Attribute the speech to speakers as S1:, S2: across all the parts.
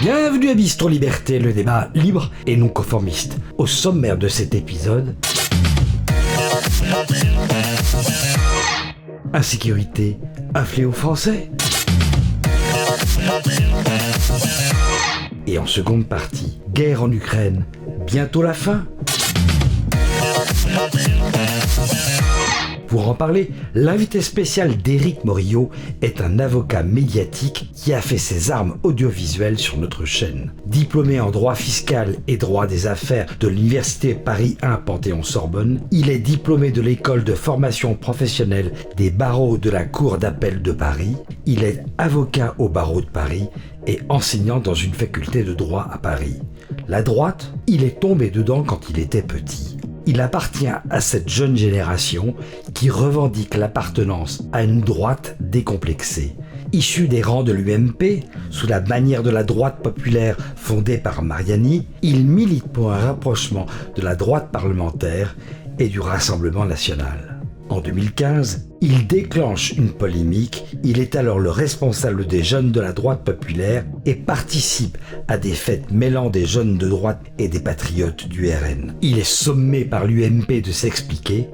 S1: Bienvenue à Bistro Liberté, le débat libre et non conformiste. Au sommaire de cet épisode, insécurité, un fléau français. Et en seconde partie, guerre en Ukraine, bientôt la fin. Pour en parler, l'invité spécial d'Éric Morillo est un avocat médiatique qui a fait ses armes audiovisuelles sur notre chaîne. Diplômé en droit fiscal et droit des affaires de l'Université Paris 1 Panthéon-Sorbonne, il est diplômé de l'école de formation professionnelle des barreaux de la Cour d'appel de Paris. Il est avocat au barreau de Paris et enseignant dans une faculté de droit à Paris. La droite, il est tombé dedans quand il était petit. Il appartient à cette jeune génération qui revendique l'appartenance à une droite décomplexée. Issu des rangs de l'UMP, sous la bannière de la droite populaire fondée par Mariani, il milite pour un rapprochement de la droite parlementaire et du Rassemblement national. En 2015, il déclenche une polémique, il est alors le responsable des jeunes de la droite populaire et participe à des fêtes mêlant des jeunes de droite et des patriotes du RN. Il est sommé par l'UMP de s'expliquer.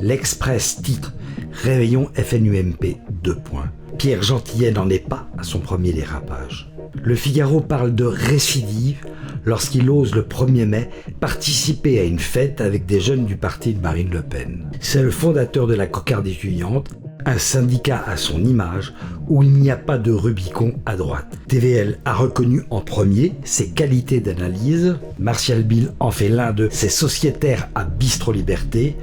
S1: L'Express titre Réveillon FNUMP 2 points. Pierre Gentillet n'en est pas à son premier dérapage. Le Figaro parle de récidive lorsqu'il ose le 1er mai participer à une fête avec des jeunes du parti de Marine Le Pen. C'est le fondateur de la cocarde étudiante, un syndicat à son image où il n'y a pas de Rubicon à droite. TVL a reconnu en premier ses qualités d'analyse, Martial Bill en fait l'un de ses sociétaires à Bistro Liberté,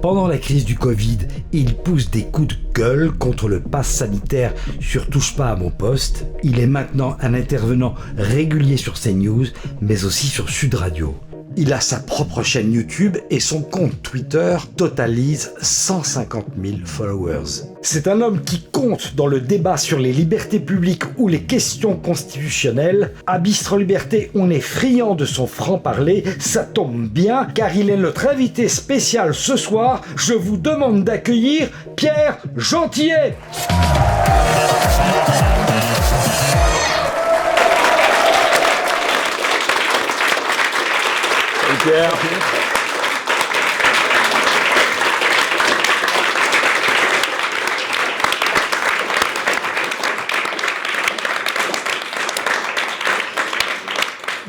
S1: pendant la crise du Covid, il pousse des coups de gueule contre le pass sanitaire sur Touche pas à mon poste. Il est maintenant un intervenant régulier sur CNews, mais aussi sur Sud Radio. Il a sa propre chaîne YouTube et son compte Twitter totalise 150 000 followers. C'est un homme qui compte dans le débat sur les libertés publiques ou les questions constitutionnelles. À Bistre Liberté, on est friand de son franc-parler. Ça tombe bien car il est notre invité spécial ce soir. Je vous demande d'accueillir Pierre Gentillet.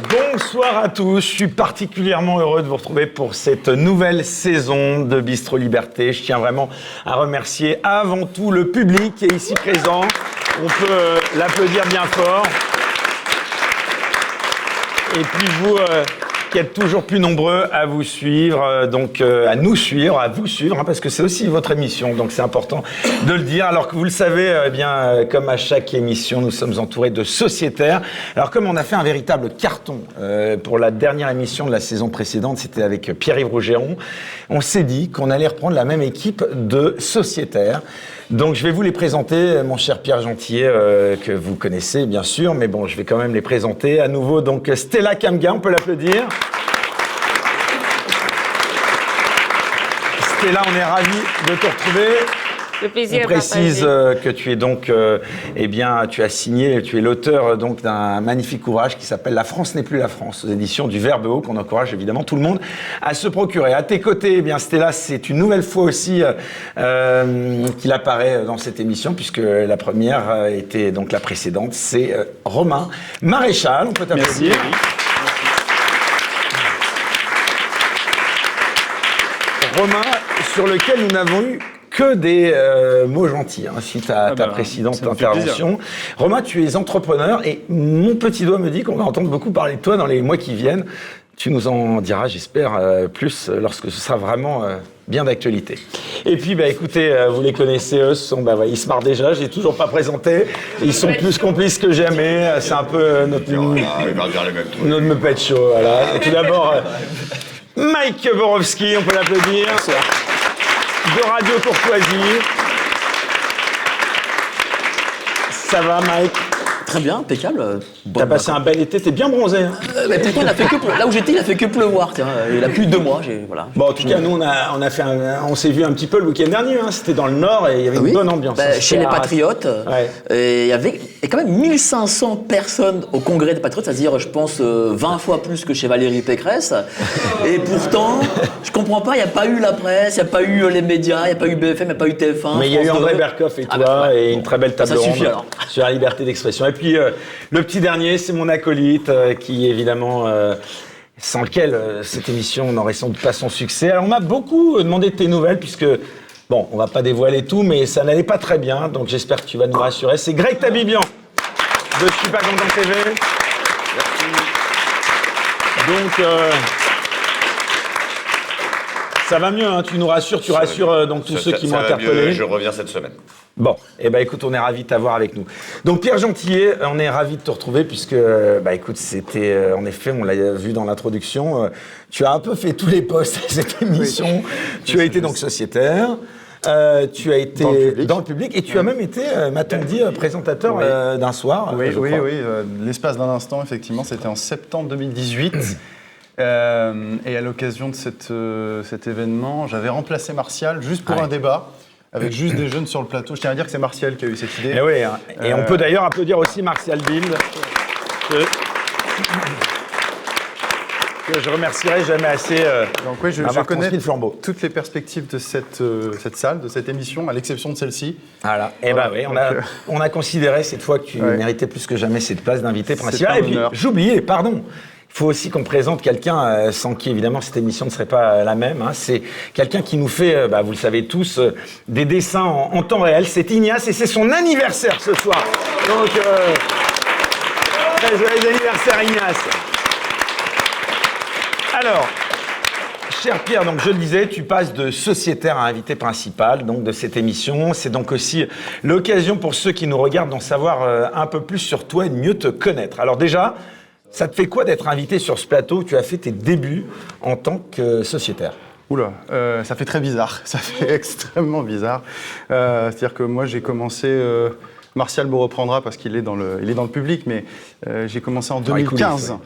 S2: Bonsoir à tous, je suis particulièrement heureux de vous retrouver pour cette nouvelle saison de Bistro Liberté. Je tiens vraiment à remercier avant tout le public qui est ici présent. On peut euh, l'applaudir bien fort. Et puis vous, euh, qui êtes toujours plus nombreux à vous suivre, euh, donc euh, à nous suivre, à vous suivre, hein, parce que c'est aussi votre émission, donc c'est important de le dire. Alors que vous le savez, euh, eh bien, comme à chaque émission, nous sommes entourés de sociétaires. Alors comme on a fait un véritable carton pour la dernière émission de la saison précédente, c'était avec Pierre-Yves Rougeron, on s'est dit qu'on allait reprendre la même équipe de sociétaires. Donc je vais vous les présenter, mon cher Pierre Gentillet, que vous connaissez bien sûr, mais bon, je vais quand même les présenter à nouveau. Donc Stella Kamga, on peut l'applaudir. Stella, on est ravis de te retrouver.
S3: Le plaisir
S2: On précise euh, que tu es donc, euh, eh bien, tu as signé, tu es l'auteur euh, donc d'un magnifique ouvrage qui s'appelle La France n'est plus la France, aux éditions du Verbe Haut, qu'on encourage évidemment tout le monde à se procurer. À tes côtés, eh bien, Stella, c'est une nouvelle fois aussi euh, qu'il apparaît dans cette émission, puisque la première était donc la précédente, c'est euh, Romain Maréchal. On peut t'applaudir. Romain, sur lequel nous n'avons eu que des euh, mots gentils hein, suite à ta
S4: bah,
S2: précédente intervention. Romain, tu es entrepreneur et mon petit doigt me dit qu'on va entendre beaucoup parler de toi dans les mois qui viennent. Tu nous en diras, j'espère, euh, plus lorsque ce sera vraiment euh, bien d'actualité. Et puis, bah, écoutez, euh, vous les connaissez, eux, ce sont, bah, ouais, ils se marrent déjà, j'ai toujours pas présenté. Ils sont plus complices que jamais. C'est un peu notre, notre Muppet Show. Voilà. Et tout d'abord, euh, Mike Borowski, on peut l'applaudir. De Radio Courtoisie. Ça va, Mike?
S3: Très bien, impeccable.
S2: T'as passé un bel été, t'es bien bronzé. Hein
S3: euh, mais pourtant, il a fait que là où j'étais, il a fait que pleuvoir. Tiens. Il a plus de deux mois. Voilà.
S2: Bon, en tout cas, nous, on a, on a fait, on s'est vu un petit peu le week-end dernier. Hein. C'était dans le Nord et il y avait une bonne ambiance.
S3: Bah, chez les Patriotes, il y avait et quand même 1500 personnes au congrès des Patriotes, c'est-à-dire, je pense, 20 euh, fois plus que chez Valérie Pécresse. et pourtant, je comprends pas, il n'y a pas eu la presse, il n'y a pas eu les médias, il n'y a pas eu BFM, il n'y a pas eu TF1.
S2: Mais il y a eu André Berkoff et ah, toi, bah, et une très belle table ronde sur la liberté d'expression. Et puis, euh, le petit dernier, c'est mon acolyte, euh, qui évidemment sans lequel cette émission n'aurait sans doute pas son succès. Alors, on m'a beaucoup demandé de tes nouvelles, puisque Bon, on va pas dévoiler tout, mais ça n'allait pas très bien, donc j'espère que tu vas nous rassurer. C'est Greg Tabibian de Je suis pas content TV. Donc, euh, ça va mieux, hein, tu nous rassures, tu rassures euh, donc tous ceux qui m'ont interpellé.
S4: je reviens cette semaine.
S2: Bon, eh ben écoute, on est ravis de t'avoir avec nous. Donc Pierre Gentillet, on est ravis de te retrouver puisque, bah écoute, c'était, euh, en effet, on l'a vu dans l'introduction, tu as un peu fait tous les postes à cette émission. Tu as été donc sociétaire. Euh, tu as été dans le public, et tu as même été, euh, m'a-t-on dit, euh, présentateur d'un soir.
S5: Oui, oui, oui. L'espace d'un instant, effectivement, c'était en septembre 2018. Et à l'occasion de cette, cet événement, j'avais remplacé Martial juste pour un débat avec juste des jeunes sur le plateau. Je tiens à dire que c'est Martial qui a eu cette idée.
S2: Et, eh oui, hein. et on peut d'ailleurs applaudir aussi Martial Bild je remercierai jamais assez. Euh,
S5: Donc oui, je, connais toutes les perspectives de cette, euh, cette salle, de cette émission, à l'exception de celle-ci.
S2: Voilà. Et eh ben oui, on a, euh, on a considéré cette fois que tu méritais plus que jamais cette place d'invité principal. Et puis j'oubliais, pardon. Il faut aussi qu'on présente quelqu'un sans qui évidemment cette émission ne serait pas la même. Hein. C'est quelqu'un qui nous fait, bah, vous le savez tous, des dessins en, temps réel. C'est Ignace et c'est son anniversaire ce soir. Donc, très joyeux anniversaire Ignace. Alors, cher Pierre, donc je le disais, tu passes de sociétaire à invité principal donc de cette émission. C'est donc aussi l'occasion pour ceux qui nous regardent d'en savoir euh, un peu plus sur toi et de mieux te connaître. Alors déjà, ça te fait quoi d'être invité sur ce plateau où tu as fait tes débuts en tant que sociétaire?
S5: Oula, euh, ça fait très bizarre, ça fait extrêmement bizarre. Euh, c'est-à-dire que moi j'ai commencé, Martial me reprendra parce qu'il est, dans le, est dans le public, mais j'ai commencé en 2015.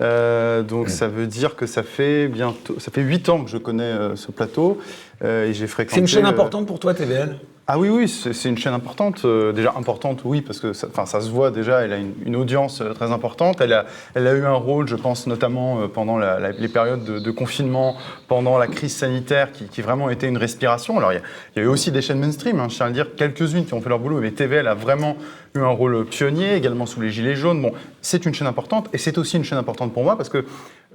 S5: Euh, donc ça veut dire que ça fait bientôt, ça fait 8 ans que je connais euh, ce plateau euh, et j'ai fréquenté.
S2: C'est une chaîne importante pour toi, TVL
S5: ah oui, oui, c'est une chaîne importante. Euh, déjà importante, oui, parce que ça, ça se voit déjà, elle a une, audience euh, très importante. Elle a, elle a eu un rôle, je pense, notamment euh, pendant les périodes de, confinement, pendant la crise sanitaire, qui, qui vraiment été une respiration. Alors, il y, a, eu aussi des chaînes mainstream, hein, je tiens à le dire, quelques-unes qui ont fait leur boulot, mais TVL a vraiment eu un rôle pionnier, également sous les Gilets jaunes. Bon, c'est une chaîne importante, et c'est aussi une chaîne importante pour moi, parce que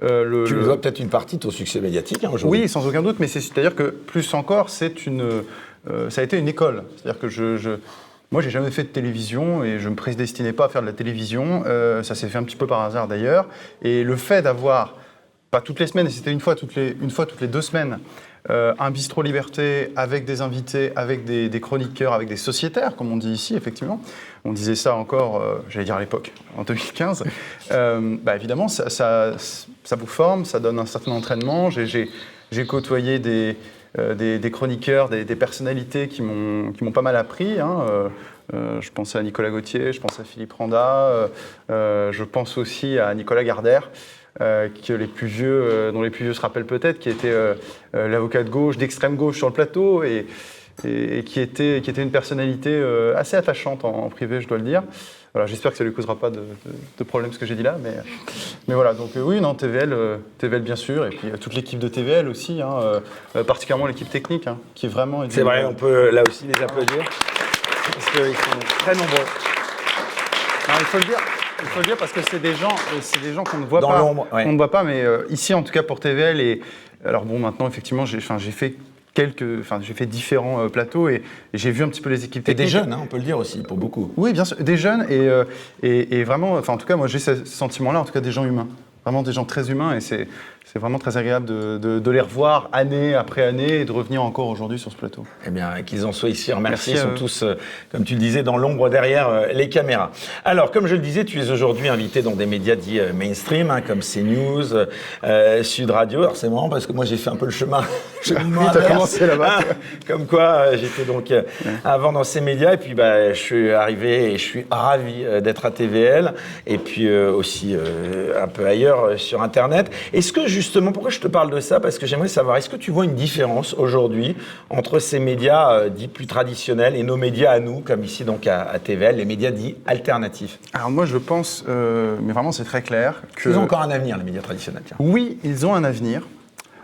S2: le, tu dois peut-être une partie de ton succès médiatique hein, aujourd'hui.
S5: Oui, sans aucun doute, mais c'est-à-dire que plus encore, c'est une, euh, ça a été une école. C'est-à-dire que je, je moi, j'ai jamais fait de télévision et je me prédestinais pas à faire de la télévision. Euh, ça s'est fait un petit peu par hasard d'ailleurs. Et le fait d'avoir, pas toutes les semaines, c'était une fois toutes les, une fois toutes les deux semaines, euh, un bistrot liberté avec des invités, avec des, chroniqueurs, avec des sociétaires, comme on dit ici, effectivement. On disait ça encore, j'allais dire à l'époque, en 2015. bah, évidemment, ça, ça, ça, vous forme, ça donne un certain entraînement. J'ai côtoyé des, euh, des, chroniqueurs, des, personnalités qui m'ont pas mal appris. Hein, euh, euh, je pense à Nicolas Gauthier, je pense à Philippe Randa, je pense aussi à Nicolas Gardère. que les plus vieux, dont les plus vieux se rappellent peut-être, qui était l'avocat de gauche, d'extrême gauche sur le plateau, et, qui, était, qui était une personnalité assez attachante en, privé, je dois le dire. Voilà, J'espère que ça ne lui causera pas de, de, problème ce que j'ai dit là. Mais, mais voilà, donc euh, oui, non, TVL, euh, TVL bien sûr, et puis euh, toute l'équipe de TVL aussi, hein, particulièrement l'équipe technique, hein, qui est vraiment...
S2: C'est vrai, on peut là aussi les applaudir, parce qu'ils sont très nombreux.
S5: il faut le dire. Il faut le dire parce que c'est des gens, c'est des gens qu'on ne voit Dans pas, on ne voit pas, mais ici en tout cas pour TVL et alors bon maintenant effectivement j'ai, j'ai fait quelques, enfin, j'ai fait différents euh, plateaux et, j'ai vu un petit peu les équipes
S2: techniques. Et des jeunes, hein, on peut le dire aussi, pour beaucoup.
S5: Oui, bien sûr, des jeunes et, euh, et, vraiment, enfin, en tout cas, moi, j'ai ce sentiment-là, en tout cas, des gens humains. vraiment des gens très humains et c'est c'est vraiment très agréable de, les revoir année après année et de revenir encore aujourd'hui sur ce plateau.
S2: Eh bien, qu'ils en soient ici remerciés. Ils sont tous, euh, comme tu le disais, dans l'ombre derrière euh, les caméras. Alors, comme je le disais, tu es aujourd'hui invité dans des médias dits euh, mainstream, hein, comme CNews, Sud Radio. Alors, c'est marrant parce que moi, j'ai fait un peu le chemin.
S5: oui, tu as commencé là-bas.
S2: Ah, comme quoi, j'étais donc avant dans ces médias. Et puis, bah, je suis arrivé et je suis ravi d'être à TVL. Et puis aussi un peu ailleurs sur Internet. Est-ce que justement, pourquoi je te parle de ça? Parce que j'aimerais savoir, est-ce que tu vois une différence aujourd'hui entre ces médias euh, dits plus traditionnels et nos médias à nous, comme ici donc à, TVL, les médias dits alternatifs?
S5: Alors moi je pense, euh, mais vraiment c'est très clair,
S2: que... Ils ont encore un avenir, les médias traditionnels.
S5: Oui, ils ont un avenir.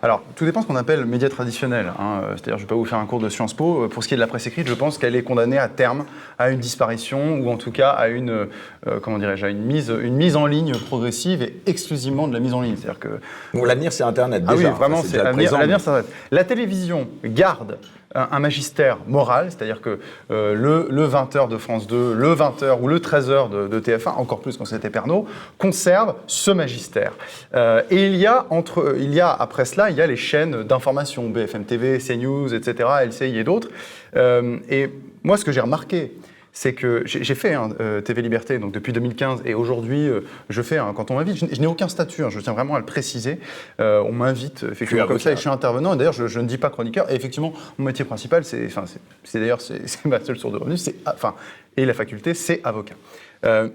S5: Alors, tout dépend de ce qu'on appelle média traditionnel. Hein. C'est-à-dire, je ne vais pas vous faire un cours de Sciences Po. Pour ce qui est de la presse écrite, je pense qu'elle est condamnée à terme à une disparition ou en tout cas à une, euh, comment dirais-je, une mise, une mise en ligne progressive et exclusivement de la mise en ligne.
S2: C'est-à-dire que l'avenir c'est Internet.
S5: Déjà. Ah oui, vraiment, c'est l'avenir, c'est Internet. La télévision garde un, magistère moral, c'est-à-dire que euh, le, 20h de France 2, le 20h ou le 13h de, TF1, encore plus quand c'était Pernod, conserve ce magistère. Euh, et il y, a entre, il y a, après cela, il y a les chaînes d'information, BFM TV, CNews, etc., LCI et d'autres. Euh, et moi, ce que j'ai remarqué, c'est que j'ai fait hein, euh, TV Liberté donc depuis 2015 et aujourd'hui euh, je fais quand on m'invite, je, n'ai aucun statut, hein, je tiens vraiment à le préciser. Euh, on m'invite effectivement comme ça et je suis intervenant. D'ailleurs je, ne dis pas chroniqueur. Et effectivement mon métier principal c'est, enfin c'est d'ailleurs c'est ma seule source de revenus, c'est enfin et la faculté c'est avocat.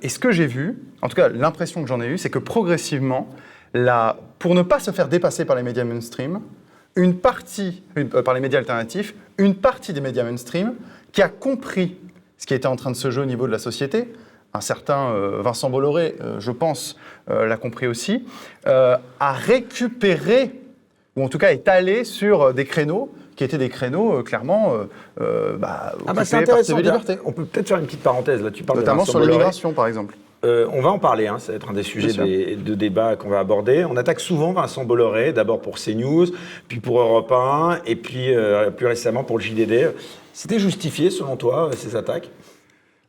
S5: et ce que j'ai vu, en tout cas l'impression que j'en ai eue, c'est que progressivement, la, pour ne pas se faire dépasser par les médias mainstream, une partie, par les médias alternatifs, une partie des médias mainstream qui a compris ce qui était en train de se jouer au niveau de la société. Un certain euh, Vincent Bolloré, euh, je pense, euh, l'a compris aussi, a récupéré, ou en tout cas est allé sur des créneaux qui étaient des créneaux clairement
S2: bah, ah bah c'est intéressant. On peut peut-être faire une petite parenthèse là.
S5: Tu parles notamment sur l'immigration par exemple.
S2: On va en parler, hein, ça va être un des sujets de débat qu'on va aborder. On attaque souvent Vincent Bolloré, d'abord pour CNews, puis pour Europe 1, et puis plus récemment pour le JDD. C'était justifié, selon toi, euh, ces attaques?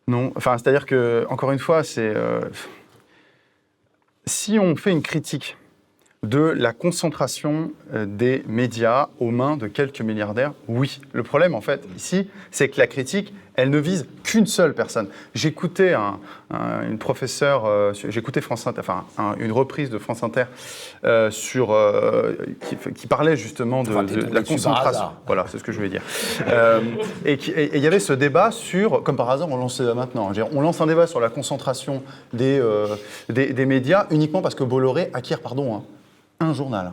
S5: Non. Enfin, c'est-à-dire que, encore une fois, c'est. Euh, si on fait une critique de la concentration euh, des médias aux mains de quelques milliardaires, oui. Le problème, en fait, ici, c'est que la critique, elle ne vise qu'une seule personne. J'écoutais un, une professeure, euh, j'écoutais France Inter, enfin une reprise de France Inter euh, sur euh, qui, parlait justement de, la concentration. Voilà, c'est ce que je voulais dire. et il y avait ce débat sur, comme par hasard, on lance maintenant. On lance un débat sur la concentration des, des, médias uniquement parce que Bolloré acquiert, pardon, hein, un journal.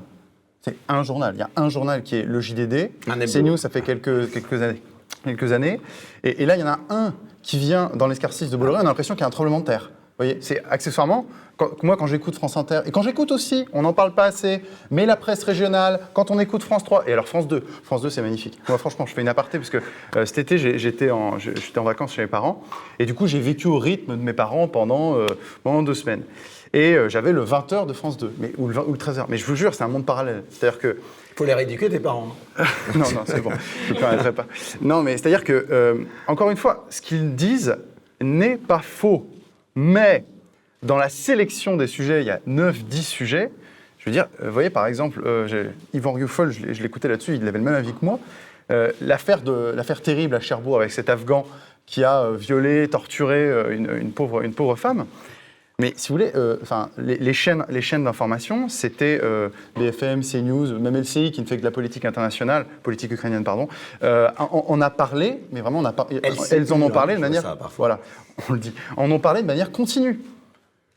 S5: C'est un journal. Il y a un journal qui est le JDD. CNews, ça fait quelques, quelques années quelques années. Et, là, il y en a un qui vient dans l'escarcisse de Bolloré, on a l'impression qu'il y a un tremblement de terre. Vous voyez, c'est accessoirement, moi quand j'écoute France Inter, et quand j'écoute aussi, on n'en parle pas assez, mais la presse régionale, quand on écoute France 3, et alors France 2, France 2 c'est magnifique. Moi franchement, je fais une aparté, parce que euh, cet été j'étais en, en vacances chez mes parents, et du coup j'ai vécu au rythme de mes parents pendant, euh, pendant deux semaines. Et euh, j'avais le 20h de France 2, mais, ou, le, ou le 13h. Mais je vous jure, c'est un monde parallèle. C'est-à-dire que
S2: faut les rééduquer, tes parents.
S5: non, non, c'est bon. Je ne permettrai pas. Non, mais c'est-à-dire que, euh, encore une fois, ce qu'ils disent n'est pas faux. Mais dans la sélection des sujets, il y a 9-10 sujets. Je veux dire, euh, vous voyez, par exemple, euh, Yvan Rioufol, je l'écoutais là-dessus, il avait le même avis que moi. l'affaire, l'affaire terrible à Cherbourg avec cet Afghan qui a violé, torturé une, pauvre, une pauvre femme. Mais si vous voulez, euh, les, chaînes, les chaînes d'information, c'était euh, BFM, CNews, même LCI qui ne fait que de la politique internationale, politique ukrainienne, pardon. Euh, on, a parlé, mais vraiment, on a elles en ont parlé de manière, voilà, on le dit, en ont parlé de manière continue.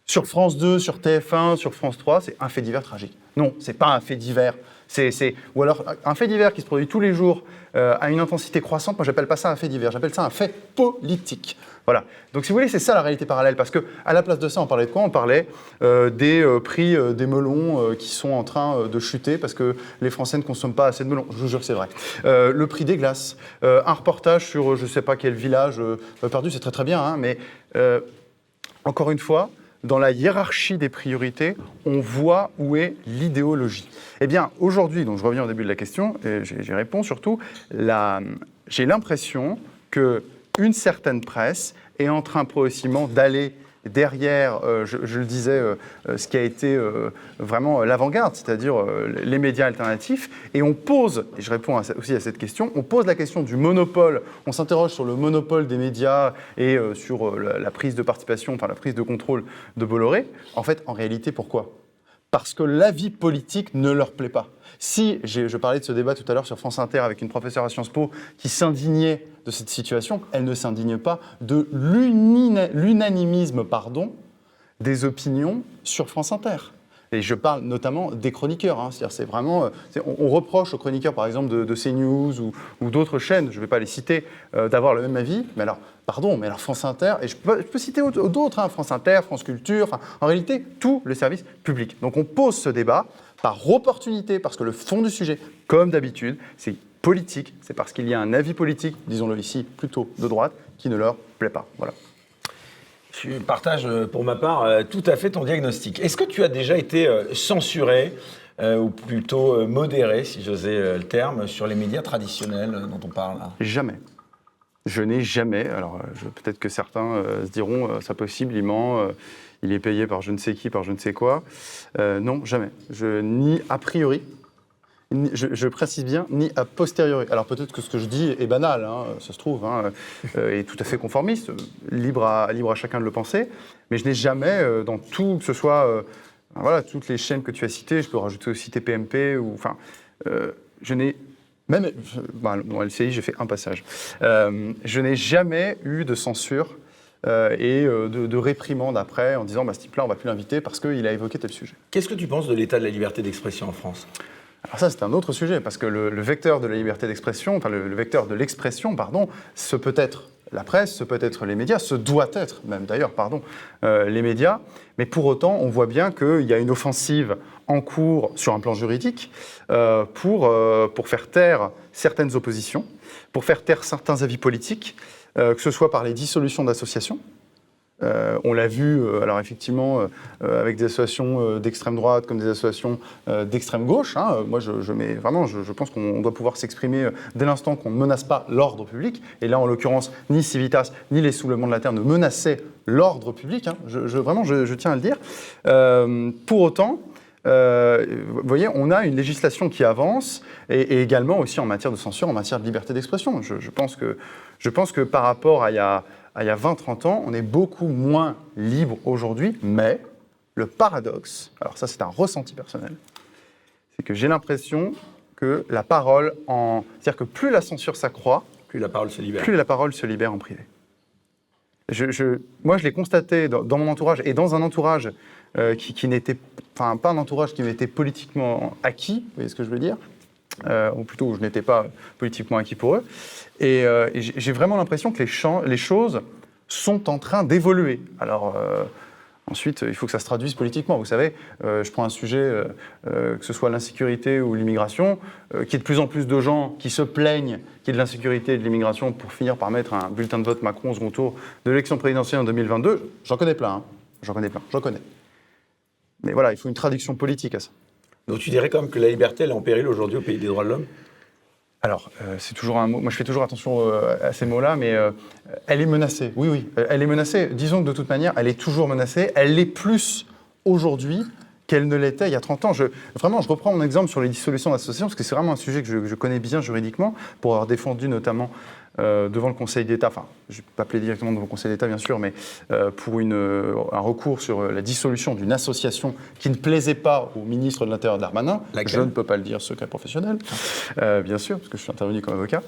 S5: Sur France 2, sur TF1, sur France 3, c'est un fait divers tragique. Non, c'est pas un fait divers. C'est, ou alors un fait divers qui se produit tous les jours à une intensité croissante. Moi, j'appelle pas ça un fait divers, j'appelle ça un fait politique. Voilà. Donc, si vous voulez, c'est ça la réalité parallèle. Parce que à la place de ça, on parlait de quoi? On parlait euh, des euh, prix euh, des melons qui sont en train de chuter parce que les Français ne consomment pas assez de melons. Je vous jure c'est vrai. le prix des glaces. un reportage sur je ne sais pas quel village perdu, c'est très très bien. Hein, mais encore une fois, dans la hiérarchie des priorités, on voit où est l'idéologie. Eh bien, aujourd'hui, donc je reviens au début de la question, et j'y réponds surtout, j'ai l'impression que une certaine presse est en train progressivement d'aller derrière, je, le disais, ce qui a été vraiment l'avant-garde, c'est-à-dire les médias alternatifs. Et on pose, et je réponds aussi à cette question, on pose la question du monopole. On s'interroge sur le monopole des médias et sur la, prise de participation, enfin la prise de contrôle de Bolloré. En fait, en réalité, pourquoi? Parce que la vie politique ne leur plaît pas. Si, je parlais de ce débat tout à l'heure sur France Inter avec une professeure à Sciences Po qui s'indignait de cette situation, elle ne s'indigne pas de l'unanimisme pardon, des opinions sur France Inter. Et je parle notamment des chroniqueurs. Hein. C'est vraiment, euh, on, reproche aux chroniqueurs, par exemple, de, CNews ou, d'autres chaînes, je ne vais pas les citer, euh, d'avoir le même avis. Mais alors, pardon, mais alors France Inter, et je peux, citer d'autres, hein, France Inter, France Culture, en réalité, tous les services publics. Donc on pose ce débat par opportunité, parce que le fond du sujet, comme d'habitude, c'est politique, c'est parce qu'il y a un avis politique, disons-le ici, plutôt de droite, qui ne leur plaît pas. Voilà.
S2: Je partage euh, pour ma part euh, tout à fait ton diagnostic. Est-ce que tu as déjà été euh, censuré ou plutôt modéré, si j'osais le terme, sur les médias traditionnels dont on parle
S5: Jamais. Je n'ai jamais, alors peut-être que certains se diront, ça possible, il est payé par je ne sais qui, par je ne sais quoi. non, jamais. Je, ni a priori, je, précise bien, ni a posteriori. Alors peut-être que ce que je dis est banal, hein, ça se trouve, hein, euh, et tout à fait conformiste, libre à, libre à chacun de le penser, mais je n'ai jamais, euh, dans tout, que ce soit euh, voilà, toutes les chaînes que tu as citées, je peux rajouter aussi TPMP, ou, enfin, je n'ai même, bon, dans LCI, j'ai fait un passage. je n'ai jamais eu de censure et de, de, réprimande après en disant bah, ce type-là, on ne va plus l'inviter parce qu'il a évoqué tel sujet.
S2: Qu'est-ce que tu penses de l'état de la liberté d'expression en France?
S5: Alors ça, c'est un autre sujet, parce que le, vecteur de la liberté d'expression, enfin le, vecteur de l'expression, pardon, ce peut être la presse, ce peut être les médias, ce doit être même d'ailleurs, pardon, euh, les médias. Mais pour autant, on voit bien qu'il y a une offensive en cours sur un plan juridique euh, pour, euh, pour faire taire certaines oppositions, pour faire taire certains avis politiques, que ce soit par les dissolutions d'associations, euh, on l'a vu, euh, alors effectivement, euh, avec des associations d'extrême droite comme des associations d'extrême gauche. Hein, moi, je, mets, vraiment, je, pense qu'on doit pouvoir s'exprimer dès l'instant qu'on ne menace pas l'ordre public. Et là, en l'occurrence, ni Civitas ni les Soulèvements de la Terre ne menaçaient l'ordre public. Hein. vraiment, je, tiens à le dire. pour autant, vous voyez, on a une législation qui avance, et, également aussi en matière de censure, en matière de liberté d'expression. Je, pense que, je pense que par rapport à il y a il y a 20-30 ans, on est beaucoup moins libre aujourd'hui, mais le paradoxe, alors ça c'est un ressenti personnel, c'est que j'ai l'impression que la parole en... C'est-à-dire que plus la censure s'accroît,
S2: plus la parole se libère.
S5: Plus la parole se libère en privé. Je, moi, je l'ai constaté dans, mon entourage et dans un entourage euh, qui, n'était, enfin, pas un entourage qui m'était politiquement acquis, vous voyez ce que je veux dire, euh, ou plutôt je n'étais pas politiquement acquis pour eux. Et, euh, j'ai vraiment l'impression que les, choses sont en train d'évoluer. Alors, ensuite, il faut que ça se traduise politiquement. Vous savez, je prends un sujet, que ce soit l'insécurité ou l'immigration, qu'il y ait de plus en plus de gens qui se plaignent qu'il y ait de l'insécurité et de l'immigration pour finir par mettre un bulletin de vote Macron au second tour de l'élection présidentielle en 2022. J'en connais plein, hein. j'en connais plein, j'en connais. Mais voilà, il faut une traduction politique à ça.
S2: Donc tu dirais quand même que la liberté, elle est en péril aujourd'hui au pays des droits de l'homme?
S5: Alors, euh, c'est toujours un mot. Moi, je fais toujours attention euh, à ces mots-là, mais euh, elle est menacée. Oui, oui, elle est menacée. Disons que de toute manière, elle est toujours menacée. Elle l'est plus aujourd'hui qu'elle ne l'était il y a 30 ans. Je, vraiment, je reprends mon exemple sur les dissolutions d'associations, parce que c'est vraiment un sujet que je, je, connais bien juridiquement, pour avoir défendu notamment euh, devant le Conseil d'État, enfin, je ne vais pas appeler directement devant le Conseil d'État, bien sûr, mais euh, pour une, euh, un recours sur la dissolution d'une association qui ne plaisait pas au ministre de l'Intérieur Darmanin. je ne peux pas le dire secret professionnel, bien sûr, parce que je suis intervenu comme avocat.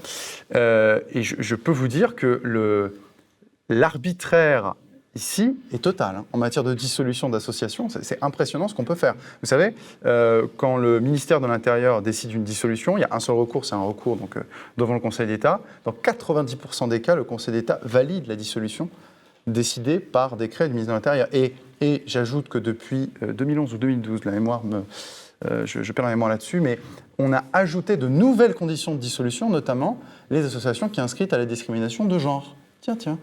S5: et je, je, peux vous dire que l'arbitraire ici est total hein. en matière de dissolution d'associations. C'est impressionnant ce qu'on peut faire. Vous savez, euh, quand le ministère de l'Intérieur décide une dissolution, il y a un seul recours, c'est un recours donc, euh, devant le Conseil d'État. Dans 90% des cas, le Conseil d'État valide la dissolution décidée par décret du ministre de l'Intérieur. Et, j'ajoute que depuis 2011 euh, ou 2012, la mémoire me, je, perds la mémoire là-dessus, mais on a ajouté de nouvelles conditions de dissolution, notamment les associations qui inscrites à la discrimination de genre. Tiens, tiens.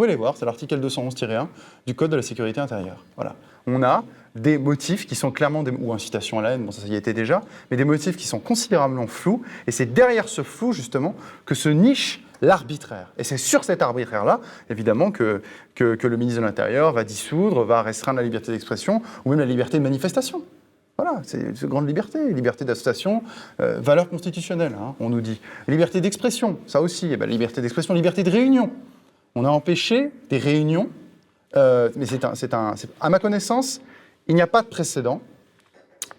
S5: Pouvez les voir, c'est l'article 211-1 du Code de la sécurité intérieure. Voilà. On a des motifs qui sont clairement des, ou incitation à la haine, bon ça, y était déjà, mais des motifs qui sont considérablement flous, et c'est derrière ce flou justement que se niche l'arbitraire. Et c'est sur cet arbitraire-là, évidemment, que, que, le ministre de l'Intérieur va dissoudre, va restreindre la liberté d'expression ou même la liberté de manifestation. Voilà, c'est une grande liberté, liberté d'association, euh, valeur constitutionnelle, hein, on nous dit. Liberté d'expression, ça aussi, eh ben, liberté d'expression, liberté de réunion. On a empêché des réunions, euh, mais c'est un, à ma connaissance, il n'y a pas de précédent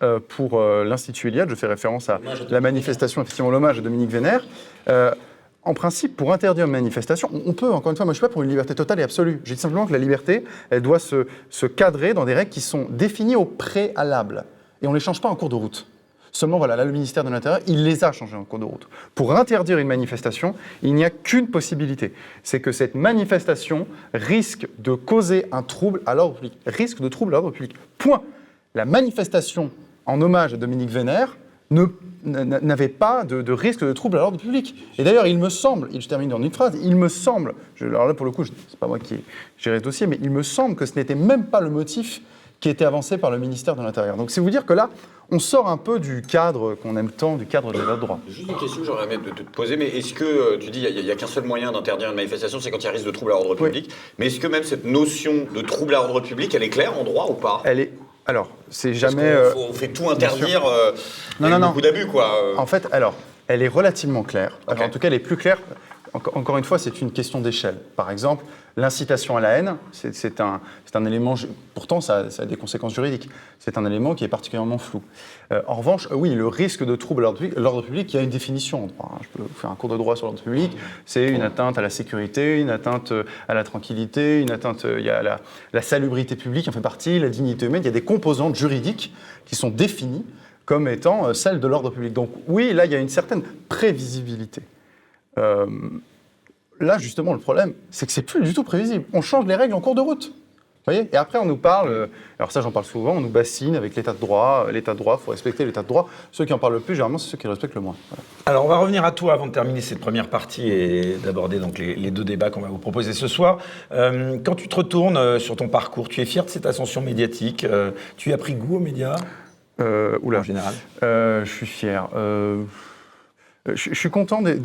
S5: euh, pour l'Institut Iliade. Je fais référence à la manifestation, effectivement, l'hommage à Dominique Vénère en principe, pour interdire une manifestation, on peut, encore une fois, moi je ne suis pas pour une liberté totale et absolue. Je dis simplement que la liberté, elle doit se, se cadrer dans des règles qui sont définies au préalable. Et on ne les change pas en cours de route. Seulement, voilà, là, le ministère de l'Intérieur, il les a changés en cours de route. Pour interdire une manifestation, il n'y a qu'une possibilité. C'est que cette manifestation risque de causer un trouble à l'ordre public. Risque de trouble à l'ordre public. Point. La manifestation en hommage à Dominique Vénère, n'avait pas de, risque de trouble à l'ordre public. Et d'ailleurs, il me semble, et je termine dans une phrase, il me semble, alors là pour le coup, c'est pas moi qui ai géré ce dossier, mais il me semble que ce n'était même pas le motif qui était avancé par le ministère de l'Intérieur. Donc c'est vous dire que là, on sort un peu du cadre qu'on aime tant, du cadre de l'état de droit.
S4: Juste une question que j'aurais aimé te, poser, mais est-ce que, euh, tu dis, il n'y a, qu'un seul moyen d'interdire une manifestation, c'est quand il y a risque de trouble à l'ordre public, mais est-ce que même cette notion de trouble à l'ordre public, elle est claire en droit ou pas?
S5: Elle est alors, c'est jamais.
S4: Euh, on, fait tout interdire. Euh, non, non, non. Beaucoup d'abus, quoi.
S5: En fait, alors, elle est relativement claire. en tout cas, elle est plus claire encore une fois, c'est une question d'échelle. Par exemple, l'incitation à la haine, c'est un, élément, pourtant ça, a des conséquences juridiques, c'est un élément qui est particulièrement flou. Euh, en revanche, oui, le risque de trouble à l'ordre public, il y a une définition. Hein. Je peux vous faire un cours de droit sur l'ordre public, c'est une atteinte à la sécurité, une atteinte à la tranquillité, une atteinte, il y a la, la salubrité publique en fait partie, la dignité humaine, il y a des composantes juridiques qui sont définies comme étant euh, celles de l'ordre public. Donc oui, là, il y a une certaine prévisibilité. Euh, là, justement, le problème, c'est que c'est plus du tout prévisible. On change les règles en cours de route. Voyez et après, on nous parle, euh, alors ça j'en parle souvent, on nous bassine avec l'état de droit, euh, l'état de droit, il faut respecter l'état de droit. Ceux qui en parlent le plus, généralement, c'est ceux qui respectent le moins.
S2: Alors, on va revenir à toi avant de terminer cette première partie et d'aborder donc les, deux débats qu'on va vous proposer ce soir. quand tu te retournes sur ton parcours, tu es fier de cette ascension médiatique Tu as pris goût aux médias?
S5: Oula.
S2: En général
S5: Je suis fier. Euh, je, suis content de.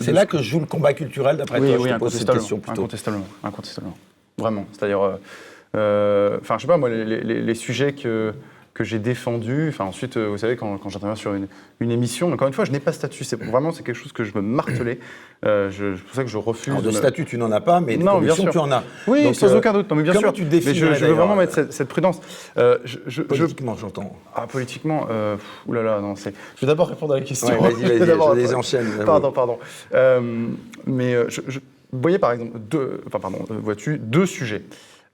S2: c'est là que joue le combat culturel, d'après
S5: toi.
S2: Oui,
S5: je pose cette question plutôt. Incontestablement, incontestablement. Vraiment. C'est-à-dire, euh, euh, enfin, je sais pas, moi, les sujets que que j'ai défendu. Enfin, ensuite, euh, vous savez, quand, quand j'interviens sur une, une, émission, encore une fois, je n'ai pas de statut. C'est vraiment c'est quelque chose que je me martelais. Euh, c'est pour ça que je refuse.
S2: Alors, de, statut, tu n'en as pas, mais de bien sûr. tu en as.
S5: Oui, sans euh, aucun doute. Non, mais bien sûr.
S2: tu te
S5: mais je, je veux vraiment mettre cette, cette prudence.
S2: Euh, je, politiquement, j'entends.
S5: Ah, politiquement, euh, oulala, non, c'est. Je vais d'abord répondre à la question.
S2: Ouais, vas-y, vas-y, je les enchaîne.
S5: Pardon, pardon. mais je, voyez, par exemple, deux, enfin, pardon, vois-tu, deux sujets.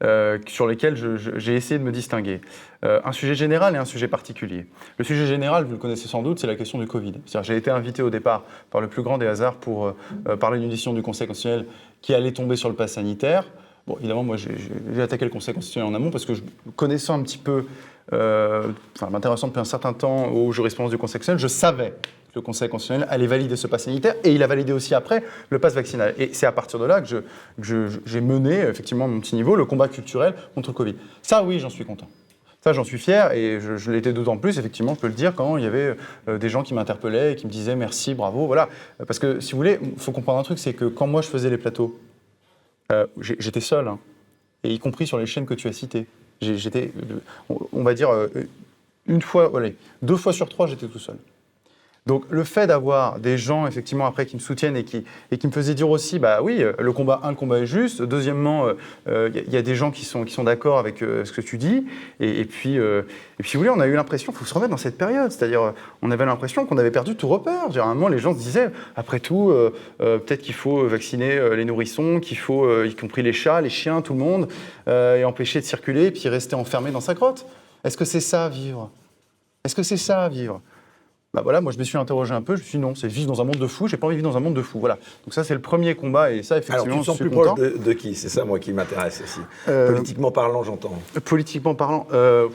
S5: Euh, sur lesquels j'ai essayé de me distinguer. Euh, un sujet général et un sujet particulier. Le sujet général, vous le connaissez sans doute, c'est la question du Covid. J'ai été invité au départ par le plus grand des hasards pour euh, parler d'une décision du Conseil constitutionnel qui allait tomber sur le pass sanitaire. Bon, évidemment, moi, j'ai attaqué le Conseil constitutionnel en amont parce que je, connaissant un petit peu, enfin, m'intéressant depuis un certain temps aux jurisprudences du Conseil constitutionnel, je savais le Conseil constitutionnel allait valider ce pass sanitaire et il a validé aussi après le pass vaccinal. Et c'est à partir de là que j'ai mené, effectivement, à mon petit niveau, le combat culturel contre le Covid. Ça, oui, j'en suis content. Ça, j'en suis fier et je, l'étais d'autant plus, effectivement, je peux le dire, quand il y avait euh, des gens qui m'interpellaient et qui me disaient merci, bravo, voilà. Parce que, si vous voulez, il faut comprendre un truc, c'est que quand moi je faisais les plateaux, euh, j'étais seul, hein, et y compris sur les chaînes que tu as citées. J'étais, on va dire, euh, une fois, allez, deux fois sur trois, j'étais tout seul. Donc le fait d'avoir des gens effectivement après qui me soutiennent et qui, et qui me faisaient dire aussi, bah oui, euh, le combat, un, le combat est juste. Deuxièmement, il euh, euh, y, a des gens qui sont, qui sont d'accord avec ce que tu dis. Et, puis, et puis, vous voulez, on a eu l'impression, il faut se remettre dans cette période. C'est-à-dire, on avait l'impression qu'on avait perdu tout repère. Moment, les gens se disaient, après tout, peut-être qu'il faut vacciner les nourrissons, qu'il faut, y compris les chats, les chiens, tout le monde, et empêcher de circuler, et puis rester enfermé dans sa grotte. Est-ce que c'est ça, vivre? Est-ce que c'est ça, vivre? Bah voilà, moi je me suis interrogé un peu, je me suis dit non, c'est vivre dans un monde de fous, j'ai pas envie de vivre dans un monde de fous. Voilà. Donc ça c'est le premier combat et ça effectivement. Alors
S2: tu te sens plus proche de, qui? C'est ça moi qui m'intéresse aussi. Euh, politiquement parlant, j'entends.
S5: Politiquement parlant, euh,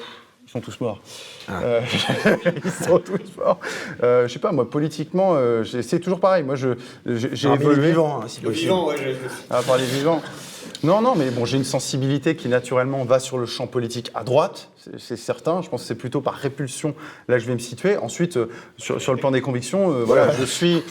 S5: ils sont tous morts. Ah. Euh, ils sont tous morts. je sais pas, moi politiquement, c'est toujours pareil. Moi je j'ai évolué.
S2: Les vivants, hein, si
S4: le vivant, ouais.
S5: Ah, par les vivants. Non, non, mais bon, j'ai une sensibilité qui naturellement va sur le champ politique à droite, c'est certain. Je pense que c'est plutôt par répulsion là que je vais me situer. Ensuite, euh, sur, le plan des convictions, euh, voilà, je suis.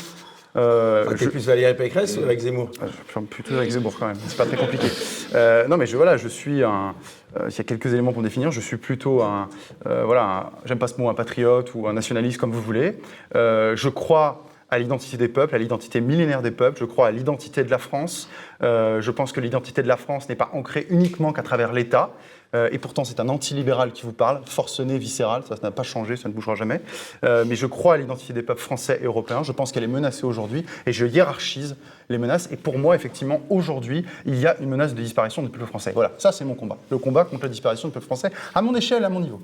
S2: Euh, enfin, plus Valérie Pécresse ou avec Zemmour?
S5: Euh, Je plutôt avec Zemmour quand même, c'est pas très compliqué. Euh, non mais je, voilà, je suis un... Euh, S'il y a quelques éléments pour définir, je suis plutôt un... voilà, j'aime pas ce mot, un patriote ou un nationaliste comme vous voulez. je crois à l'identité des peuples, à l'identité millénaire des peuples. Je crois à l'identité de la France. Euh, je pense que l'identité de la France n'est pas ancrée uniquement qu'à travers l'État. Euh, et pourtant, c'est un antilibéral qui vous parle, forcené, viscéral, ça n'a pas changé, ça ne bougera jamais. Euh, mais je crois à l'identité des peuples français et européens. Je pense qu'elle est menacée aujourd'hui et je hiérarchise les menaces. Et pour moi, effectivement, aujourd'hui, il y a une menace de disparition du peuple français. Voilà, ça c'est mon combat. Le combat contre la disparition du peuple français à mon échelle, à mon niveau.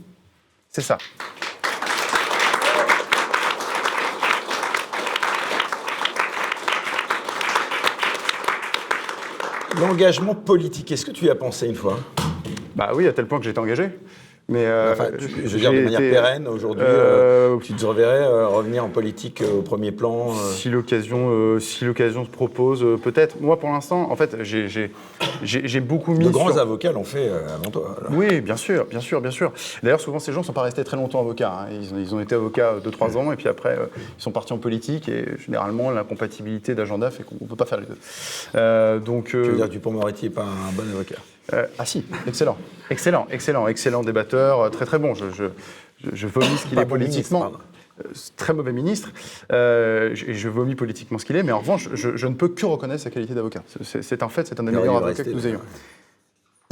S5: C'est ça.
S2: L'engagement politique, est-ce que tu y as pensé une fois?
S5: Bah oui, à tel point que j'ai été engagé. Mais euh,
S2: je veux dire de manière pérenne aujourd'hui, euh, euh, tu te reverrais revenir en politique au premier plan
S5: Si l'occasion, si l'occasion se propose, peut-être. Moi, pour l'instant, en fait, j'ai beaucoup mis.
S2: De grands avocats l'ont fait avant toi.
S5: Oui, bien sûr, bien sûr, bien sûr. D'ailleurs, souvent, ces gens ne sont pas restés très longtemps avocats. Hein. Ils, ont, été avocats 2-3 ans et puis après, ils sont partis en politique et généralement, l'incompatibilité d'agenda fait qu'on ne peut pas faire les deux.
S2: donc. Tu veux dire, Dupont-Moretti n'est pas un bon avocat?
S5: Euh, ah si, excellent, excellent, excellent, excellent débatteur, euh, très très bon. Je, je, je vomis ce qu'il est politiquement. Euh, très mauvais ministre, et je vomis politiquement ce qu'il est, mais en revanche, je, ne peux que reconnaître sa qualité d'avocat. C'est un fait, c'est un des meilleurs avocats que nous ayons.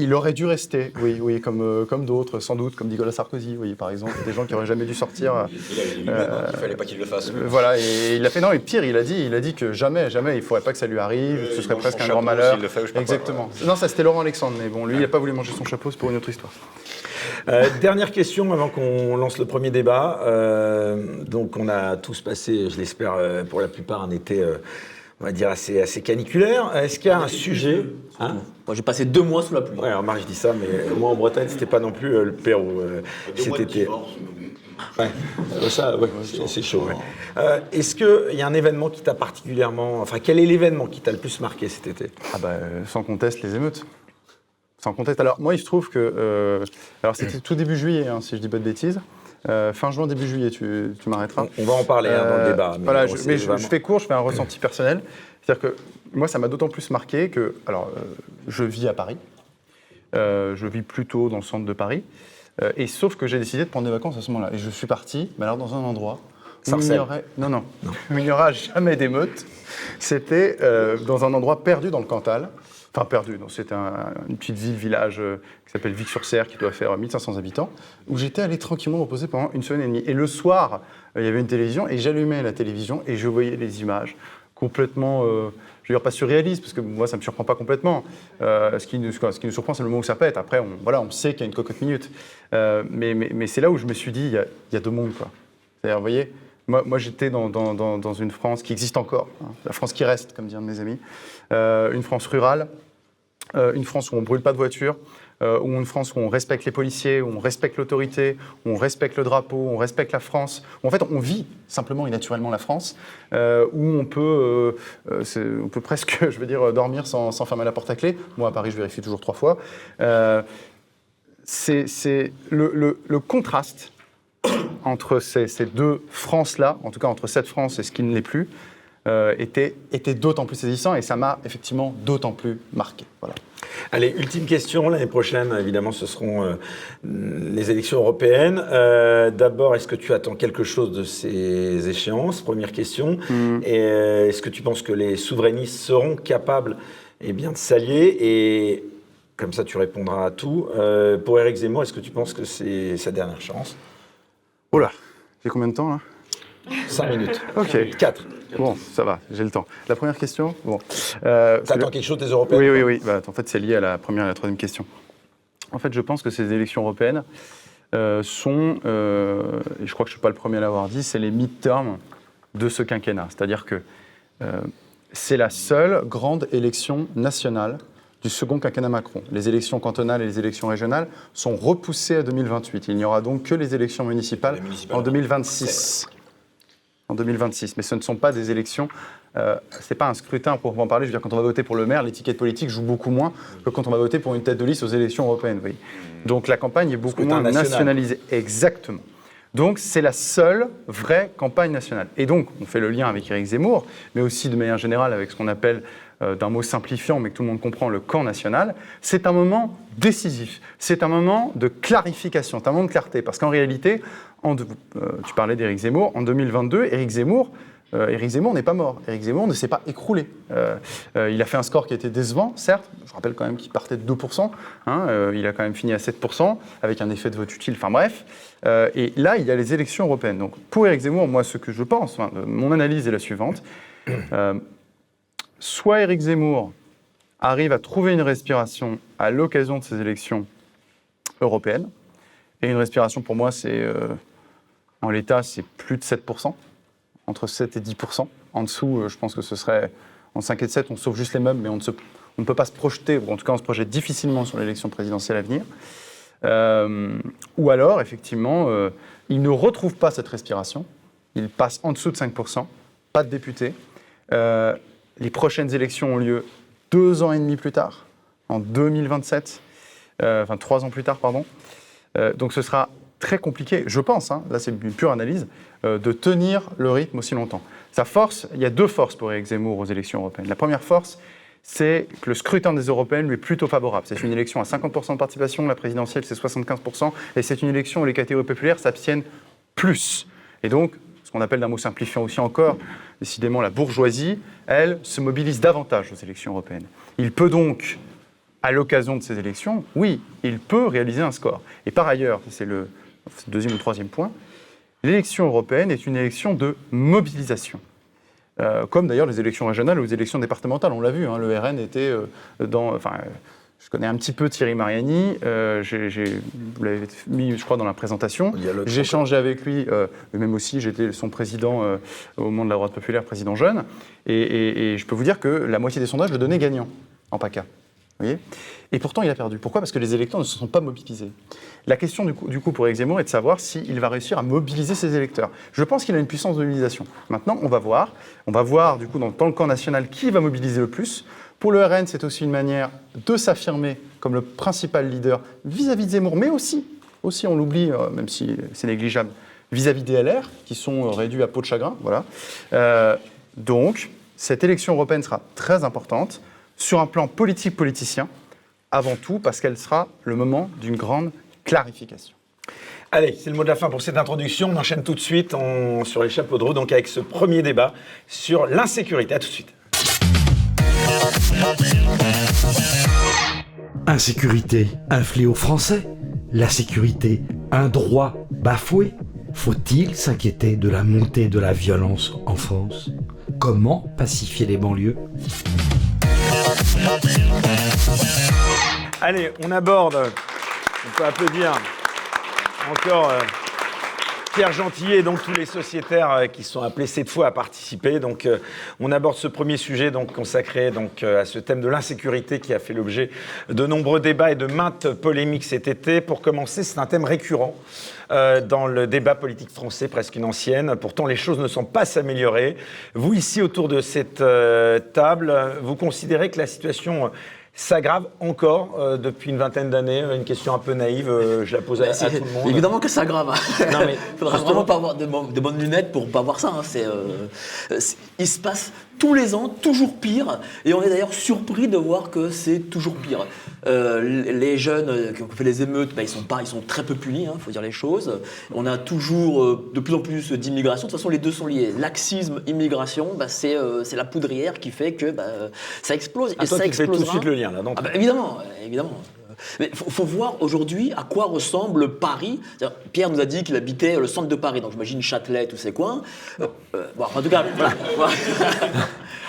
S5: Il aurait dû rester, oui, oui, comme, euh, comme d'autres, sans doute, comme Nicolas Sarkozy, oui, par exemple, des gens qui auraient jamais dû sortir.
S4: Il euh, il fallait pas qu'il le fasse.
S5: Euh, voilà, et il a fait non, et pire, il a dit, il a dit que jamais, jamais, il faudrait pas que ça lui arrive, ce serait presque un grand malheur.
S4: Le fait,
S5: Exactement. Non, ça c'était Laurent Alexandre, mais bon, lui, il n'a pas voulu manger son chapeau, c'est pour une autre histoire.
S2: dernière question avant qu'on lance le premier débat. donc, on a tous passé, je l'espère, pour la plupart, un été on va dire, assez, assez caniculaire. Est-ce qu'il y a un sujet
S3: hein Moi, j'ai passé deux mois sous la pluie.
S2: Ouais, alors Marc, je dis ça, mais moi, en Bretagne, c'était pas non plus euh, le Pérou euh, cet été. Ouais, euh, ça, ouais, c'est chaud. Ouais. Est-ce qu'il y a un événement qui t'a particulièrement. Enfin, quel est l'événement qui t'a le plus marqué cet été?
S5: Ah, bah, sans conteste, les émeutes. Sans conteste. Alors, moi, il se trouve que. alors, c'était tout début juillet, hein, si je dis pas de bêtises. Euh, fin juin, début juillet, tu, m'arrêteras.
S2: On, va en parler hein, dans le euh, débat.
S5: Mais voilà, je, mais je, fais court, je fais un ressenti personnel. C'est-à-dire que moi, ça m'a d'autant plus marqué que, alors, euh, je vis à Paris. je vis plutôt dans le centre de Paris. et sauf que j'ai décidé de prendre des vacances à ce moment-là. Et je suis parti, mais alors dans un endroit où il n'y aurait... non, non, il n'y aura jamais d'émeute. C'était dans un endroit perdu dans le Cantal. Enfin, perdu. C'était une petite ville, village qui s'appelle Vic-sur-Serre, qui doit faire 1500 habitants, où j'étais allé tranquillement reposer pendant une semaine et demie. Et le soir, euh, il y avait une télévision, et j'allumais la télévision, et je voyais les images complètement, euh, je veux dire pas surréalistes, parce que moi ça ne me surprend pas complètement. Euh, ce, qui nous, surprend, c'est le moment où ça pète. Après, on, voilà, on sait qu'il y a une cocotte minute. mais, c'est là où je me suis dit, il y a, deux mondes. Vous voyez, moi, j'étais dans, une France qui existe encore, hein, la France qui reste, comme disent mes amis, une France rurale, une France où on ne brûle pas de voitures, euh, ou une France où on respecte les policiers, où on respecte l'autorité, où on respecte le drapeau, où on respecte la France, où en fait on vit simplement et naturellement la France, euh, où on peut, euh, on peut presque, je veux dire, dormir sans, fermer la porte à clé. Moi à Paris, je vérifie toujours trois fois. c'est le, le, contraste entre ces, ces deux France-là, en tout cas entre cette France et ce qui ne l'est plus, était, était d'autant plus saisissant et ça m'a effectivement d'autant plus marqué. Voilà.
S2: Allez, ultime question. L'année prochaine, évidemment, ce seront euh, les élections européennes. Euh, d'abord, est-ce que tu attends quelque chose de ces échéances? Première question. Mm. Et euh, est-ce que tu penses que les souverainistes seront capables eh bien, de s'allier? Et comme ça, tu répondras à tout. pour Eric Zemmour, est-ce que tu penses que c'est sa dernière chance?
S5: Oh là, j'ai combien de temps là?
S2: 5 minutes.
S5: Ok.
S2: 4.
S5: Bon, ça va, j'ai le temps. La première question bon.
S2: Euh, T'attends quelque chose des Européennes
S5: Oui, oui, oui. Bah, en fait, c'est lié à la première et la troisième question. En fait, je pense que ces élections européennes euh, sont, euh, et je crois que je ne suis pas le premier à l'avoir dit, c'est les mid-terms de ce quinquennat. C'est-à-dire que euh, c'est la seule grande élection nationale du second quinquennat Macron. Les élections cantonales et les élections régionales sont repoussées à 2028. Il n'y aura donc que les élections municipales, en 2026 en 2026. Mais ce ne sont pas des élections, euh, ce n'est pas un scrutin pour en parler. Je veux dire, quand on va voter pour le maire, l'étiquette politique joue beaucoup moins que quand on va voter pour une tête de liste aux élections européennes. Donc la campagne est beaucoup moins nationalisée. Exactement. Donc c'est la seule vraie campagne nationale. Et donc on fait le lien avec Éric Zemmour, mais aussi de manière générale avec ce qu'on appelle, euh, d'un mot simplifiant, mais que tout le monde comprend, le camp national. C'est un moment décisif. C'est un moment de clarification, c'est un moment de clarté. Parce qu'en réalité, en, tu parlais d'Éric Zemmour, en 2022, Éric Zemmour euh, Éric Zemmour n'est pas mort. Éric Zemmour ne s'est pas écroulé. Euh, euh, il a fait un score qui était décevant, certes. Je rappelle quand même qu'il partait de 2%. Hein, il a quand même fini à 7%, avec un effet de vote utile. Enfin bref. et là, il y a les élections européennes. Donc pour Éric Zemmour, moi, ce que je pense, mon analyse est la suivante. soit Éric Zemmour arrive à trouver une respiration à l'occasion de ces élections européennes. Et une respiration, pour moi, c'est en l'état, c'est plus de 7% entre 7 et 10% En dessous, euh, je pense que ce serait en 5 et 7, on sauve juste les meubles, mais on ne, peut pas se projeter, ou en tout cas on se projette difficilement sur l'élection présidentielle à venir. Euh, ou alors, effectivement, euh, il ne retrouve pas cette respiration, il passe en dessous de 5%, pas de député. les prochaines élections ont lieu deux ans et demi plus tard, en 2027, enfin trois ans plus tard, pardon. donc ce sera très compliqué, je pense, hein, là c'est une pure analyse, euh, de tenir le rythme aussi longtemps. Sa force, il y a deux forces pour Eric Zemmour aux élections européennes. La première force, c'est que le scrutin des européennes lui est plutôt favorable. C'est une élection à 50% de participation, la présidentielle c'est 75%, et c'est une élection où les catégories populaires s'abstiennent plus. Et donc, ce qu'on appelle d'un mot simplifiant aussi encore, décidément la bourgeoisie, elle se mobilise davantage aux élections européennes. Il peut donc, à l'occasion de ces élections, oui, il peut réaliser un score. Et par ailleurs, c'est le deuxième ou troisième point, l'élection européenne est une élection de mobilisation. Euh, comme d'ailleurs les élections régionales ou les élections départementales, on l'a vu, hein, le RN était euh, dans... Enfin, je connais un petit peu Thierry Mariani, euh, vous l'avez mis, je crois, dans la présentation. J'ai échangé avec lui, même aussi, j'étais son président au moment de la droite populaire, président jeune, et, et, je peux vous dire que la moitié des sondages le donnaient gagnant en PACA. Vous voyez? Et pourtant, il a perdu. Pourquoi? Parce que les électeurs ne se sont pas mobilisés. La question du coup, pour Eric Zemmour est de savoir s'il va réussir à mobiliser ses électeurs. Je pense qu'il a une puissance de mobilisation. Maintenant, on va voir. On va voir, du coup, dans, le camp national, qui va mobiliser le plus. Pour le RN, c'est aussi une manière de s'affirmer comme le principal leader vis-à-vis de Zemmour, mais aussi, aussi on l'oublie, euh, même si c'est négligeable, vis-à-vis des LR, qui sont euh, réduits à peau de chagrin. Voilà. Euh, donc, cette élection européenne sera très importante sur un plan politique-politicien avant tout parce qu'elle sera le moment d'une grande clarification.
S2: Allez, c'est le mot de la fin pour cette introduction. On enchaîne tout de suite sur les chapeaux de roue, donc avec ce premier débat sur l'insécurité. À tout de suite.
S1: Insécurité, un fléau français La sécurité, un droit bafoué Faut-il s'inquiéter de la montée de la violence en France? Comment pacifier les banlieues?
S2: Allez, on aborde, peut applaudir encore euh, Pierre Gentillet et donc tous les sociétaires euh, qui sont appelés cette fois à participer. Donc, euh, on aborde ce premier sujet donc consacré donc à ce thème de l'insécurité qui a fait l'objet de nombreux débats et de maintes polémiques cet été. Pour commencer, c'est un thème récurrent. dans le débat politique français, presque une ancienne. Pourtant, les choses ne sont pas s'améliorer. Vous, ici, autour de cette table, vous considérez que la situation s'aggrave encore euh, depuis une vingtaine d'années. Une question un peu naïve, euh, je la pose à, bah, tout le monde.
S3: Évidemment que ça aggrave. Non, mais il faudra vraiment pas avoir de, bonnes lunettes pour pas voir ça. Hein. Euh, il se passe tous les ans toujours pire, et on est d'ailleurs surpris de voir que c'est toujours pire. les jeunes qui ont fait les émeutes, bah, ils sont pas, ils sont très peu punis, il hein, faut dire les choses. On a toujours de plus en plus d'immigration. De toute façon, les deux sont liés. Laxisme, immigration, bah, c'est la poudrière qui fait que ça explose.
S2: et ça fais tout de suite le lien.
S3: Ah bah, évidemment, évidemment. Mais il faut, voir aujourd'hui à quoi ressemble Paris. Pierre nous a dit qu'il habitait le centre de Paris, donc j'imagine Châtelet, tous ces coins. Euh, euh, bon, en tout cas, voilà.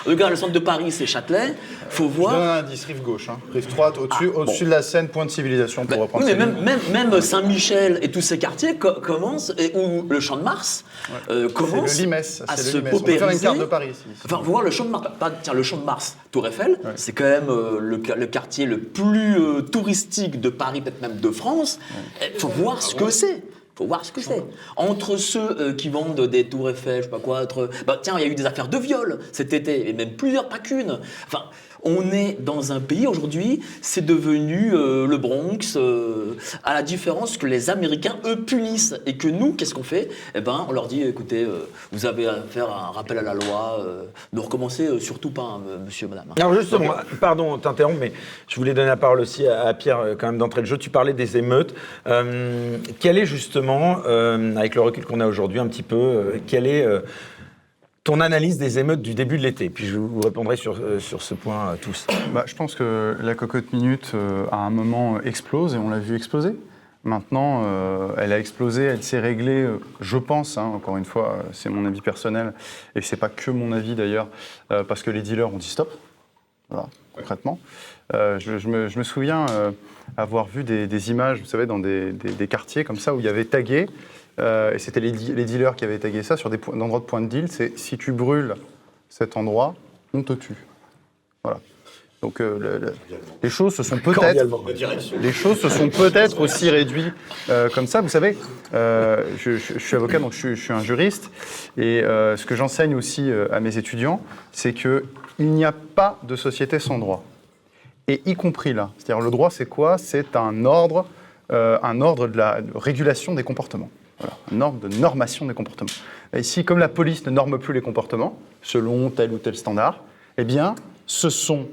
S3: Cas, le centre de Paris, c'est Châtelet. faut voir.
S5: un indice, rive gauche, hein. rive droite, au-dessus, ah, de la Seine, point de civilisation, pour bah, reprendre
S3: Oui, mais même, même, Saint-Michel et tous ces quartiers commencent, et où le Champ de Mars
S5: euh, commence le Limès, à se le On peut faire une carte de Paris ici.
S3: Enfin, voir le Champ de Mars. tiens, le Champ de Mars, Tour Eiffel, c'est quand même euh, le, quartier le plus euh, touristique de Paris, peut-être même de France. Il faut voir ce que c'est faut voir ce que c'est. Entre ceux euh, qui vendent des tours Eiffel, je sais pas quoi, bah, tiens, il y a eu des affaires de viol cet été, et même plusieurs, pas qu'une. Enfin, On est dans un pays aujourd'hui, c'est devenu euh, le Bronx, euh, à la différence que les Américains, eux, punissent. Et que nous, qu'est-ce qu'on fait? Eh ben, on leur dit, écoutez, euh, vous avez à faire un rappel à la loi, ne recommencez surtout pas, hein, monsieur, madame.
S2: Alors justement, pardon, t'interromps, mais je voulais donner la parole aussi à, Pierre, quand même, d'entrée de jeu. Tu parlais des émeutes. quel est justement, avec le recul qu'on a aujourd'hui un petit peu, quel est ton analyse des émeutes du début de l'été. Puis je vous répondrai sur, euh, sur ce point euh, tous.
S5: Bah, je pense que la cocotte minute, euh, à un moment, explose et on l'a vu exploser. Maintenant, elle a explosé, elle s'est réglée, je pense, hein, encore une fois, c'est mon avis personnel, et c'est pas que mon avis d'ailleurs, parce que les dealers ont dit stop, voilà, concrètement. Je, me, souviens avoir vu des, images, vous savez, dans des, des, quartiers comme ça, où il y avait tagué euh, et c'était les, dealers qui avaient tagué ça sur des endroits de point de deal, c'est si tu brûles cet endroit, on te tue. Voilà. Donc euh, les choses se sont peut-être les choses se sont peut-être aussi réduites euh, comme ça. Vous savez, je, suis avocat donc je, suis un juriste et ce que j'enseigne aussi à mes étudiants, c'est que il n'y a pas de société sans droit et y compris là. C'est-à-dire le droit, c'est quoi? C'est un ordre, un ordre de la régulation des comportements. Voilà, un ordre de normation des comportements. ici, comme la police ne norme plus les comportements selon tel ou tel standard, eh bien, ce sont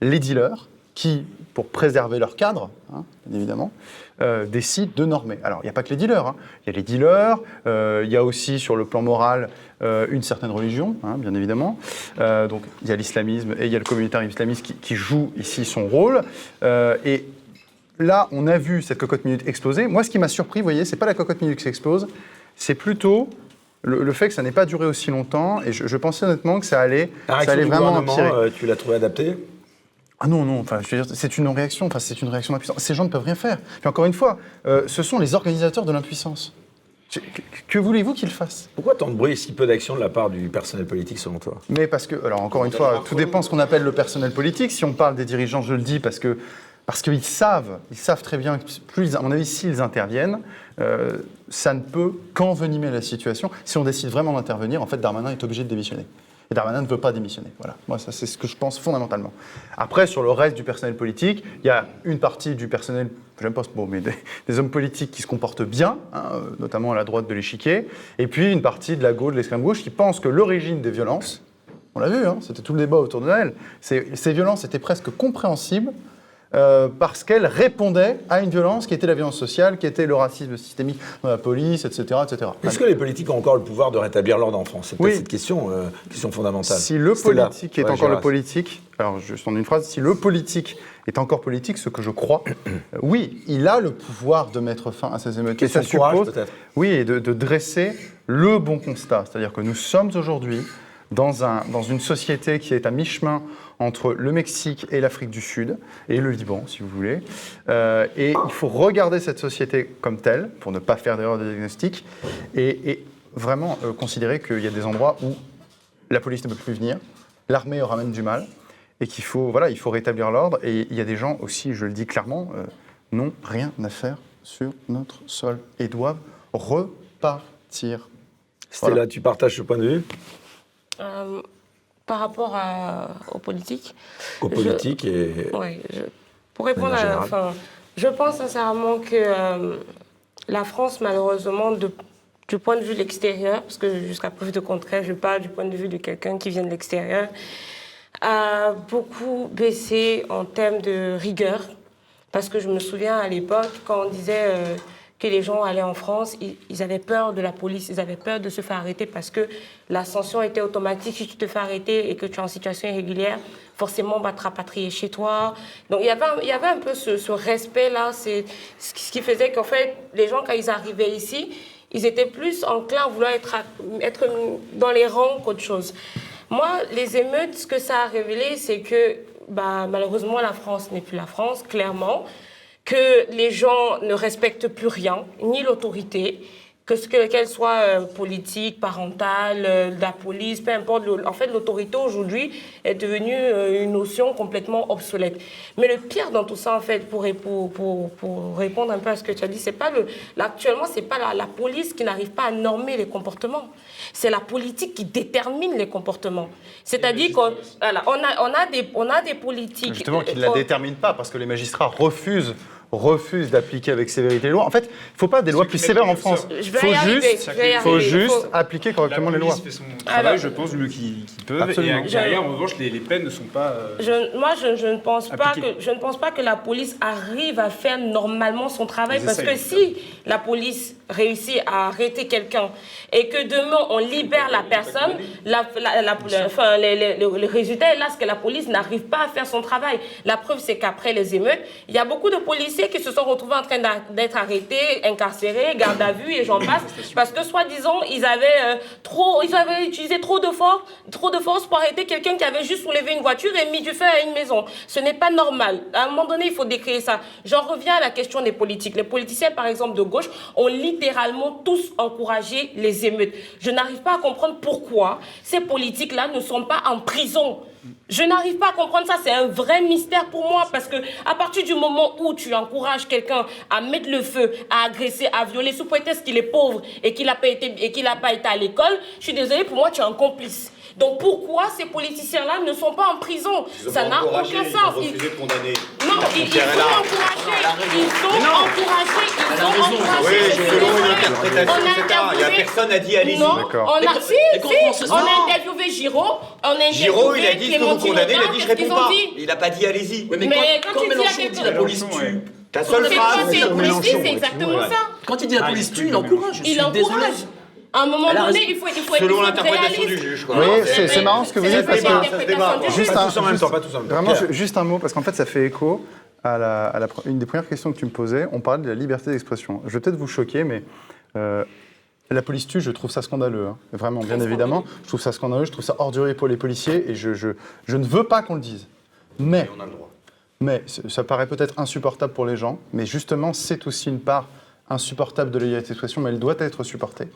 S5: les dealers qui, pour préserver leur cadre, hein, évidemment, euh, décident de normer. Alors, il n'y a pas que les dealers. Hein. Il y a les dealers, euh, il y a aussi, sur le plan moral, euh, une certaine religion, hein, bien évidemment. donc, il y a l'islamisme et il y a le communautarisme islamiste qui, qui joue ici son rôle. et là, on a vu cette cocotte minute exploser. Moi, ce qui m'a surpris, vous voyez, c'est pas la cocotte minute qui explose, c'est plutôt le, fait que ça n'ait pas duré aussi longtemps. Et je, pensais honnêtement que ça allait, ça allait vraiment empirer.
S2: Euh, tu l'as trouvé adapté?
S5: Ah non, non, enfin, je veux dire, c'est une réaction, enfin, c'est une réaction d'impuissance. Ces gens ne peuvent rien faire. Puis encore une fois, euh, ce sont les organisateurs de l'impuissance. Que, voulez-vous qu'ils fassent?
S2: Pourquoi tant de bruit et si peu d'action de la part du personnel politique selon toi?
S5: Mais parce que, alors encore une fois, tout dépend ce qu'on appelle le personnel politique. Si on parle des dirigeants, je le dis parce que parce qu'ils savent, ils savent très bien que, plus, à mon avis, s'ils interviennent, euh, ça ne peut qu'envenimer la situation. Si on décide vraiment d'intervenir, en fait, Darmanin est obligé de démissionner. Et Darmanin ne veut pas démissionner. Voilà. Moi, ça, c'est ce que je pense fondamentalement. Après, sur le reste du personnel politique, il y a une partie du personnel, j'aime pas ce mot, mais des, hommes politiques qui se comportent bien, hein, notamment à la droite de l'échiquier, et puis une partie de la gauche, de l'extrême gauche, qui pense que l'origine des violences, on l'a vu, hein, c'était tout le débat autour de Noël, ces violences étaient presque compréhensibles euh, parce qu'elle répondait à une violence qui était la violence sociale, qui était le racisme systémique dans la police, etc. etc.
S2: Est-ce que les politiques ont encore le pouvoir de rétablir l'ordre en France? C'est peut-être cette question, euh, question fondamentale.
S5: Si le politique est encore le politique, alors juste en une phrase, si le politique est encore politique, ce que je crois, oui, il a le pouvoir de mettre fin à ces émeutes.
S2: Et ça suppose,
S5: oui, et de, de dresser le bon constat, c'est-à-dire que nous sommes aujourd'hui dans, un, dans une société qui est à mi-chemin entre le Mexique et l'Afrique du Sud, et le Liban, si vous voulez. Euh, et il faut regarder cette société comme telle, pour ne pas faire d'erreur de diagnostic, et, vraiment euh, considérer qu'il y a des endroits où la police ne peut plus venir, l'armée aura même du mal, et qu'il faut, voilà, il faut rétablir l'ordre. Et il y a des gens aussi, je le dis clairement, euh, n'ont rien à faire sur notre sol et doivent repartir.
S2: Stella, tu partages ce point de vue?
S6: Par rapport aux politiques.
S2: Aux politiques et.
S6: Oui, pour répondre à. Enfin, je pense sincèrement que euh, la France, malheureusement, du point de vue de l'extérieur, parce que jusqu'à preuve de contraire, je parle du point de vue de quelqu'un qui vient de l'extérieur, a beaucoup baissé en termes de rigueur. Parce que je me souviens à l'époque, quand on disait. Euh, les gens allaient en France, ils, avaient peur de la police, ils avaient peur de se faire arrêter parce que la sanction était automatique. Si tu te fais arrêter et que tu es en situation irrégulière, forcément, on va te rapatrier chez toi. Donc il y avait il y avait un peu ce, respect-là. C'est ce qui faisait qu'en fait, les gens, quand ils arrivaient ici, ils étaient plus enclins à vouloir être, être dans les rangs qu'autre chose. Moi, les émeutes, ce que ça a révélé, c'est que bah, malheureusement, la France n'est plus la France, clairement que les gens ne respectent plus rien, ni l'autorité, que ce qu'elle soit euh, politique, parentale, euh, de la police, peu importe. en fait, l'autorité aujourd'hui est devenue euh, une notion complètement obsolète. Mais le pire dans tout ça, en fait, pour, pour, pour, répondre un peu à ce que tu as dit, c'est pas le, actuellement, c'est pas la, la, police qui n'arrive pas à normer les comportements. C'est la politique qui détermine les comportements. C'est-à-dire qu'on voilà, on a, on a des, on a des politiques.
S5: Justement, qui ne la déterminent pas, parce que les magistrats refusent refuse d'appliquer avec sévérité les lois. En fait, il ne faut pas des lois plus sévères en France. Il faut juste, faut juste appliquer correctement les lois.
S7: fait son travail, je pense, du mieux qu'ils peuvent. Absolument. Et derrière, en revanche, les, peines ne sont pas. Euh,
S6: je, moi, je, ne pense pas que, je ne pense pas que la police arrive à faire normalement son travail. parce que si la police réussit à arrêter quelqu'un et que demain on libère la personne, la, enfin, le, résultat est là, c'est que la police n'arrive pas à faire son travail. La preuve, c'est qu'après les émeutes, il y a beaucoup de qui se sont retrouvés en train d'être arrêtés, incarcérés, garde à vue et j'en passe, parce que soi-disant, ils avaient euh, ils avaient utilisé trop de force, trop de force pour arrêter quelqu'un qui avait juste soulevé une voiture et mis du feu à une maison. Ce n'est pas normal. À un moment donné, il faut décrire ça. J'en reviens à la question des politiques. Les politiciens, par exemple, de gauche, ont littéralement tous encouragé les émeutes. Je n'arrive pas à comprendre pourquoi ces politiques-là ne sont pas en prison. Je n'arrive pas à comprendre ça, c'est un vrai mystère pour moi parce que à partir du moment où tu encourages quelqu'un à mettre le feu, à agresser, à violer sous prétexte qu'il est pauvre et qu'il n'a pas été et qu'il pas été à l'école, je suis désolée pour moi tu es un complice. Donc pourquoi ces politiciens-là ne sont pas en prison Ça n'a aucun sens. Ils
S4: ont refusé de condamner.
S6: Non, ils, ils, ont encouragé. Ils ont encouragé. Ils ont encouragé.
S4: Oui, selon une interprétation, etc. Il n'y a personne à dit allez-y.
S6: Non, on a, si, si, on a interviewé Giraud. On a
S4: Giraud, il a dit que vous condamnez, il a dit je réponds pas. Il n'a pas dit allez-y.
S3: Mais quand Mélenchon dit la police tue.
S4: Ta seule phrase,
S6: c'est exactement ça.
S3: Quand il dit la police tue, il encourage.
S6: Il encourage. À un moment donné, il faut, il faut
S4: Selon l'interprétation du juge. Quoi.
S5: Oui, c'est marrant ce que vous dites parce que
S2: juste un, même temps, pas tous
S5: Vraiment, juste un mot parce qu'en fait, ça fait écho à, la, à la, une des premières questions que tu me posais. On parlait de la liberté d'expression. Je vais peut-être vous choquer, mais euh, la police tue, je trouve ça scandaleux. Hein. Vraiment, bien évidemment. Je trouve ça scandaleux, je trouve ça ordurier pour les policiers et je, je, je ne veux pas qu'on le dise. Mais, on a le droit. mais ça paraît peut-être insupportable pour les gens, mais justement, c'est aussi une part insupportable de la liberté d'expression, mais elle doit être supportée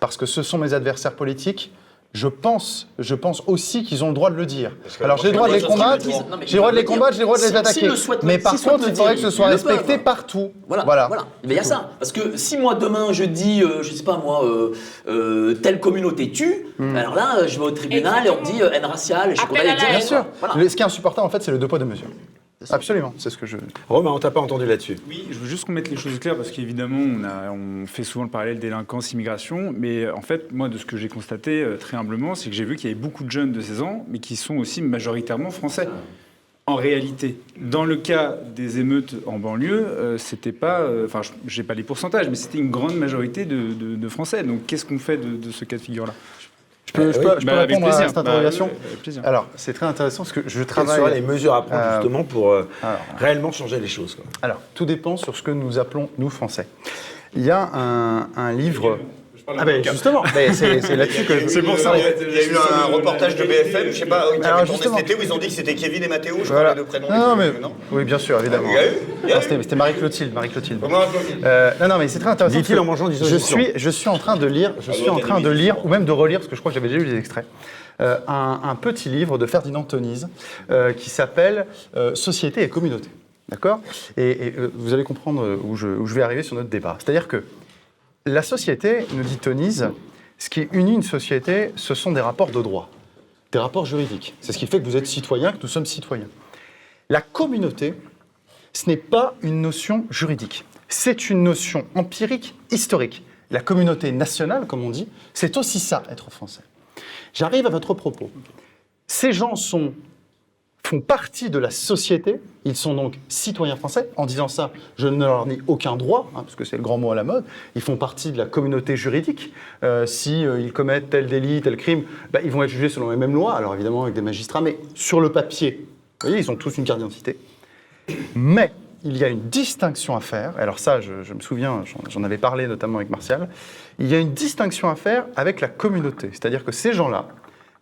S5: parce que ce sont mes adversaires politiques, je pense, je pense aussi qu'ils ont le droit de le dire. Alors j'ai le droit de les combattre, j'ai le droit de les combattre, j'ai le droit de les attaquer. mais par contre, il faudrait que ce soit respecté partout.
S3: Voilà, voilà. Il y a ça. Parce que si moi demain je dis, euh, je sais pas moi, euh, euh, telle communauté tue, hmm. alors là je vais au tribunal et on me dit haine raciale, je suis
S5: Bien sûr. Ce qui est insupportable en fait, c'est le deux poids deux mesures. Absolument, c'est ce que je.
S2: Romain, on t'a pas entendu là-dessus.
S7: Oui, je veux juste qu'on mette les choses claires parce qu'évidemment, on, on fait souvent le parallèle délinquance-immigration, mais en fait, moi, de ce que j'ai constaté euh, très humblement, c'est que j'ai vu qu'il y avait beaucoup de jeunes de 16 ans, mais qui sont aussi majoritairement français. En réalité, dans le cas des émeutes en banlieue, euh, c'était pas, euh, enfin, j'ai pas les pourcentages, mais c'était une grande majorité de, Français. Donc, qu'est-ce qu'on fait de, de ce cas de figure-là?
S5: Je peux, je peux, je peux bah, répondre à cette bah, interrogation Alors, c'est très intéressant parce que je travaille... Quelles
S2: seraient les mesures à prendre euh, justement pour euh, réellement changer les choses
S5: Alors, tout dépend sur ce que nous appelons, nous, Français. Il y a un, un livre...
S2: Ah ben justement, c'est là-dessus que
S4: c'est pour ça. Il y a eu un reportage de BFM, je sais pas, qui avait tourné cet été où ils ont dit que c'était Kevin et Mathéo, je crois les deux prénoms.
S5: Non, mais oui, bien sûr, évidemment. C'était Marie Clotilde, Marie Clotilde. Euh, non, non, mais c'est très intéressant.
S2: Dit-il en mangeant du
S5: Je suis, je suis en train de lire, je suis en train de lire ou même de relire, parce que je crois que j'avais déjà lu des extraits. Euh, un, petit livre de Ferdinand Tonise euh, qui s'appelle Société et communauté. D'accord? Et, vous allez comprendre où je, où je vais arriver sur notre débat. C'est-à-dire que la société, nous dit Tonise, ce qui unit une société, ce sont des rapports de droit, des rapports juridiques. C'est ce qui fait que vous êtes citoyen, que nous sommes citoyens. La communauté, ce n'est pas une notion juridique, c'est une notion empirique, historique. La communauté nationale, comme on dit, c'est aussi ça, être français. J'arrive à votre propos. Ces gens sont font partie de la société, ils sont donc citoyens français. En disant ça, je ne leur nie aucun droit, hein, parce que c'est le grand mot à la mode. Ils font partie de la communauté juridique. Euh, si euh, ils commettent tel délit, tel crime, bah, ils vont être jugés selon les mêmes lois, alors évidemment avec des magistrats, mais sur le papier, vous voyez, ils ont tous une carte d'identité. Mais il y a une distinction à faire, alors ça, je, je me souviens, j'en avais parlé notamment avec Martial, il y a une distinction à faire avec la communauté. C'est-à-dire que ces gens-là,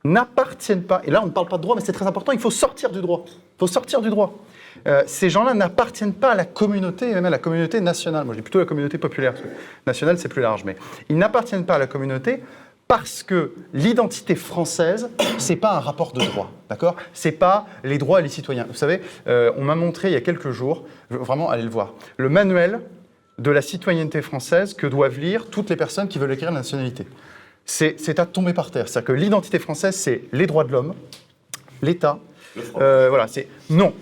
S5: n'appartiennent pas, et là on ne parle pas de droit, mais c'est très important, il faut sortir du droit. Il faut sortir du droit. euh, ces gens-là n'appartiennent pas à la communauté, même à la communauté nationale. Moi, je dis plutôt la communauté populaire, nationale, c'est plus large, mais ils n'appartiennent pas à la communauté parce que l'identité française, c'est pas un rapport de droit, d'accord? C'est pas les droits et les citoyens. Vous savez, euh, on m'a montré il y a quelques jours, vraiment, allez le voir, le manuel de la citoyenneté française que doivent lire toutes les personnes qui veulent écrire la nationalité. C'est à tomber par terre. C'est-à-dire que l'identité française, c'est les droits de l'homme, l'État, euh, voilà, c'est non.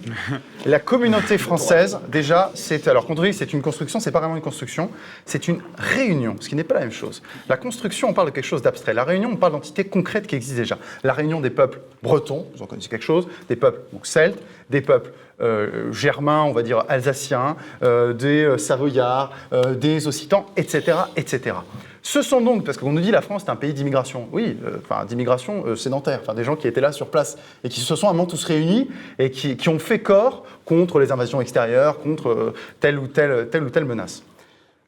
S5: La communauté française, déjà, c'est alors quand on dit c'est une construction, c'est pas vraiment une construction, c'est une réunion, ce qui n'est pas la même chose. La construction, on parle de quelque chose d'abstrait. La réunion, on parle d'entités concrètes qui existent déjà. La réunion des peuples bretons, vous en connaissez quelque chose, des peuples celtes, des peuples euh, germains, on va dire alsaciens, euh, des savoyards, des occitans, etc., etc. Ce sont donc, parce qu'on nous dit la France est un pays d'immigration, oui, euh, enfin d'immigration euh, sédentaire, enfin des gens qui étaient là sur place et qui se sont à moment tous réunis et qui, ont fait corps contre les invasions extérieures, contre euh, telle ou telle, menace.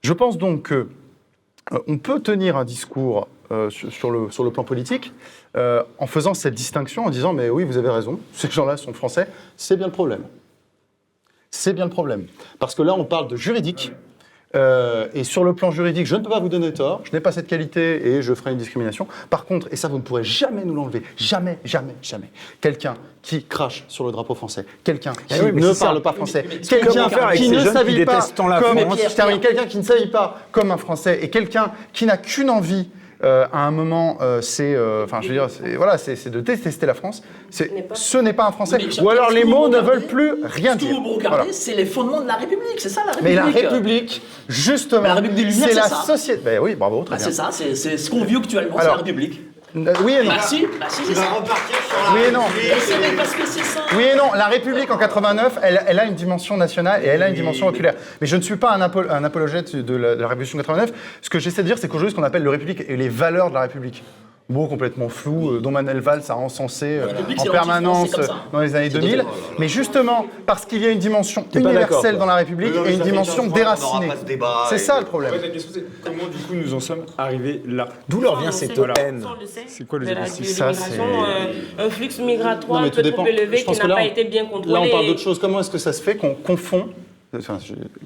S5: Je pense donc qu'on peut tenir un discours sur, le, sur le plan politique en faisant cette distinction, en disant mais oui, vous avez raison, ces gens-là sont français, c'est bien le problème. C'est bien le problème. Parce que là, on parle de juridique, euh, et sur le plan juridique, je ne peux pas vous donner tort, je n'ai pas cette qualité et je ferai une discrimination. Par contre, et ça vous ne pourrez jamais nous l'enlever, jamais, jamais, jamais, quelqu'un qui crache sur le drapeau français, quelqu'un qui eh ne parle pas français, quelqu'un qui ne s'habille pas comme, quelqu'un qui ne s'habille pas comme un Français et quelqu'un qui n'a qu'une envie euh, à un moment, euh, c'est, euh, enfin, je veux dire, voilà, c'est de détester la France. Ce n'est pas un Français. Ou alors les mots ne veulent plus rien dire.
S3: Ce que vous regardez, c'est les fondements de la République, c'est ça la République.
S5: Mais la République, justement, c'est la société. Ben oui, bravo, très
S3: bah, C'est ça, c'est ce qu'on vit actuellement, c'est la République.
S5: Euh, oui et non.
S3: Merci, merci, c'est ça.
S4: repartir sur la
S5: oui et non.
S3: parce que c'est ça.
S5: Oui et non. La République en 89, elle, elle, a une dimension nationale et elle a une dimension oculaire. Mais je ne suis pas un, un apologète de la, de la Révolution 89. Ce que j'essaie de dire, c'est qu'aujourd'hui, ce qu'on appelle le République et les valeurs de la République mot complètement flou, euh, dont Manuel Valls a encensé euh, en permanence euh, dans les années 2000. Mais justement, parce qu'il y a une dimension universelle dans la République et une dimension déracinée. C'est ça le problème.
S7: comment du coup nous en sommes arrivés là
S2: D'où leur vient cette haine
S6: C'est quoi le Ça, c'est un flux migratoire un peu trop élevé qui n'a pas été bien contrôlé.
S5: Là, on parle d'autre chose. Comment est-ce que ça se fait qu'on confond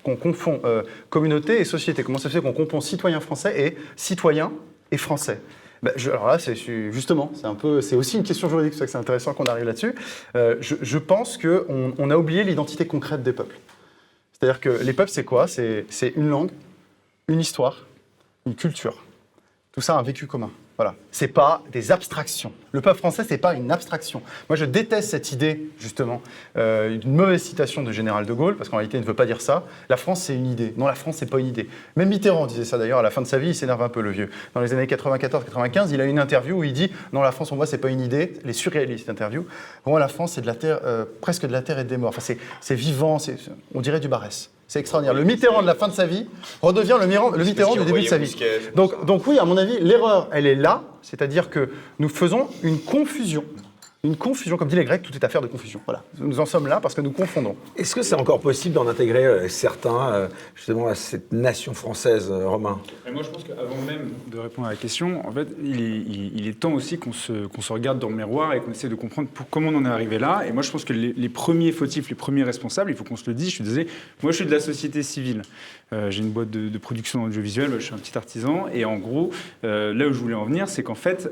S5: qu'on confond communauté et société? Comment ça se fait qu'on confond citoyen français et citoyen et français? Bah, alors là, c'est justement, c'est un peu, c'est aussi une question juridique, c'est c'est intéressant qu'on arrive là-dessus. Euh, je, pense qu'on on a oublié l'identité concrète des peuples. C'est-à-dire que les peuples, c'est quoi? C'est une langue, une histoire, une culture. Tout ça un vécu commun. Voilà. C'est pas des abstractions. Le peuple français, c'est pas une abstraction. Moi, je déteste cette idée, justement, euh, d'une mauvaise citation de Général de Gaulle, parce qu'en réalité, il ne veut pas dire ça. La France, c'est une idée. Non, la France, c'est pas une idée. Même Mitterrand disait ça d'ailleurs à la fin de sa vie, il s'énerve un peu, le vieux. Dans les années 94-95, il a une interview où il dit Non, la France, on voit, c'est pas une idée. Les surréalistes interview. Pour moi, la France, c'est de la terre, euh, presque de la terre et des morts. Enfin, c'est vivant, on dirait du Barès. C'est extraordinaire. Le Mitterrand de la fin de sa vie redevient le, le Mitterrand du début de sa vie. Donc, donc oui, à mon avis, l'erreur, elle est là, c'est-à-dire que nous faisons une confusion une confusion, comme disent les Grecs, tout est affaire de confusion. Voilà, nous en sommes là parce que nous confondons.
S2: Est-ce que c'est encore possible d'en intégrer euh, certains, euh, justement, à cette nation française, euh, Romain?
S7: Moi, je pense qu'avant même de répondre à la question, en fait, il est, il, est temps aussi qu'on se, qu'on se, regarde dans le miroir et qu'on essaie de comprendre pour, comment on en est arrivé là. Et moi, je pense que les, premiers fautifs, les premiers responsables, il faut qu'on se le dise. Je suis désolé, moi, je suis de la société civile. j'ai une boîte de, production audiovisuelle, je suis un petit artisan. Et en gros, là où je voulais en venir, c'est qu'en fait,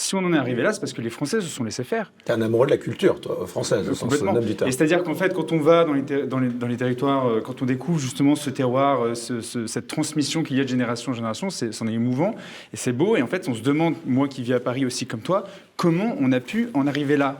S7: si on en est arrivé là, c'est parce que les Français se sont laissés faire.
S2: es un amoureux de la culture, toi, française, au sens noble du
S7: Et c'est-à-dire qu'en fait, quand on va dans les, dans les, dans les territoires, euh, quand on découvre justement ce terroir, euh, cette transmission qu'il y a de génération en génération, c'en est, émouvant et c'est beau. Et en fait, on se demande, moi qui vis à Paris aussi comme toi, comment on a pu en arriver là?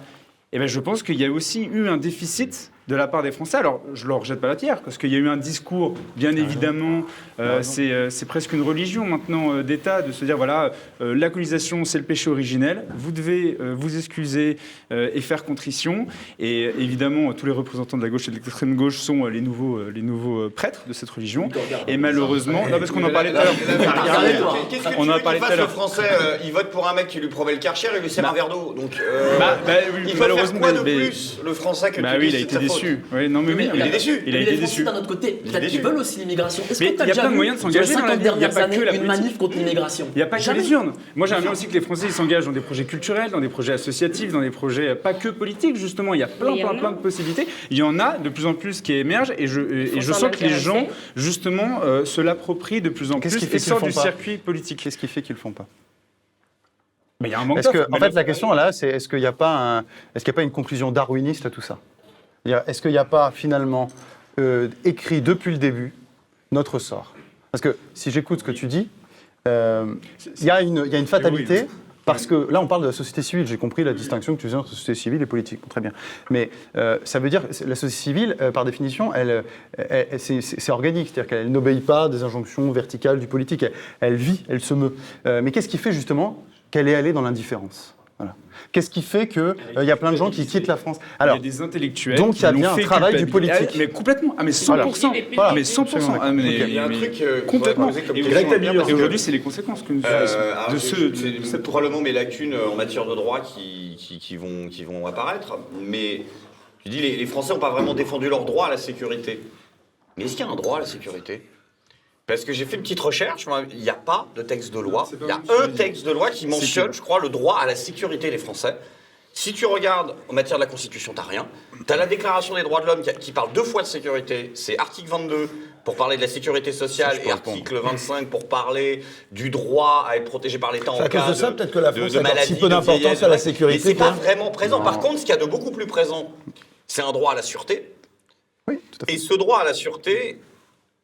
S7: Et bien, je pense qu'il y a aussi eu un déficit de la part des Français. Alors, je leur jette pas la pierre, parce qu'il y a eu un discours, bien évidemment, euh, euh, c'est presque une religion maintenant euh, d'État, de se dire, voilà, la colonisation, c'est le péché originel, vous devez vous excuser et faire contrition. Et évidemment, tous les représentants de la gauche et de l'extrême gauche sont les nouveaux, les nouveaux prêtres de cette religion. Et malheureusement, non, parce qu'on en parlait tout à l'heure.
S4: Qu'est-ce que tu veux qu'il fasse le français Il vote pour un mec qui lui promet le karcher et lui sert un verre d'eau. Donc,
S7: bah, bah,
S4: il faut faire quoi de plus, le français, que
S7: bah,
S4: tu
S7: oui, il a été déçu déçu. Oui, non, mais,
S3: il est
S4: déçu.
S3: Il a été déçu. d'un autre côté, peut-être qu'ils veulent aussi l'immigration. Est-ce
S7: que
S3: tu as
S7: déjà vu
S3: moyens de s'engager dans la dernières années une manif contre l'immigration
S7: Il n'y a pas que les urnes. Moi, j'aimerais bien aussi que les Français s'engagent dans des projets culturels, dans des projets associatifs, dans des projets pas que politiques, justement. Il y a plein, plein, plein de possibilités. Il y en a de plus en plus qui émergent et je, et je sens que les gens, justement, euh, se l'approprient de plus en plus et sortent du circuit politique.
S5: Qu'est-ce qui fait qu'ils le font pas
S7: mais il y a un manque
S5: que, En fait, la question là, c'est est-ce qu'il n'y a, pas est a pas une conclusion darwiniste à tout ça? Est-ce qu'il n'y a pas finalement euh, écrit depuis le début notre sort? Parce que si j'écoute ce que tu dis, euh, il y, a une fatalité. Parce que là, on parle de la société civile. J'ai compris la distinction que tu faisais entre société civile et politique. très bien. Mais euh, ça veut dire que la société civile, par définition, elle, c'est organique. C'est-à-dire qu'elle n'obéit pas des injonctions verticales du politique. Elle, vit, elle se meut. mais qu'est-ce qui fait justement qu'elle est allée dans l'indifférence? Qu'est-ce qui fait qu'il euh, y a plein de gens qui quittent la France
S7: Alors, il y a des intellectuels.
S5: Donc il y a bien un travail du politique.
S7: mais complètement. Ah, mais 100%. Mais 100%. Ah, mais,
S4: il y a un truc euh,
S7: complètement.
S4: Et
S7: aujourd'hui, c'est les conséquences que nous
S4: euh, de ce. C'est probablement mes lacunes en matière de droit qui, qui, vont, qui vont apparaître. Mais tu dis, les, les Français n'ont pas vraiment défendu leur droit à la sécurité. Mais est-ce qu'il y a un droit à la sécurité? Parce que j'ai fait une petite recherche, il n'y a pas de texte de loi. Il y a un texte de loi qui mentionne, je crois, le droit à la sécurité des Français. Si tu regardes en matière de la Constitution, tu n'as rien. Tu as la Déclaration des droits de l'homme qui, parle deux fois de sécurité. C'est article 22 pour parler de la sécurité sociale et article 25 pour parler du droit à être protégé par l'État en cas
S1: de, ça, peut-être que la France a si peu d'importance à la sécurité.
S4: Mais c'est pas vraiment présent. Par contre, ce qu'il y a de beaucoup plus présent, c'est un droit à la sûreté.
S5: Oui, tout à fait.
S4: Et ce droit à la sûreté,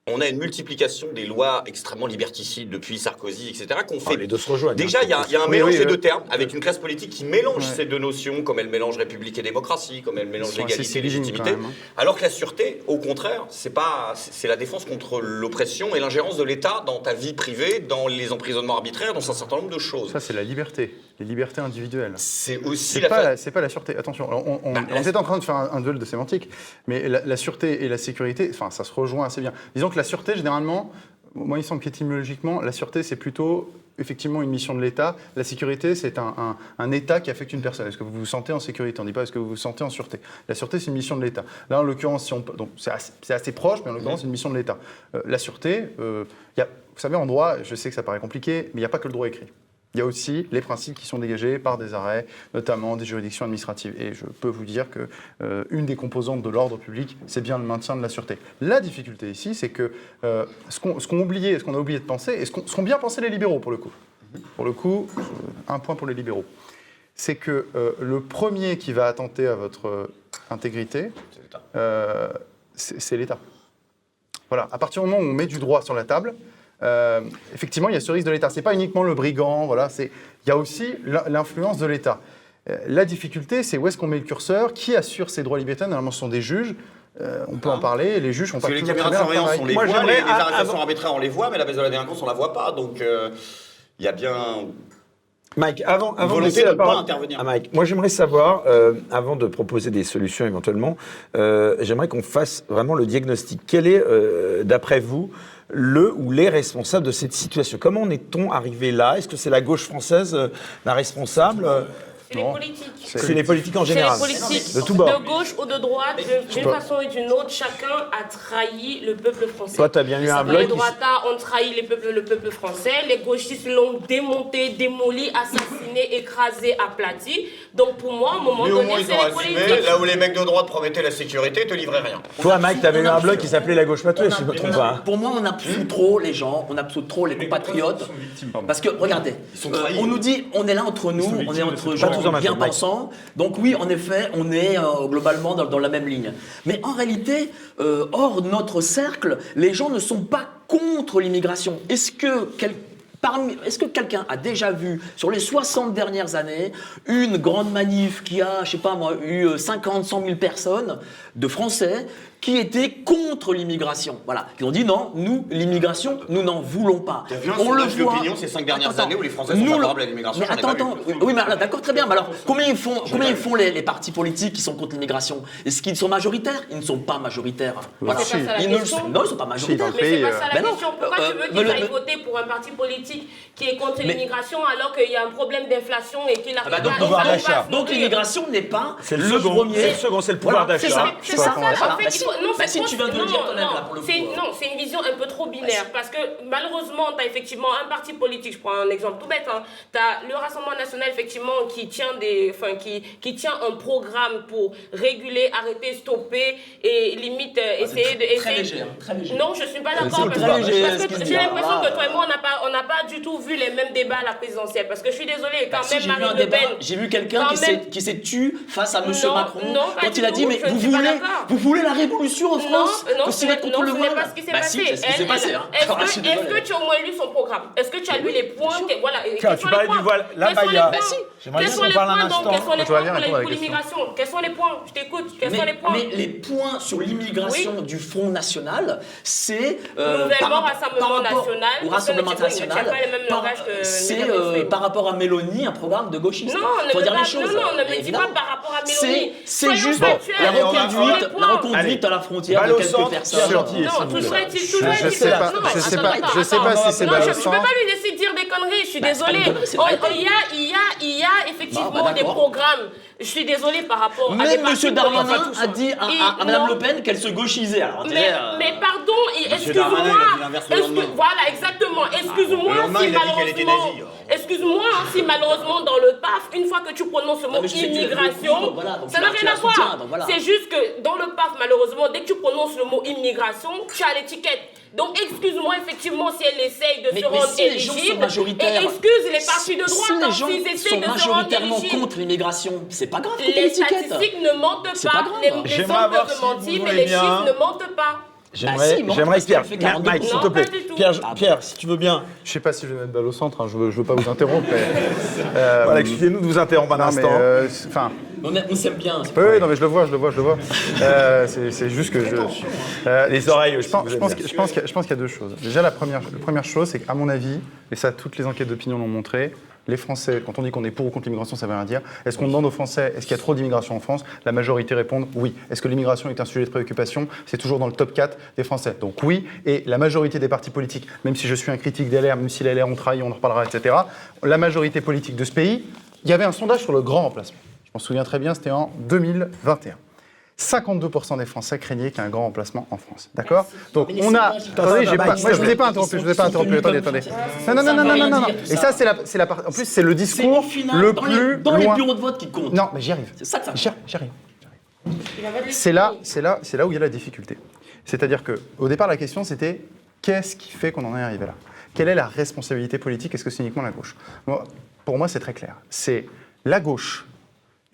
S4: on a une multiplication des lois extrêmement liberticides depuis Sarkozy, etc. qu'on fait.
S1: Ah, les deux se rejoignent.
S4: Déjà, il y, a un mélange des deux termes, avec une classe politique qui mélange ces deux notions, comme elle mélange république et démocratie, comme elle mélange l'égalité et légitimité. Hein. Alors que la sûreté, au contraire, c'est pas, c'est la défense contre l'oppression et l'ingérence de l'État dans ta vie privée, dans les emprisonnements arbitraires, dans un certain nombre de choses.
S5: Ça, c'est la liberté, les libertés individuelles.
S4: C'est aussi
S5: la. Pas c'est pas la sûreté. Attention, on, on, bah, est en train de faire un, duel de sémantique, mais la, la, sûreté et la sécurité, enfin, ça se rejoint assez bien. Disons que la sûreté, généralement, moi, il semble qu'étymologiquement, la sûreté, c'est plutôt effectivement une mission de l'État. La sécurité, c'est un, État qui affecte une personne. Est-ce que vous vous sentez en sécurité? On ne dit pas est-ce que vous vous sentez en sûreté? La sûreté, c'est une mission de l'État. Là, en l'occurrence, si c'est assez, proche, mais en l'occurrence, c'est une mission de l'État. Euh, la sûreté, euh, y a, vous savez, en droit, je sais que ça paraît compliqué, mais il n'y a pas que le droit écrit. Il y a aussi les principes qui sont dégagés par des arrêts, notamment des juridictions administratives. Et je peux vous dire que euh, une des composantes de l'ordre public, c'est bien le maintien de la sûreté. La difficulté ici, c'est que euh, ce qu'on ce qu'on a oublié de penser, et ce qu'ont bien pensé les libéraux pour le coup. Pour le coup, euh, un point pour les libéraux, c'est que le premier qui va attenter à votre intégrité, c'est l'État. Voilà. À partir du moment où on met du droit sur la table, euh, effectivement, il y a ce risque de l'État. Ce n'est pas uniquement le brigand, voilà, il y a aussi l'influence de l'État. Euh, la difficulté, c'est où est-ce qu'on met le curseur Qui assure ces droits libertaires Normalement, ce sont des juges. Euh, on peut en ah. parler, les juges sont pas
S4: les caméras de surveillance, on les voit, les, les arrestations arbitraires, on les voit, mais la baisse de la délinquance, on la voit pas. Donc, il y a bien
S2: Mike, avant, avant de laisser la parole à Mike, moi j'aimerais savoir, avant de proposer des solutions éventuellement, j'aimerais qu'on fasse vraiment le diagnostic. Quel est, d'après vous, le ou les responsables de cette situation. Comment en est-on arrivé là? Est-ce que c'est la gauche française euh, la responsable?
S6: C'est les politiques.
S2: C'est les politiques en général.
S6: C'est les politiques. De tout bord. De gauche ou de droite, d'une façon ou d'une autre, chacun a trahi le peuple français.
S2: Toi, tu as bien eu un blog.
S6: Les droitards ont trahi le peuple français. Les gauchistes l'ont démonté, démoli, assassiné, écrasé, aplati. Donc pour moi, à un moment donné, c'est les politiques.
S4: Là où les mecs de droite promettaient la sécurité, ils te livraient rien.
S2: Toi, Mike, tu avais eu un blog qui s'appelait La Gauche Patrouille, si je ne me trompe pas.
S3: Pour moi, on absout trop les gens, on absout trop les compatriotes. Parce que, regardez, euh, on nous dit, on est là entre nous, on est entre gens bien pensant. Donc oui, en effet, on est euh, globalement dans, la même ligne. Mais en réalité, euh, hors notre cercle, les gens ne sont pas contre l'immigration. Est-ce que est-ce que quelqu'un a déjà vu, sur les 60 dernières années, une grande manif qui a, je sais pas moi, eu 50, 100 000 personnes de Français qui étaient contre l'immigration. Voilà. Qui ont dit non, nous, l'immigration, nous n'en voulons pas.
S4: Vu un on le voit. ces cinq dernières années où les Français sont favorables à l'immigration.
S3: Mais attends, attends. Oui, mais d'accord, très bien. Mais alors, combien ils font, combien ils font les, partis politiques qui sont contre l'immigration? Est-ce qu'ils sont majoritaires? Ils ne sont pas majoritaires.
S6: Voilà. Ça la
S3: ils
S6: question.
S3: non, ils ne sont pas majoritaires.
S6: Mais c'est pas ça la question. Pourquoi tu veux qu'ils aillent voter pour un parti politique qui est contre l'immigration alors qu'il y a un problème d'inflation et qu'il a
S3: ah bah donc, donc l'immigration n'est pas le premier.
S2: C'est le second, c'est le pouvoir d'achat.
S6: C'est ça,
S3: en fait, non, bah, si tu viens de le dire toi-même, là, pour le coup.
S6: Non, c'est une vision un peu trop binaire, parce que malheureusement, tu as effectivement un parti politique, je prends un exemple tout bête, hein, tu as le Rassemblement National, effectivement, qui tient, des, enfin, qui, qui tient un programme pour réguler, arrêter, stopper, et limite euh, ah, essayer de... Essayer...
S3: Très léger, hein, très léger.
S6: Non, je suis pas d'accord, parce, parce, que j'ai l'impression que toi et moi, on n'a pas, on pas du tout vu les mêmes débats à la présidentielle, parce que je suis désolée, quand bah, même Marine Le Pen...
S3: J'ai vu quelqu'un qui s'est tu face à M. Macron quand il a dit, mais vous voulez, vous voulez la révolution en France
S6: Non, non, ce n'est pas ce qui s'est passé. Est-ce que tu as au moins lu son programme Est-ce que tu as lu les points Voilà.
S2: Tu parlais du voile, là, Baya.
S6: Quels sont les points donc Quels sont les points pour l'immigration Quels sont les points Je t'écoute. Quels sont les points
S3: Mais les points sur l'immigration du Front National, c'est
S6: nouvellement Rassemblement National.
S3: Ou Rassemblement National. C'est par rapport à Mélanie, un programme de gauchiste.
S6: Non, on dire les choses. Non, non, ne me dis pas par rapport à Mélanie.
S3: C'est juste la reconduite, la reconduite à la frontière de quelques personnes.
S6: Non, toucherait-il toujours
S5: Je sais pas, je sais pas, je sais pas si c'est
S6: balle au centre. Je peux pas lui laisser dire des conneries. Je suis bah, désolée. Il y a, il y a, il y a effectivement bah, des programmes. Je suis désolée par rapport
S3: à Même M. Darmanin a dit à, Mme Le Pen qu'elle se gauchisait. Alors,
S6: mais, euh, mais pardon, excuse-moi. Voilà, exactement. Excuse-moi si malheureusement. Excuse-moi si malheureusement dans le PAF, une fois que tu prononces le mot immigration, ça n'a rien à voir. C'est juste que dans le PAF, malheureusement, dès que tu prononces le mot immigration, tu as l'étiquette. Donc excuse-moi effectivement si elle essaye de se rendre éligible. Et excuse les partis de droite
S3: si les gens sont majoritairement contre l'immigration, c'est pas grave.
S6: Les statistiques ne mentent pas. Les, les hommes peuvent mentir, mais les chiffres ne mentent pas.
S2: J'aimerais, bah j'aimerais Pierre, Mike, s'il te plaît. Pierre, Pierre, si tu veux bien.
S5: Je sais pas si je vais mettre balle au centre, hein, je, veux, je veux pas vous interrompre. Mais,
S2: euh, voilà, excusez-nous de vous interrompre un instant.
S3: Euh, on, on s'aime bien.
S5: Oui, oui, non, mais je le vois, je le vois, je le vois. euh, c'est juste que je.
S2: Euh, les oreilles
S5: aussi. Je pense, je pense, je pense qu'il y, y, a deux choses. Déjà, la première, la première chose, c'est qu'à mon avis, et ça, toutes les enquêtes d'opinion l'ont montré, les Français, quand on dit qu'on est pour ou contre l'immigration, ça veut rien dire. Est-ce qu'on demande aux Français, est-ce qu'il y a trop d'immigration en France? La majorité répondent oui. Est-ce que l'immigration est un sujet de préoccupation? C'est toujours dans le top 4 des Français. Donc oui, et la majorité des partis politiques, même si je suis un critique des LR, même si les LR ont trahi, on en reparlera, etc., la majorité politique de ce pays, il y avait un sondage sur le grand remplacement. Je m'en souviens très bien, c'était en 2021. 52% des Français craignaient qu'il y ait un grand remplacement en France. D'accord Donc on a. Attendez, pas... moi je vous ai pas interrompu, je vous ai pas interrompu. Attendez, attendez. Non, non, non, non, non, non, Et ça, c'est la, c'est la En plus, c'est le discours le plus
S3: dans les bureaux de vote qui compte.
S5: Non, mais j'y arrive. C'est ça que ça. J'y arrive. C'est là, c'est là, c'est là où il y a la difficulté. C'est-à-dire que au départ, la question c'était qu'est-ce qui fait qu'on en est arrivé là? Quelle est la responsabilité politique? Est-ce que c'est uniquement la gauche? Pour moi, c'est très clair. C'est la gauche,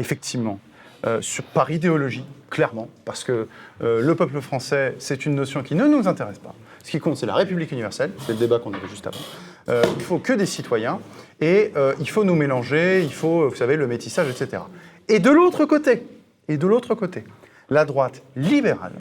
S5: effectivement, euh, par idéologie, clairement, parce que euh, le peuple français, c'est une notion qui ne nous intéresse pas. Ce qui compte, c'est la République universelle, c'est le débat qu'on avait juste avant. Euh, il faut que des citoyens, et il faut nous mélanger, il faut, vous savez, le métissage, etc. Et de l'autre côté, et de l'autre côté, la droite libérale,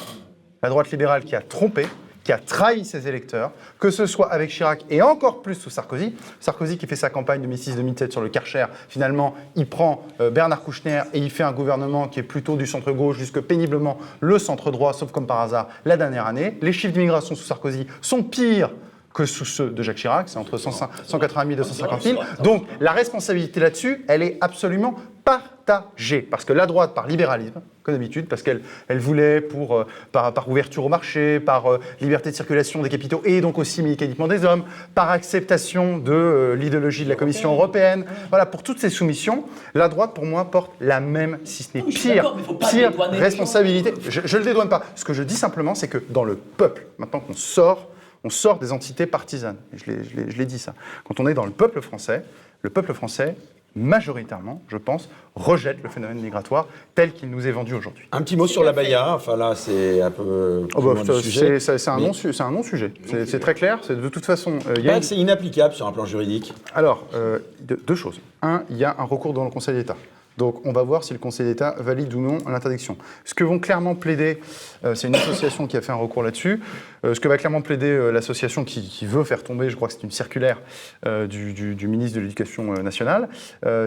S5: la droite libérale qui a trompé, qui a trahi ses électeurs, que ce soit avec Chirac et encore plus sous Sarkozy. Sarkozy qui fait sa campagne 2006-2007 sur le Karcher, finalement, il prend euh, Bernard Kouchner et il fait un gouvernement qui est plutôt du centre-gauche jusque péniblement le centre-droit, sauf comme par hasard la dernière année. Les chiffres d'immigration sous Sarkozy sont pires que sous ceux de Jacques Chirac, c'est entre 180 000 et 250 000. Donc la responsabilité là-dessus, elle est absolument partagée. Parce que la droite, par libéralisme, comme d'habitude, parce qu'elle elle voulait, pour, euh, par, par, ouverture au marché, par euh, liberté de circulation des capitaux et donc aussi mécaniquement des hommes, par acceptation de euh, l'idéologie de la Commission européenne, voilà, pour toutes ces soumissions, la droite, pour moi, porte la même, si ce n'est pire, pire responsabilité. Je ne le dédouane pas. Ce que je dis simplement, c'est que dans le peuple, maintenant qu'on sort on sort des entités partisanes. je l'ai dit ça. Quand on est dans le peuple français, le peuple français, majoritairement, je pense, rejette le phénomène migratoire tel qu'il nous est vendu aujourd'hui.
S2: Un petit mot sur la Baïa, enfin là c'est un peu...
S5: Oh bah, c'est un non-sujet, c'est très clair, de toute façon...
S2: Euh, C'est inapplicable sur un plan juridique
S5: Alors, euh, deux choses. Un, il y a un recours dans le Conseil d'État. Donc on va voir si le Conseil d'État valide ou non l'interdiction. Ce que vont clairement plaider, euh, c'est une association qui a fait un recours là-dessus, euh, ce que va clairement plaider euh, l'association qui, veut faire tomber, je crois que c'est une circulaire du, ministre de l'Éducation nationale,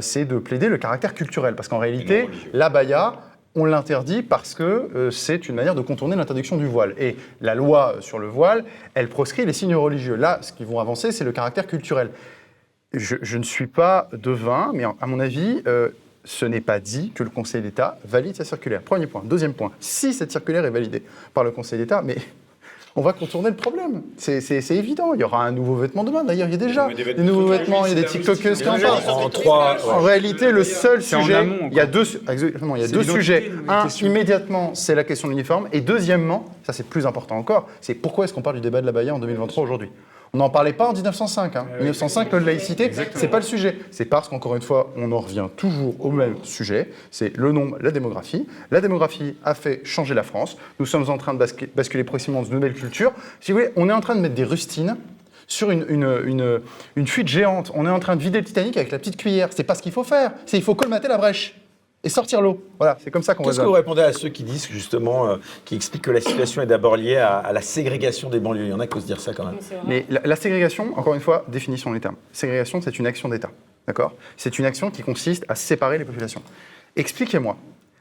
S5: c'est de plaider le caractère culturel. Parce qu'en réalité, la baya, on l'interdit parce que c'est une manière de contourner l'interdiction du voile. Et la loi sur le voile, elle proscrit les signes religieux. Là, ce qu'ils vont avancer, c'est le caractère culturel. Je, je, ne suis pas devin, mais à mon avis, ce n'est pas dit que le Conseil d'État valide sa circulaire. Premier point. Deuxième point, si cette circulaire est validée par le Conseil d'État, mais on va contourner le problème. C'est évident. Il y aura un nouveau vêtement demain. D'ailleurs, il y a déjà des, nouveaux vêtements. Il y a des TikTokers qui en parlent. En, trois, en réalité, le seul sujet, il y a deux, exactement, il y a deux sujets. Un, immédiatement, c'est la question de l'uniforme. Et deuxièmement, ça c'est plus important encore, c'est pourquoi est-ce qu'on parle du débat de la Baïa en 2023 aujourd'hui? On n'en parlait pas en 1905. Hein. 1905, la laïcité, c'est pas le sujet. C'est parce qu'encore une fois, on en revient toujours au même sujet. C'est le nombre, la démographie. La démographie a fait changer la France. Nous sommes en train de basculer progressivement dans une nouvelle culture. Si vous voulez, on est en train de mettre des rustines sur une, une, une, fuite géante. On est en train de vider le Titanic avec la petite cuillère. C'est pas ce qu'il faut faire. C'est il faut colmater la brèche et sortir l'eau. Voilà, c'est comme ça qu'on
S2: Qu'est-ce que vous répondez à ceux qui disent justement, euh, qui expliquent que la situation est d'abord liée à, la ségrégation des banlieues? Il y en a qui osent dire ça quand même.
S5: Mais la, ségrégation, encore une fois, définition les termes. Ségrégation, c'est une action d'État. D'accord? C'est une action qui consiste à séparer les populations. Expliquez-moi,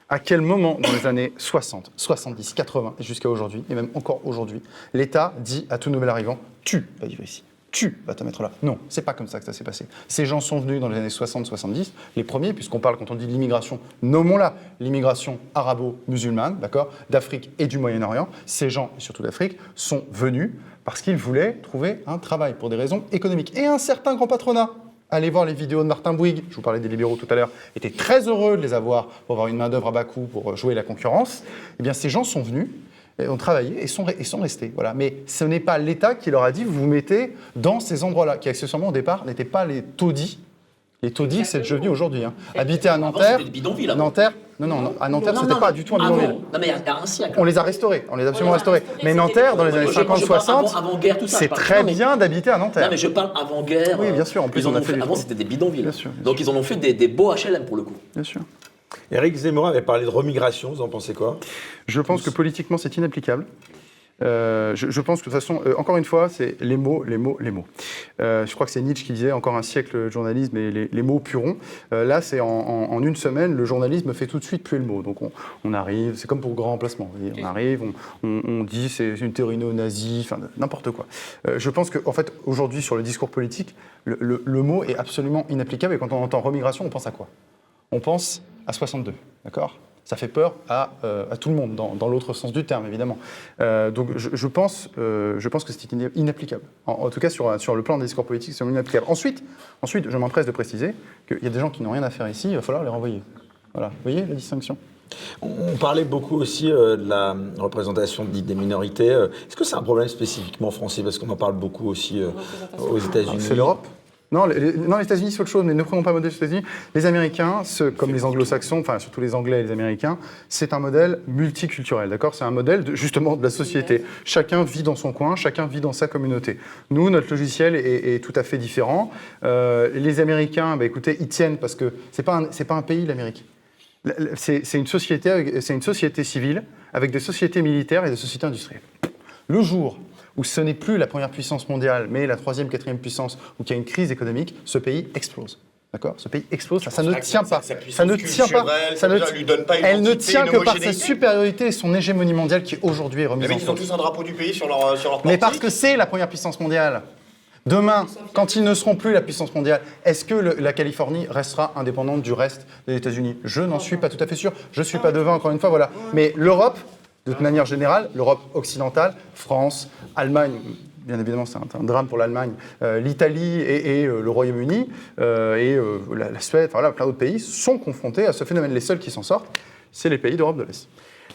S5: à quel moment dans les années 60, 70, 80 jusqu'à aujourd'hui, et même encore aujourd'hui, l'État dit à tout nouvel arrivant, tu vas vivre ici tu vas te mettre là. Non, c'est pas comme ça que ça s'est passé. Ces gens sont venus dans les années 60-70, les premiers, puisqu'on parle, quand on dit l'immigration, nommons-la, l'immigration arabo-musulmane, d'accord, d'Afrique et du Moyen-Orient. Ces gens, et surtout d'Afrique, sont venus parce qu'ils voulaient trouver un travail pour des raisons économiques. Et un certain grand patronat, allez voir les vidéos de Martin Bouygues, je vous parlais des libéraux tout à l'heure, était très heureux de les avoir pour avoir une main-d'œuvre à bas coût pour jouer la concurrence. Eh bien, ces gens sont venus ont travaillé et sont, et sont restés. Voilà. Mais ce n'est pas l'État qui leur a dit vous vous mettez dans ces endroits-là, qui accessoirement au départ n'étaient pas les taudis. Les taudis, c'est devenu aujourd'hui. Hein. Habiter à Nanterre.
S3: Hein.
S5: Nanterre, non, non, à Nanterre, c'était pas du tout un bidonville.
S3: Non, mais il y a un siècle.
S5: On les a restaurés, on les a absolument restaurés. Mais Nanterre, dans les années 50-60, c'est très bien d'habiter à Nanterre.
S3: Non, mais je parle avant-guerre.
S5: Oui, bien sûr. En plus,
S3: on a fait. Avant, c'était des bidonvilles. Donc, ils en ont fait des beaux HLM pour le coup.
S5: Bien sûr.
S2: Éric Zemmour avait parlé de remigration, vous en pensez quoi?
S5: Je pense que politiquement, c'est inapplicable. Euh, je, pense que de toute façon, euh, encore une fois, c'est les mots, les mots, les mots. Euh, je crois que c'est Nietzsche qui disait encore un siècle de journalisme et les, mots pueront. là, c'est en, une semaine, le journalisme fait tout de suite puer le mot. Donc on, arrive, c'est comme pour grand remplacement. On arrive, on, dit c'est une théorie nazie, enfin n'importe quoi. je pense qu'en en fait, aujourd'hui, sur le discours politique, le, le mot est absolument inapplicable. Et quand on entend remigration, on pense à quoi? On pense à 62, d'accord? Ça fait peur à, euh, à, tout le monde, dans, dans l'autre sens du terme, évidemment. Euh, donc je, pense, euh, je pense que c'est inapplicable. En, tout cas, sur, sur le plan des discours politiques, c'est inapplicable. Ensuite, ensuite je m'empresse de préciser qu'il y a des gens qui n'ont rien à faire ici, il va falloir les renvoyer. Voilà, vous voyez la distinction?
S2: On parlait beaucoup aussi de la représentation des minorités. Est-ce que c'est un problème spécifiquement français? Parce qu'on en parle beaucoup aussi aux États-Unis.
S5: C'est l'Europe? Non, les, non, les États-Unis, c'est autre chose, mais ne prenons pas modèle des États-Unis. Les Américains, comme les Anglo-Saxons, enfin surtout les Anglais et les Américains, c'est un modèle multiculturel, d'accord? C'est un modèle de, justement de la société. Chacun vit dans son coin, chacun vit dans sa communauté. Nous, notre logiciel est, tout à fait différent. Euh, les Américains, bah, écoutez, ils tiennent parce que c'est pas pas un pays l'Amérique. C'est une société, une société civile avec des sociétés militaires et des sociétés industrielles. Le jour où ce n'est plus la première puissance mondiale, mais la troisième, quatrième puissance, où il y a une crise économique, ce pays explose. D'accord? Ce pays explose, ça, ne tient pas. Ça ne tient pas. Ça ne lui donne pas une Elle ne tient que par sa supériorité et son hégémonie mondiale qui aujourd'hui est remise
S4: mais ils ont tous un drapeau du pays sur leur, sur leur
S5: Mais parce que c'est la première puissance mondiale. Demain, quand ils ne seront plus la puissance mondiale, est-ce que la Californie restera indépendante du reste des États-Unis? Je n'en suis pas tout à fait sûr. Je ne suis pas devin, encore une fois, voilà. Mais l'Europe, de manière générale, l'Europe occidentale, France, Allemagne, bien évidemment c'est un, drame pour l'Allemagne, euh, l'Italie et, euh, le Royaume-Uni euh, et la, Suède, enfin, voilà, plein d'autres pays sont confrontés à ce phénomène. Les seuls qui s'en sortent, c'est les pays d'Europe de l'Est.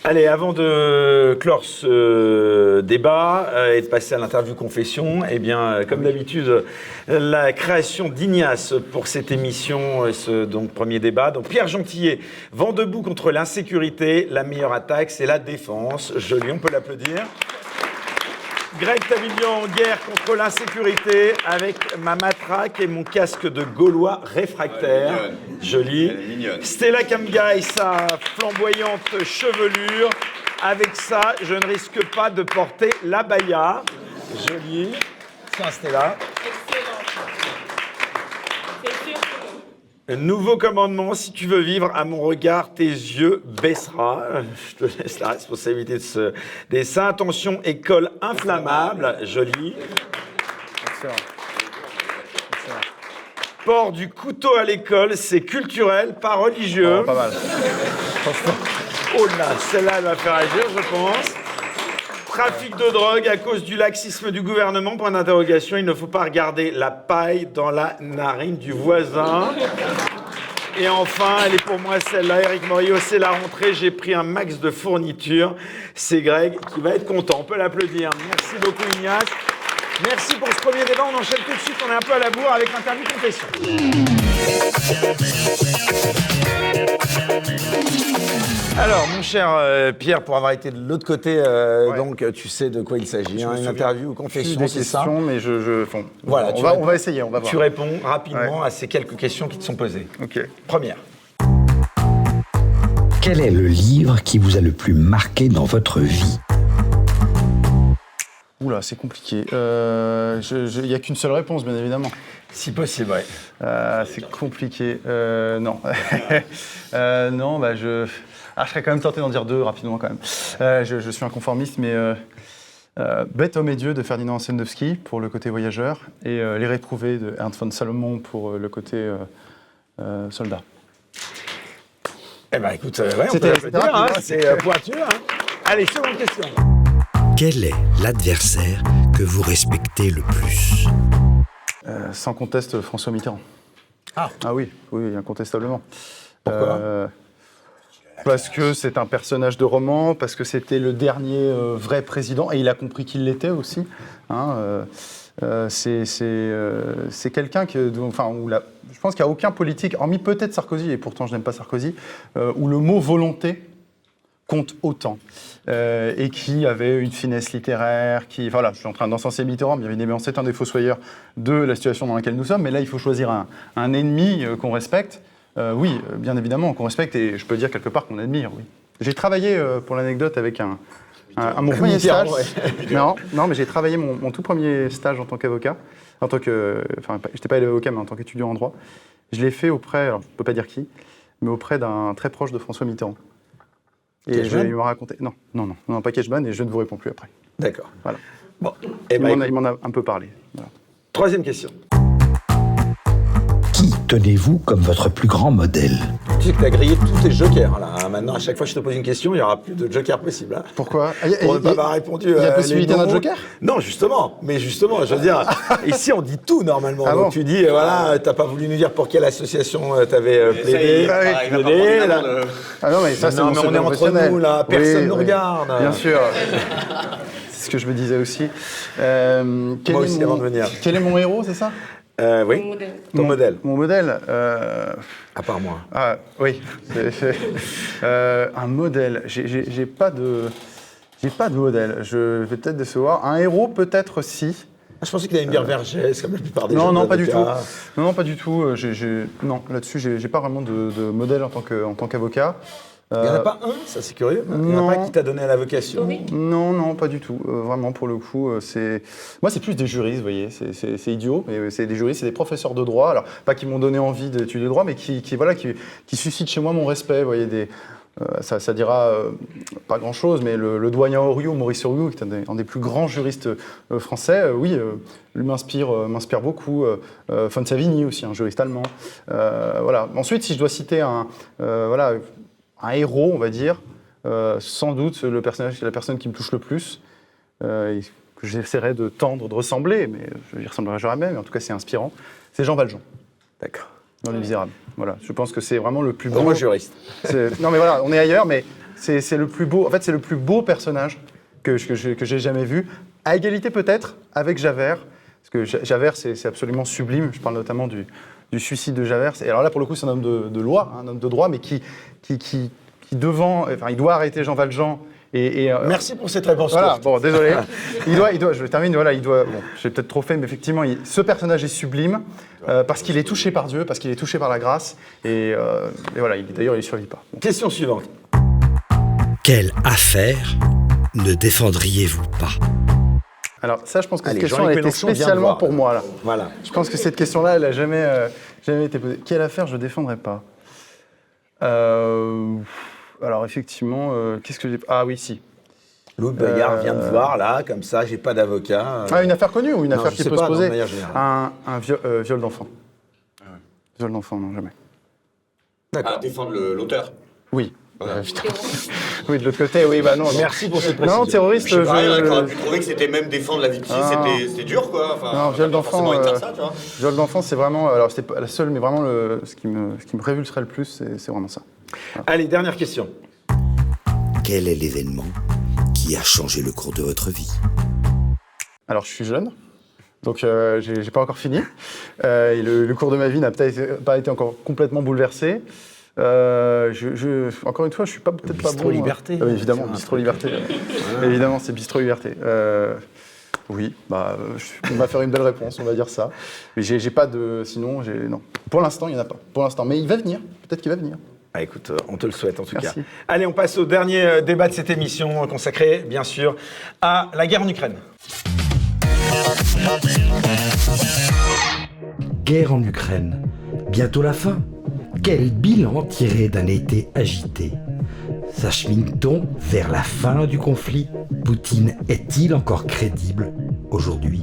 S2: Allez, avant de clore ce débat euh, et de passer à l'interview confession, eh bien, euh, comme d'habitude, la création d'Ignace pour cette émission, euh, ce donc premier débat. Donc Pierre Gentillet, vent debout contre l'insécurité, la meilleure attaque, c'est la défense. Joli, on peut l'applaudir. Greg Tavillion en guerre contre l'insécurité avec ma matraque et mon casque de gaulois réfractaire. Joli. Stella Kamga et sa flamboyante chevelure. Avec ça, je ne risque pas de porter la baya. Joli. Tiens, Stella. Nouveau commandement, si tu veux vivre à mon regard, tes yeux baissera. Je te laisse la responsabilité de ce dessin. Attention, école inflammable, joli. Port du couteau à l'école, c'est culturel, pas religieux.
S5: Oh, pas mal.
S2: Oh là, celle-là, elle va faire agir, je pense. Trafic de drogue à cause du laxisme du gouvernement, point d'interrogation. Il ne faut pas regarder la paille dans la narine du voisin. Et enfin, elle est pour moi celle-là, Eric Morio, c'est la rentrée, j'ai pris un max de fournitures. C'est Greg qui va être content, on peut l'applaudir. Merci beaucoup Ignace. Merci pour ce premier débat, on enchaîne tout de suite, on est un peu à la bourre avec l'interview confession. Alors, mon cher euh, Pierre, pour avoir été de l'autre côté, euh,
S5: Ouais.
S2: donc euh, tu sais de quoi il s'agit. hein,
S5: me
S2: une
S5: souviens
S2: interview ou
S5: Plus
S2: confession,
S5: des
S2: c'est ça
S5: questions, mais je. je bon,
S2: Voilà,
S5: on,
S2: tu
S5: va,
S2: réponds.
S5: on va essayer, on va voir.
S2: Tu réponds rapidement à ces quelques questions qui te sont posées.
S5: Ok.
S2: Première.
S1: Quel est le livre qui vous a le plus marqué dans votre vie?
S5: Oula, c'est compliqué. Euh, Il n'y a qu'une seule réponse, bien évidemment.
S2: Si possible, ouais.
S5: Euh, c'est compliqué. Euh, non. Euh, non, bah je. Ah, je serais quand même tenté d'en dire deux rapidement quand même. Euh, je, je suis un conformiste, mais euh, euh, Bête, homme et Dieu de Ferdinand Anselmowski pour le côté voyageur et euh, Les Réprouvés de Ernst von Salomon pour euh, le côté euh, euh, soldat.
S2: Eh ben écoute, euh, ouais, on
S5: C'était-
S2: hein, c'est euh, pointu. Hein. Allez, seconde question.
S8: Quel est l'adversaire que vous respectez le plus?
S5: Euh, sans conteste, François Mitterrand.
S2: Ah.
S5: oui, oui, incontestablement.
S2: Pourquoi?
S5: Euh, Parce que c'est un personnage de roman, parce que c'était le dernier euh, vrai président, et il a compris qu'il l'était aussi. hein, euh, euh, euh, c'est quelqu'un que, enfin, où la- je pense qu'il n'y a aucun politique, hormis peut-être Sarkozy, et pourtant je n'aime pas Sarkozy, où le mot volonté compte autant. Et qui avait une finesse littéraire, qui... Voilà, je suis en train d'encenser Mitterrand, bien évidemment, c'est un des fossoyeurs de la situation dans laquelle nous sommes, mais là, il faut choisir un, un ennemi qu'on respecte. Euh, oui, euh, bien évidemment, qu'on respecte, et je peux dire quelque part qu'on admire, oui. J'ai travaillé, euh, pour l'anecdote, avec un... un, un- mon premier stage... non, non, mais j'ai travaillé mon, mon tout premier stage en tant qu'avocat, en tant que... Enfin, pas- j'étais pas avocat, mais en tant qu'étudiant en droit. Je l'ai fait auprès, alors je ne peux pas dire qui, mais auprès d'un très proche de François Mitterrand. Et je, il m'a raconté. Non, non, non, non, pas Cashman, et je ne vous réponds plus après.
S2: D'accord.
S5: Voilà.
S2: Bon, eh
S5: il
S2: ben,
S5: m'en a-
S2: écoute,
S5: il m'en a, un peu parlé. Voilà.
S2: troisième question.
S1: Tenez-vous comme votre plus grand modèle
S2: Tu sais que tu as grillé tous tes jokers là. hein. Maintenant, à chaque fois que je te pose une question, il n'y aura plus de jokers possible. hein.
S5: Pourquoi? Ah, y a-
S2: Pour ne
S5: y
S2: pas avoir répondu.
S5: y a
S2: euh,
S5: possibilité
S2: les
S5: d'un
S2: noms.
S5: joker?
S2: Non, justement. Mais justement, je veux dire, ici on dit tout normalement.
S5: Ah
S2: Donc
S5: bon?
S2: tu dis, euh, voilà, t'as pas voulu nous dire pour quelle association euh, t'avais euh,
S4: y
S2: plaidé.
S5: Ah oui.
S4: il va pas
S2: plaidé,
S4: prendre
S2: là.
S5: Ah non, mais ça, c'est
S2: Non,
S5: mon
S2: mais on
S5: secret
S2: est entre
S5: professionnel.
S2: nous, là. Personne nous regarde.
S5: Bien sûr. c'est ce que je me disais aussi. Euh, quel
S2: Moi
S5: est
S2: aussi,
S5: mon-
S2: avant de venir.
S5: Quel est mon héros, c'est ça?
S2: Euh, oui,
S6: Mon modèle.
S2: ton modèle,
S5: Mon modèle euh,
S2: à part moi.
S5: Ah, oui. C'est- c'est- euh, un modèle. J'ai- J'ai j'ai pas de. J'ai pas de modèle. Je vais peut-être décevoir. Un héros, peut-être si.
S2: Ah, je pensais qu'il allait me dire Vergès, comme la plupart des
S5: Non,
S2: jeunes
S5: non, pas du tout. Non, non, pas du tout. J'ai- j'ai- non, là-dessus, j'ai j'ai pas vraiment de, de modèle en tant que- en tant qu'avocat.
S2: Il n'y en a
S5: Euh,
S2: pas un, ça c'est curieux. Il n'y en a pas qui t'a donné la vocation.
S6: Oui.
S5: Non, non, pas du tout. Euh, vraiment, pour le coup, euh, c'est. Moi, c'est plus des juristes, vous voyez. C'est- C'est c'est idiot, mais c'est des juristes, c'est des professeurs de droit. Alors, pas qui m'ont donné envie d'étudier le droit, mais qui, qui, voilà, qui, qui suscitent chez moi mon respect. Vous voyez, des. euh, ça, ça dira euh, pas grand-chose, mais le, le doyen Oriou, Maurice Oriou, qui est un des, un des plus grands juristes euh, français, euh, oui, euh, lui m'inspire euh, m'inspire beaucoup. Euh, euh, Fonsavini aussi, un juriste allemand. Euh, voilà. Ensuite, si je dois citer un, euh, voilà, un héros, on va dire, euh, sans doute le personnage, la personne qui me touche le plus, euh, et que j'essaierai de tendre, de ressembler, mais je n'y ressemblerai jamais, mais en tout cas c'est inspirant, c'est Jean Valjean,
S2: D'accord.
S5: dans Les Misérables. Voilà, je pense que c'est vraiment le plus beau.
S2: Moi, juriste.
S5: Non mais voilà, on est ailleurs, mais c'est le plus beau. En fait, c'est le plus beau personnage que, que j'ai que j'ai jamais vu. À égalité peut-être avec Javert, parce que Ja- Javert c'est absolument sublime. Je parle notamment du, du suicide de Javert. Et alors là, pour le coup, c'est un homme de, de loi, hein, un homme de droit, mais qui, qui, qui, qui devant, enfin, il doit arrêter Jean Valjean. Et, et, euh,
S2: Merci pour cette réponse.
S5: voilà,
S2: courte.
S5: bon, désolé. Il doit, il doit, je termine, voilà, il doit, bon, j'ai peut-être trop fait, mais effectivement, il- ce personnage est sublime euh, parce qu'il est touché par Dieu, parce qu'il est touché par la grâce, et, euh, et voilà, il- d'ailleurs, il ne survit pas. Bon.
S2: Question suivante.
S8: Quelle affaire ne défendriez-vous pas?
S5: Alors ça, je pense que
S2: Allez,
S5: cette question elle était spécialement
S2: voir,
S5: pour moi là.
S2: Voilà.
S5: Je pense que cette question-là, elle n'a jamais, euh, jamais été posée. Quelle affaire je ne défendrais pas Euh, Alors effectivement, euh, qu'est-ce que j'ai Ah oui, si.
S2: Louis Bayard
S5: Euh,
S2: vient de voir, là, comme ça, j'ai pas d'avocat.
S5: Ah, une affaire connue ou une
S2: Non,
S5: affaire qui peut
S2: pas,
S5: se poser. Un, un viol, euh, viol d'enfant. Viol d'enfant, non, jamais.
S4: D'accord. À défendre l'auteur
S5: Oui. oui, de l'autre côté, oui, bah non.
S2: Merci pour cette précision.
S5: Non, terroriste,
S4: je... Pu trouver que c'était même défendre la victime, ah. c'était dur, quoi. Enfin,
S5: non, viol d'enfant, euh, viol d'enfant, c'est vraiment, alors c'était pas la seule, mais vraiment le, ce, qui me, ce qui me révulserait le plus, c'est vraiment ça.
S2: Allez, dernière question.
S8: Quel est l'événement qui a changé le cours de votre vie?
S5: Alors, je suis jeune. Donc, euh, j'ai pas encore fini. Euh, et le, le, cours de ma vie n'a peut-être pas été encore complètement bouleversé. Euh, je, encore une fois, je suis pas peut-être pas bon.
S2: Hein. Liberté.
S5: Ah évidemment, Bistro Liberté. évidemment, c'est Bistro Liberté. Euh, oui, bah, on va faire une belle réponse, on va dire ça. Mais j'ai pas de. Sinon, j'ai. Non. Pour l'instant, il n'y en a pas. Pour l'instant. Mais il va venir. Peut-être qu'il va venir.
S2: Ah, écoute, euh, on te le souhaite en tout cas. Allez, on passe au dernier débat de cette émission consacré, bien sûr, à la guerre en Ukraine.
S1: Guerre en Ukraine. Bientôt la fin. Quel bilan tiré d'un été agité? S'achemine-t-on vers la fin du conflit? Poutine est-il encore crédible aujourd'hui?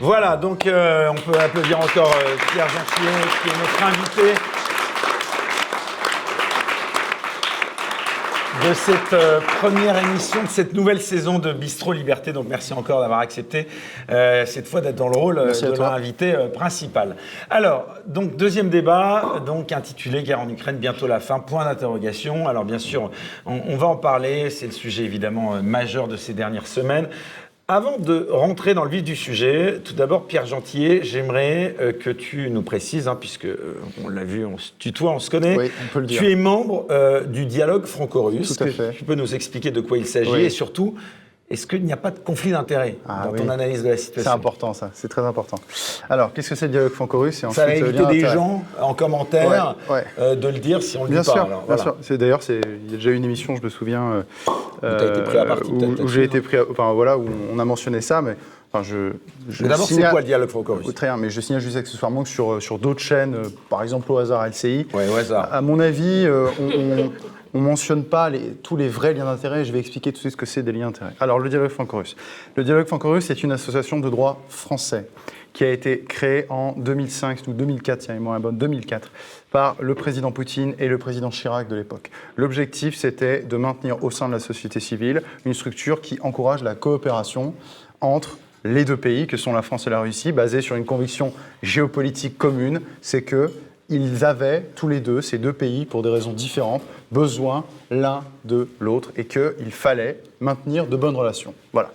S2: Voilà, donc euh, on peut applaudir encore euh, Pierre Gentillon, qui est notre invité. De cette euh, première émission de cette nouvelle saison de Bistro Liberté. Donc merci encore d'avoir accepté euh, cette fois d'être dans le rôle euh, de l'invité principal. Alors, donc deuxième débat, donc intitulé Guerre en Ukraine, bientôt la fin, point d'interrogation. Alors bien sûr, on va en parler, c'est le sujet évidemment majeur de ces dernières semaines. Avant de rentrer dans le vif du sujet, tout d'abord, Pierre Gentillet, j'aimerais euh, que tu nous précises, hein, puisque euh, on l'a vu, on se tutoie, on se connaît.
S5: Oui, on peut le dire.
S2: Tu es membre euh, du dialogue franco-russe.
S5: Tout à fait.
S2: Tu peux nous expliquer de quoi il s'agit et surtout est-ce qu'il n'y a pas de conflit d'intérêts ah dans ton analyse de la situation
S5: C'est important, ça. C'est très important. Alors, qu'est-ce que c'est le dialogue franco-russe
S2: Ça va éviter des gens en commentaire euh, de le dire si on le
S5: bien
S2: dit
S5: sûr,
S2: pas.
S5: Bien sûr. D'ailleurs, il y a déjà eu une émission, je me souviens,
S2: euh, été pris à partie,
S5: où, j'ai été pris, enfin voilà, où on a mentionné ça, mais Enfin, je,
S2: je d'abord, c'est quoi le dialogue franco-russe?
S5: Très bien, mais je signale juste accessoirement que sur, sur d'autres chaînes, euh, par exemple au hasard LCI,
S2: ouais, au hasard.
S5: À, mon avis, on, on ne mentionne pas tous les vrais liens d'intérêt. Je vais expliquer tout de suite ce que c'est des liens d'intérêt. Alors, le dialogue franco-russe. Le dialogue franco-russe est une association de droit français qui a été créée en 2005 ou 2004, si moi bonne, 2004, par le président Poutine et le président Chirac de l'époque. L'objectif, c'était de maintenir au sein de la société civile une structure qui encourage la coopération entre les deux pays, que sont la France et la Russie, basée sur une conviction géopolitique commune, c'est que ils avaient tous les deux, ces deux pays, pour des raisons différentes, besoin l'un de l'autre et qu'il fallait maintenir de bonnes relations. Voilà.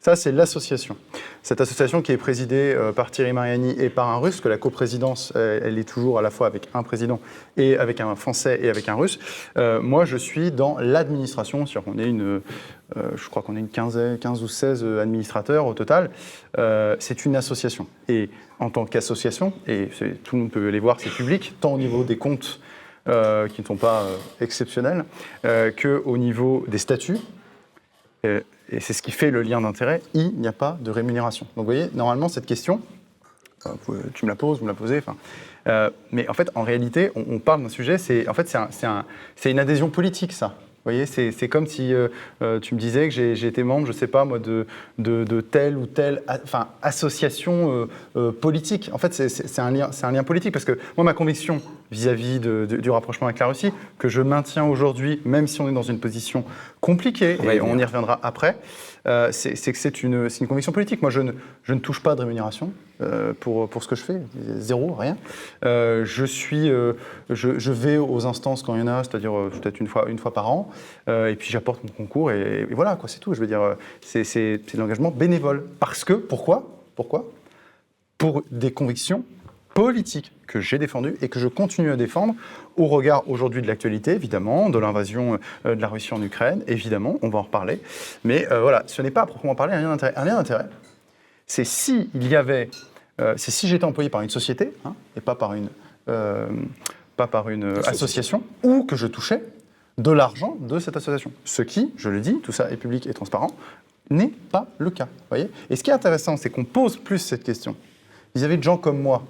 S5: Ça, c'est l'association. Cette association qui est présidée euh, par Thierry Mariani et par un russe, que la coprésidence, euh, elle est toujours à la fois avec un président et avec un français et avec un russe. Euh, moi, je suis dans l'administration, je crois qu'on est une 15, 15 ou 16 administrateurs au total. c'est une association. Et en tant qu'association, et tout le monde peut les voir, c'est public, tant au niveau des comptes qui ne sont pas exceptionnels, qu'au niveau des statuts et c'est ce qui fait le lien d'intérêt, il n'y a pas de rémunération. Donc vous voyez, normalement, cette question, euh, tu me la poses, vous me la posez, euh, mais en fait, en réalité, on, parle d'un sujet, c'est en fait, c'est une adhésion politique, ça. Vous voyez, c'est comme si euh, tu me disais que été membre, je ne sais pas moi, de, de, telle ou telle enfin, association politique. En fait, c'est un, lien, un lien politique parce que moi, ma conviction vis-à-vis du rapprochement avec la Russie, que je maintiens aujourd'hui, même si on est dans une position compliquée, et on y reviendra après, euh, c'est que c'est une, une, conviction politique. Moi, je ne, je ne touche pas de rémunération euh, pour, pour ce que je fais, zéro, rien. Euh, je, suis, je, vais aux instances quand il y en a, c'est-à-dire peut-être une fois, une fois par an, et puis j'apporte mon concours, et, voilà, c'est tout. Je veux dire, c'est l'engagement bénévole. Parce que, pourquoi? Pourquoi? Pour des convictions politiques que j'ai défendu et que je continue à défendre au regard aujourd'hui de l'actualité, évidemment, de l'invasion euh, de la Russie en Ukraine, évidemment, on va en reparler. Mais euh, voilà, ce n'est pas à proprement parler un lien d'intérêt. Un lien d'intérêt, c'est si il y avait, euh, c'est si j'étais employé par une société hein, et pas par une, pas par une association, ou que je touchais de l'argent de cette association. Ce qui, je le dis, tout ça est public et transparent, n'est pas le cas. Voyez et ce qui est intéressant, c'est qu'on pose plus cette question vis-à-vis -vis de gens comme moi,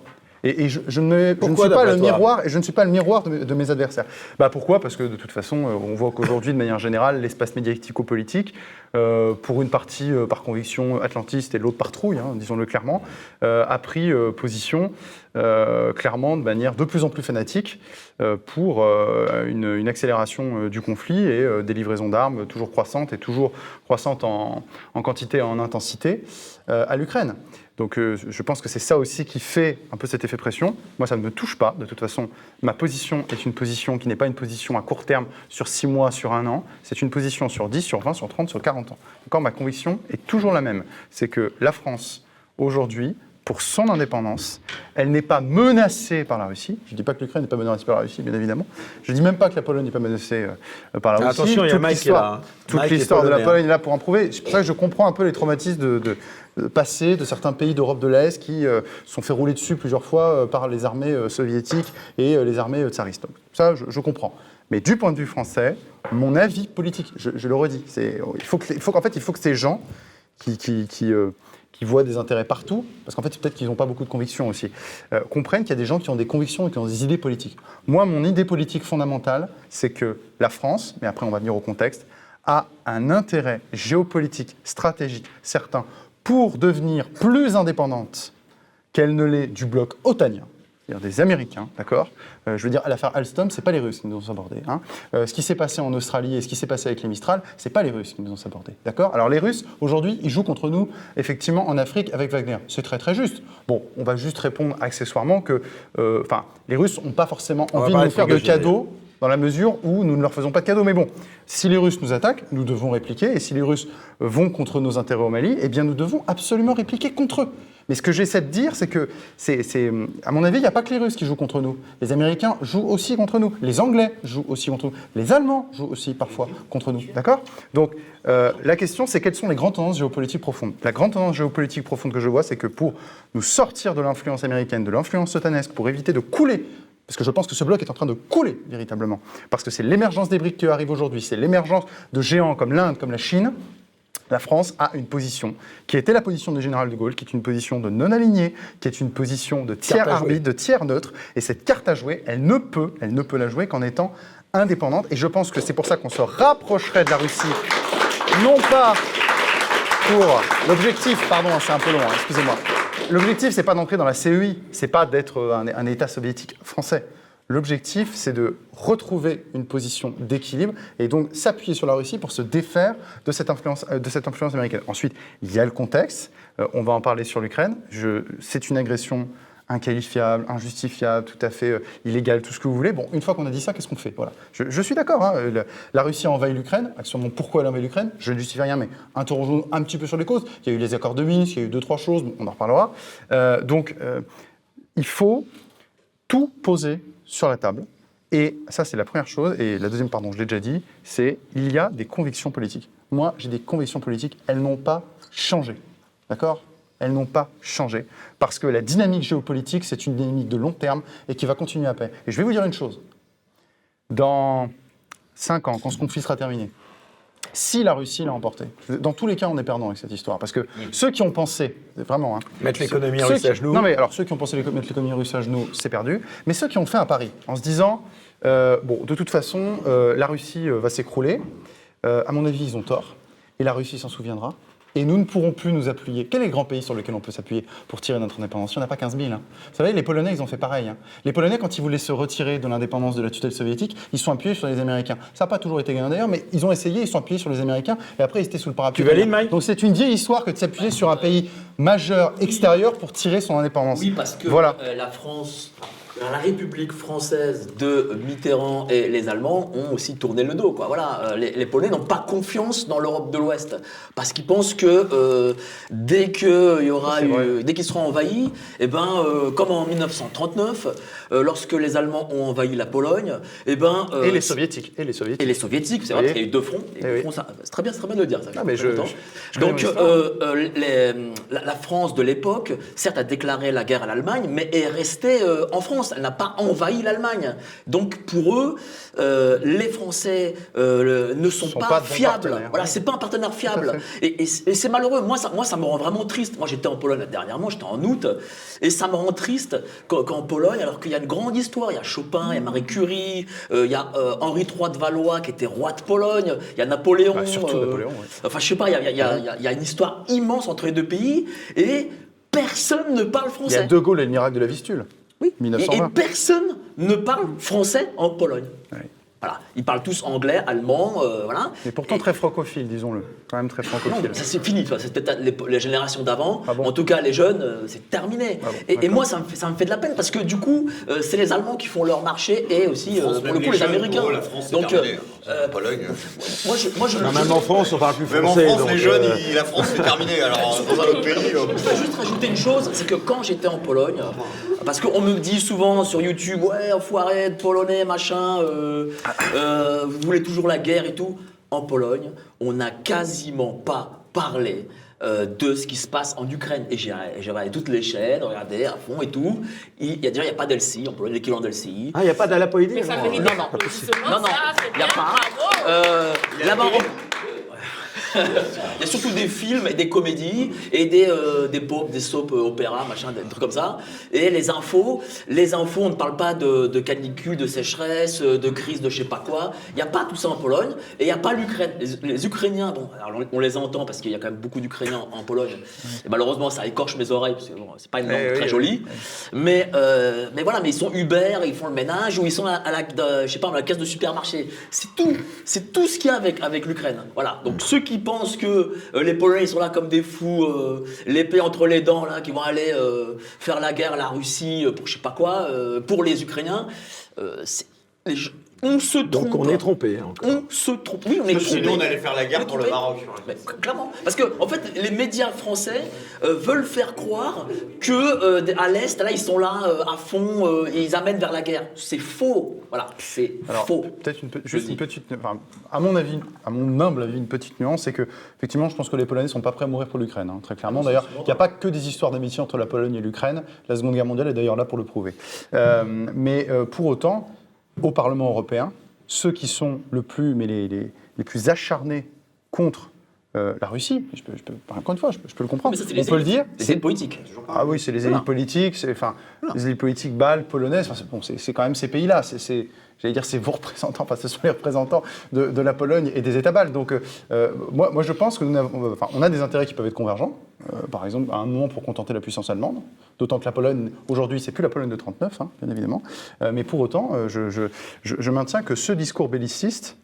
S5: Et, je, ne, suis pas le miroir, et je ne suis pas le miroir de, mes adversaires. Bah pourquoi? Parce que de toute façon, euh, on voit qu'aujourd'hui, de manière générale, l'espace médiatico-politique, euh, pour une partie euh, par conviction atlantiste et l'autre par trouille, hein, disons-le clairement, a pris position clairement de manière de plus en plus fanatique pour une, accélération du conflit et des livraisons d'armes toujours croissantes et toujours croissantes en, en quantité et en intensité à l'Ukraine. Donc euh, je pense que c'est ça aussi qui fait un peu cet effet pression. Moi, ça ne me touche pas. De toute façon, ma position est une position qui n'est pas une position à court terme sur 6 mois, sur un an. C'est une position sur 10, sur 20, sur 30, sur 40 ans. Encore, ma conviction est toujours la même. C'est que la France, aujourd'hui, pour son indépendance. Elle n'est pas menacée par la Russie. Je ne dis pas que l'Ukraine n'est pas menacée par la Russie, bien évidemment. Je ne dis même pas que la Pologne n'est pas menacée euh, par la Russie.
S2: Attention, il y a Mike qui est là. Hein.
S5: Toute l'histoire de la Pologne est là pour en prouver. C'est pour ça que je comprends un peu les traumatismes de, passé de certains pays d'Europe de l'Est qui euh, sont fait rouler dessus plusieurs fois euh, par les armées soviétiques et les armées tsaristes. ça, je, comprends. Mais du point de vue français, mon avis politique, je, le redis, il faut qu'en fait, il faut que ces gens qui, qui, qui qui voient des intérêts partout, parce qu'en fait, peut-être qu'ils n'ont pas beaucoup de convictions aussi, euh, comprennent qu'il y a des gens qui ont des convictions et qui ont des idées politiques. Moi, mon idée politique fondamentale, c'est que la France, mais après on va venir au contexte, a un intérêt géopolitique, stratégique certain pour devenir plus indépendante qu'elle ne l'est du bloc otanien c'est-à-dire des Américains, d'accord euh, Je veux dire, à l'affaire Alstom, c'est pas les Russes qui nous ont sabordé. Hein. Euh, ce qui s'est passé en Australie et ce qui s'est passé avec les Mistral, c'est pas les Russes qui nous ont sabordé, d'accord Alors les Russes, aujourd'hui, ils jouent contre nous, effectivement, en Afrique avec Wagner. C'est très très juste. Bon, on va juste répondre accessoirement que, euh, enfin, les Russes n'ont pas forcément envie de nous faire de cadeaux dans la mesure où nous ne leur faisons pas de cadeaux. Mais bon, si les Russes nous attaquent, nous devons répliquer, et si les Russes vont contre nos intérêts au Mali, eh bien nous devons absolument répliquer contre eux. Mais ce que j'essaie de dire, c'est que, c'est, à mon avis, il n'y a pas que les Russes qui jouent contre nous. Les Américains jouent aussi contre nous. Les Anglais jouent aussi contre nous. Les Allemands jouent aussi parfois contre nous. D'accord? Donc, euh, la question, c'est quelles sont les grandes tendances géopolitiques profondes? La grande tendance géopolitique profonde que je vois, c'est que pour nous sortir de l'influence américaine, de l'influence sotanesque, pour éviter de couler parce que je pense que ce bloc est en train de couler véritablement. Parce que c'est l'émergence des briques qui arrive aujourd'hui, c'est l'émergence de géants comme l'Inde, comme la Chine, la France a une position qui était la position du général de Gaulle, qui est une position de non-aligné, qui est une position de tiers arbitre, de tiers neutre. Et cette carte à jouer, elle ne peut, elle ne peut la jouer qu'en étant indépendante. Et je pense que c'est pour ça qu'on se rapprocherait de la Russie, non pas pour l'objectif, pardon, c'est un peu long, hein, excusez-moi. L'objectif, c'est pas d'entrer dans la CEI, c'est pas d'être un État soviétique français. L'objectif, c'est de retrouver une position d'équilibre et donc s'appuyer sur la Russie pour se défaire de cette influence, euh, américaine. Ensuite, il y a le contexte. Euh, on va en parler sur l'Ukraine. C'est une agression inqualifiable, injustifiable, tout à fait euh, illégale, tout ce que vous voulez. Bon, une fois qu'on a dit ça, qu'est-ce qu'on fait? Voilà. Je, suis d'accord. Hein, la, Russie a envahi l'Ukraine. Actuellement, pourquoi elle a envahi l'Ukraine? Je ne justifie rien, mais interrogeons un petit peu sur les causes. Il y a eu les accords de Minsk, il y a eu deux, trois choses, on en reparlera. donc, il faut tout poser sur la table. Et ça, c'est la première chose. Et la deuxième, pardon, je l'ai déjà dit, c'est il y a des convictions politiques. Moi, j'ai des convictions politiques. Elles n'ont pas changé. D'accord? Elles n'ont pas changé. Parce que la dynamique géopolitique, c'est une dynamique de long terme et qui va continuer à paix. Et je vais vous dire une chose. Dans cinq ans, quand ce conflit sera terminé, si la Russie l'a emporté. Dans tous les cas, on est perdant avec cette histoire. Parce que ceux qui ont pensé, vraiment. Hein,
S2: mettre l'économie russe à genoux.
S5: Non, mais alors, ceux qui ont pensé mettre l'économie russe à genoux, c'est perdu. Mais ceux qui ont fait un pari, en se disant, euh, bon, de toute façon, euh, la Russie euh, va s'écrouler, à mon avis, ils ont tort. Et la Russie s'en souviendra et nous ne pourrons plus nous appuyer. Quel est le grand pays sur lequel on peut s'appuyer pour tirer notre indépendance? Il n'y en a pas 15 000. Hein. Vous savez, les Polonais, ils ont fait pareil. Hein. Les Polonais, quand ils voulaient se retirer de l'indépendance de la tutelle soviétique, ils sont appuyés sur les Américains. Ça n'a pas toujours été gagné d'ailleurs, mais ils ont essayé, ils sont appuyés sur les Américains, et après ils étaient sous le parapluie.
S2: Tu valides, Mike?
S5: Donc c'est une vieille histoire que de s'appuyer sur un pays majeur extérieur pour tirer son indépendance.
S3: Oui, parce que voilà. Euh, la France la République française de Mitterrand et les Allemands ont aussi tourné le dos. Quoi. Voilà, euh, les, Polonais n'ont pas confiance dans l'Europe de l'Ouest parce qu'ils pensent que euh, dès qu'il y aura dès qu'ils seront envahis, et eh ben, euh, comme en 1939, lorsque les Allemands ont envahi la Pologne, et eh ben,
S5: et les soviétiques, et les soviétiques,
S3: et les soviétiques, c'est vrai qu'il y a eu deux fronts. Eh c'est très bien, c'est très bien de le dire. Ça,
S5: mais je,
S3: Donc, la, France de l'époque, certes, a déclaré la guerre à l'Allemagne, mais est restée en France. Elle n'a pas envahi l'Allemagne. Donc pour eux, euh, les Français euh, ne sont, pas, fiables. Voilà, c'est pas un partenaire fiable. Et, c'est malheureux. Moi ça, moi, ça me rend vraiment triste. Moi, j'étais en Pologne dernièrement, j'étais en août, et ça me rend triste qu'en Pologne, alors qu'il y a une grande histoire, il y a Chopin, il y a Marie Curie, il y a Henri III de Valois qui était roi de Pologne, il y a Napoléon.
S5: Bah, surtout Napoléon.
S3: Enfin, je sais pas, il y, il y a une histoire immense entre les deux pays, et personne ne parle français.
S5: Il y a De Gaulle et le miracle de la Vistule.
S3: Oui. 1920. Et, personne ne parle français en Pologne. Voilà. Ils parlent tous anglais, allemand, euh, voilà.
S5: Mais pourtant très francophile, disons-le. Quand même très francophile.
S3: Non, ça c'est fini, c'est peut-être les, générations d'avant. Ah en tout cas, les jeunes, euh, c'est terminé. Ah et, moi, ça me, fait, ça me, fait, de la peine parce que du coup, euh, c'est les Allemands qui font leur marché et aussi, pour le coup, les, Américains.
S4: la France, donc, euh, Pologne.
S3: Moi, je, moi, je
S2: même en France, on parle plus français.
S4: Même en France, les jeunes, la France, c'est terminé. Alors, dans un autre pays. Je
S3: voudrais juste rajouter une chose, c'est que quand j'étais en Pologne, parce qu'on me dit souvent sur YouTube, ouais, enfoiré de polonais, machin, euh, euh, vous voulez toujours la guerre et tout. En Pologne, on n'a quasiment pas parlé euh, de ce qui se passe en Ukraine. Et j'ai regardé toutes les chaînes, regardé à fond et tout. Il y a déjà, il n'y a pas d'LCI, en Pologne, l'équivalent d'LCI.
S2: Ah, il n'y a pas
S6: ça
S3: non, non, non, non, il n'y a pas. Euh, Là-bas, il y a surtout des films et des comédies et des, euh, des pop, des soap euh, opéra, machin, des trucs comme ça. Et les infos, les infos, on ne parle pas de, de canicule, de sécheresse, euh, de crise, de je sais pas quoi. Il n'y a pas tout ça en Pologne. Et il n'y a pas l'Ukraine. Les, Ukrainiens, bon, alors on les entend parce qu'il y a quand même beaucoup d'Ukrainiens en Pologne. Et malheureusement, ça écorche mes oreilles parce que bon, c'est pas une langue très jolie. Mais, mais voilà, mais ils sont Uber, ils font le ménage ou ils sont à, la, je sais pas, à la caisse de supermarché. C'est tout. C'est tout ce qu'il y a avec, avec l'Ukraine. Voilà. Donc ceux qui pensent que euh, les Polonais sont là comme des fous, euh, l'épée entre les dents, là, qui vont aller euh, faire la guerre à la Russie pour je sais pas quoi, pour les Ukrainiens. On se trompe.
S2: Donc on est trompé. Hein,
S3: on se trompe. Oui, on est trompé.
S4: Sinon, on allait faire la guerre pour le Maroc.
S3: clairement. Parce que, en fait, les médias français euh, veulent faire croire que euh, à l'Est, là, ils sont là euh, à fond et ils amènent vers la guerre. C'est faux. Voilà, c'est faux.
S5: Peut-être une, juste une petite. à mon avis, à mon humble avis, une petite nuance, c'est que, effectivement, je pense que les Polonais ne sont pas prêts à mourir pour l'Ukraine, hein, très clairement. D'ailleurs, il n'y a pas que des histoires d'amitié entre la Pologne et l'Ukraine. La Seconde Guerre mondiale est d'ailleurs là pour le prouver. mais pour autant, au Parlement européen, ceux qui sont le plus, mais les, les, plus acharnés contre euh, la Russie, je peux, je peux, encore une fois, je peux, le comprendre, on peut le dire.
S3: C'est politiques.
S5: Ah oui, c'est les élites politiques, enfin, les élites politiques baltes, polonaises, bon, c'est quand même ces pays-là, c'est j'allais dire, c'est vos représentants, enfin, ce sont les représentants de, la Pologne et des États baltes. Donc, euh, moi, moi, je pense que nous avons, enfin, on a des intérêts qui peuvent être convergents. Euh, par exemple, à un moment pour contenter la puissance allemande. D'autant que la Pologne, aujourd'hui, c'est plus la Pologne de 39, hein, bien évidemment. Euh, mais pour autant, je, je, je, maintiens que ce discours belliciste,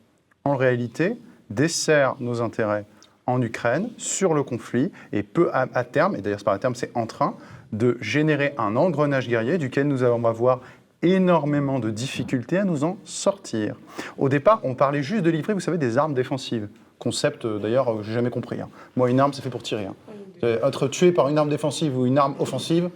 S5: en réalité, dessert nos intérêts en Ukraine, sur le conflit, et peut à, à terme, et d'ailleurs c'est pas à terme, c'est en train, de générer un engrenage guerrier duquel nous allons avoir énormément de difficultés à nous en sortir. Au départ, on parlait juste de livrer, vous savez, des armes défensives. Concept, euh, d'ailleurs, euh, j'ai jamais compris. Hein. Moi, une arme, c'est fait pour tirer. Hein. Être tué par une arme défensive ou une arme offensive,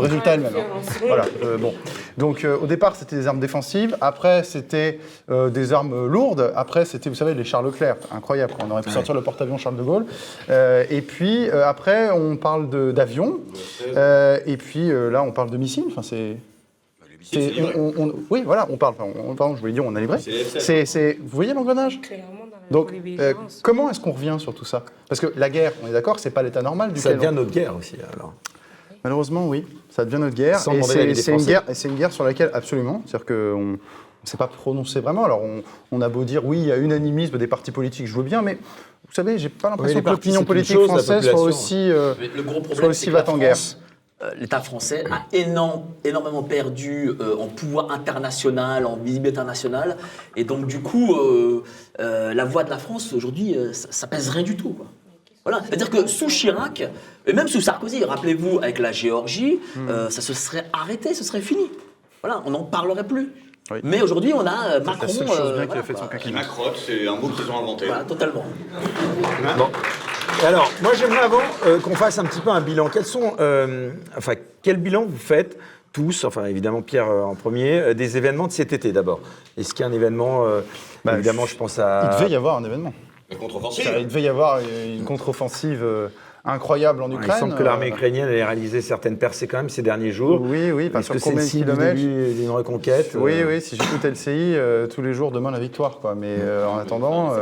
S5: le résultat est le même. Hein. Voilà, euh, bon. Donc au départ, c'était des armes défensives. Après, c'était des armes lourdes. Après, c'était, vous savez, les Charles Leclerc. Incroyable. On aurait pu sortir le porte-avions Charles de Gaulle. et puis après, on parle d'avions. et puis là, on parle de missiles. Enfin, c'est oui, voilà, on parle. On, je voulais dire, on a livré. C'est, vous voyez l'engrenage? Donc, euh, comment est-ce qu'on revient sur tout ça? Parce que la guerre, on est d'accord, c'est pas l'état normal du
S2: Ça devient notre guerre aussi, alors.
S5: Malheureusement, oui, ça devient notre guerre. et c'est une guerre, c'est une guerre sur laquelle, absolument, c'est-à-dire qu'on ne s'est pas prononcé vraiment. Alors, on, a beau dire, oui, il y a unanimisme des partis politiques, je veux bien, mais vous savez, j'ai pas l'impression que l'opinion politique française soit aussi, euh, soit aussi va en guerre.
S3: Euh, l'État français a énormément perdu euh, en pouvoir international, en visibilité internationale. Et donc, du coup, euh, la voix de la France, aujourd'hui, ça, pèse rien du tout. Voilà. C'est-à-dire que sous Chirac, et même sous Sarkozy, rappelez-vous, avec la Géorgie, hmm. ça se serait arrêté, ce serait fini. Voilà, on n'en parlerait plus. Mais aujourd'hui, on a Macron.
S5: C'est la seule chose bien qui a fait son
S4: Macron, c'est un mot qu'ils ont inventé.
S3: Voilà, totalement.
S2: Bon. Alors, moi, j'aimerais avant euh, qu'on fasse un petit peu un bilan. Quels sont, euh, enfin, quel bilan vous faites tous, enfin évidemment Pierre euh, en premier, des événements de cet été d'abord? Est-ce qu'il y a un événement bah, Évidemment, je pense à.
S5: Il devait y avoir un événement. Il devait y avoir une contre-offensive incroyable en Ukraine.
S2: Il semble que l'armée ukrainienne ait réalisé certaines percées quand même ces derniers jours.
S5: Oui, oui, parce
S2: que c'est le signe d'une reconquête
S5: Oui, oui, si j'écoute LCI, tous les jours, demain la victoire. Quoi. Mais en attendant,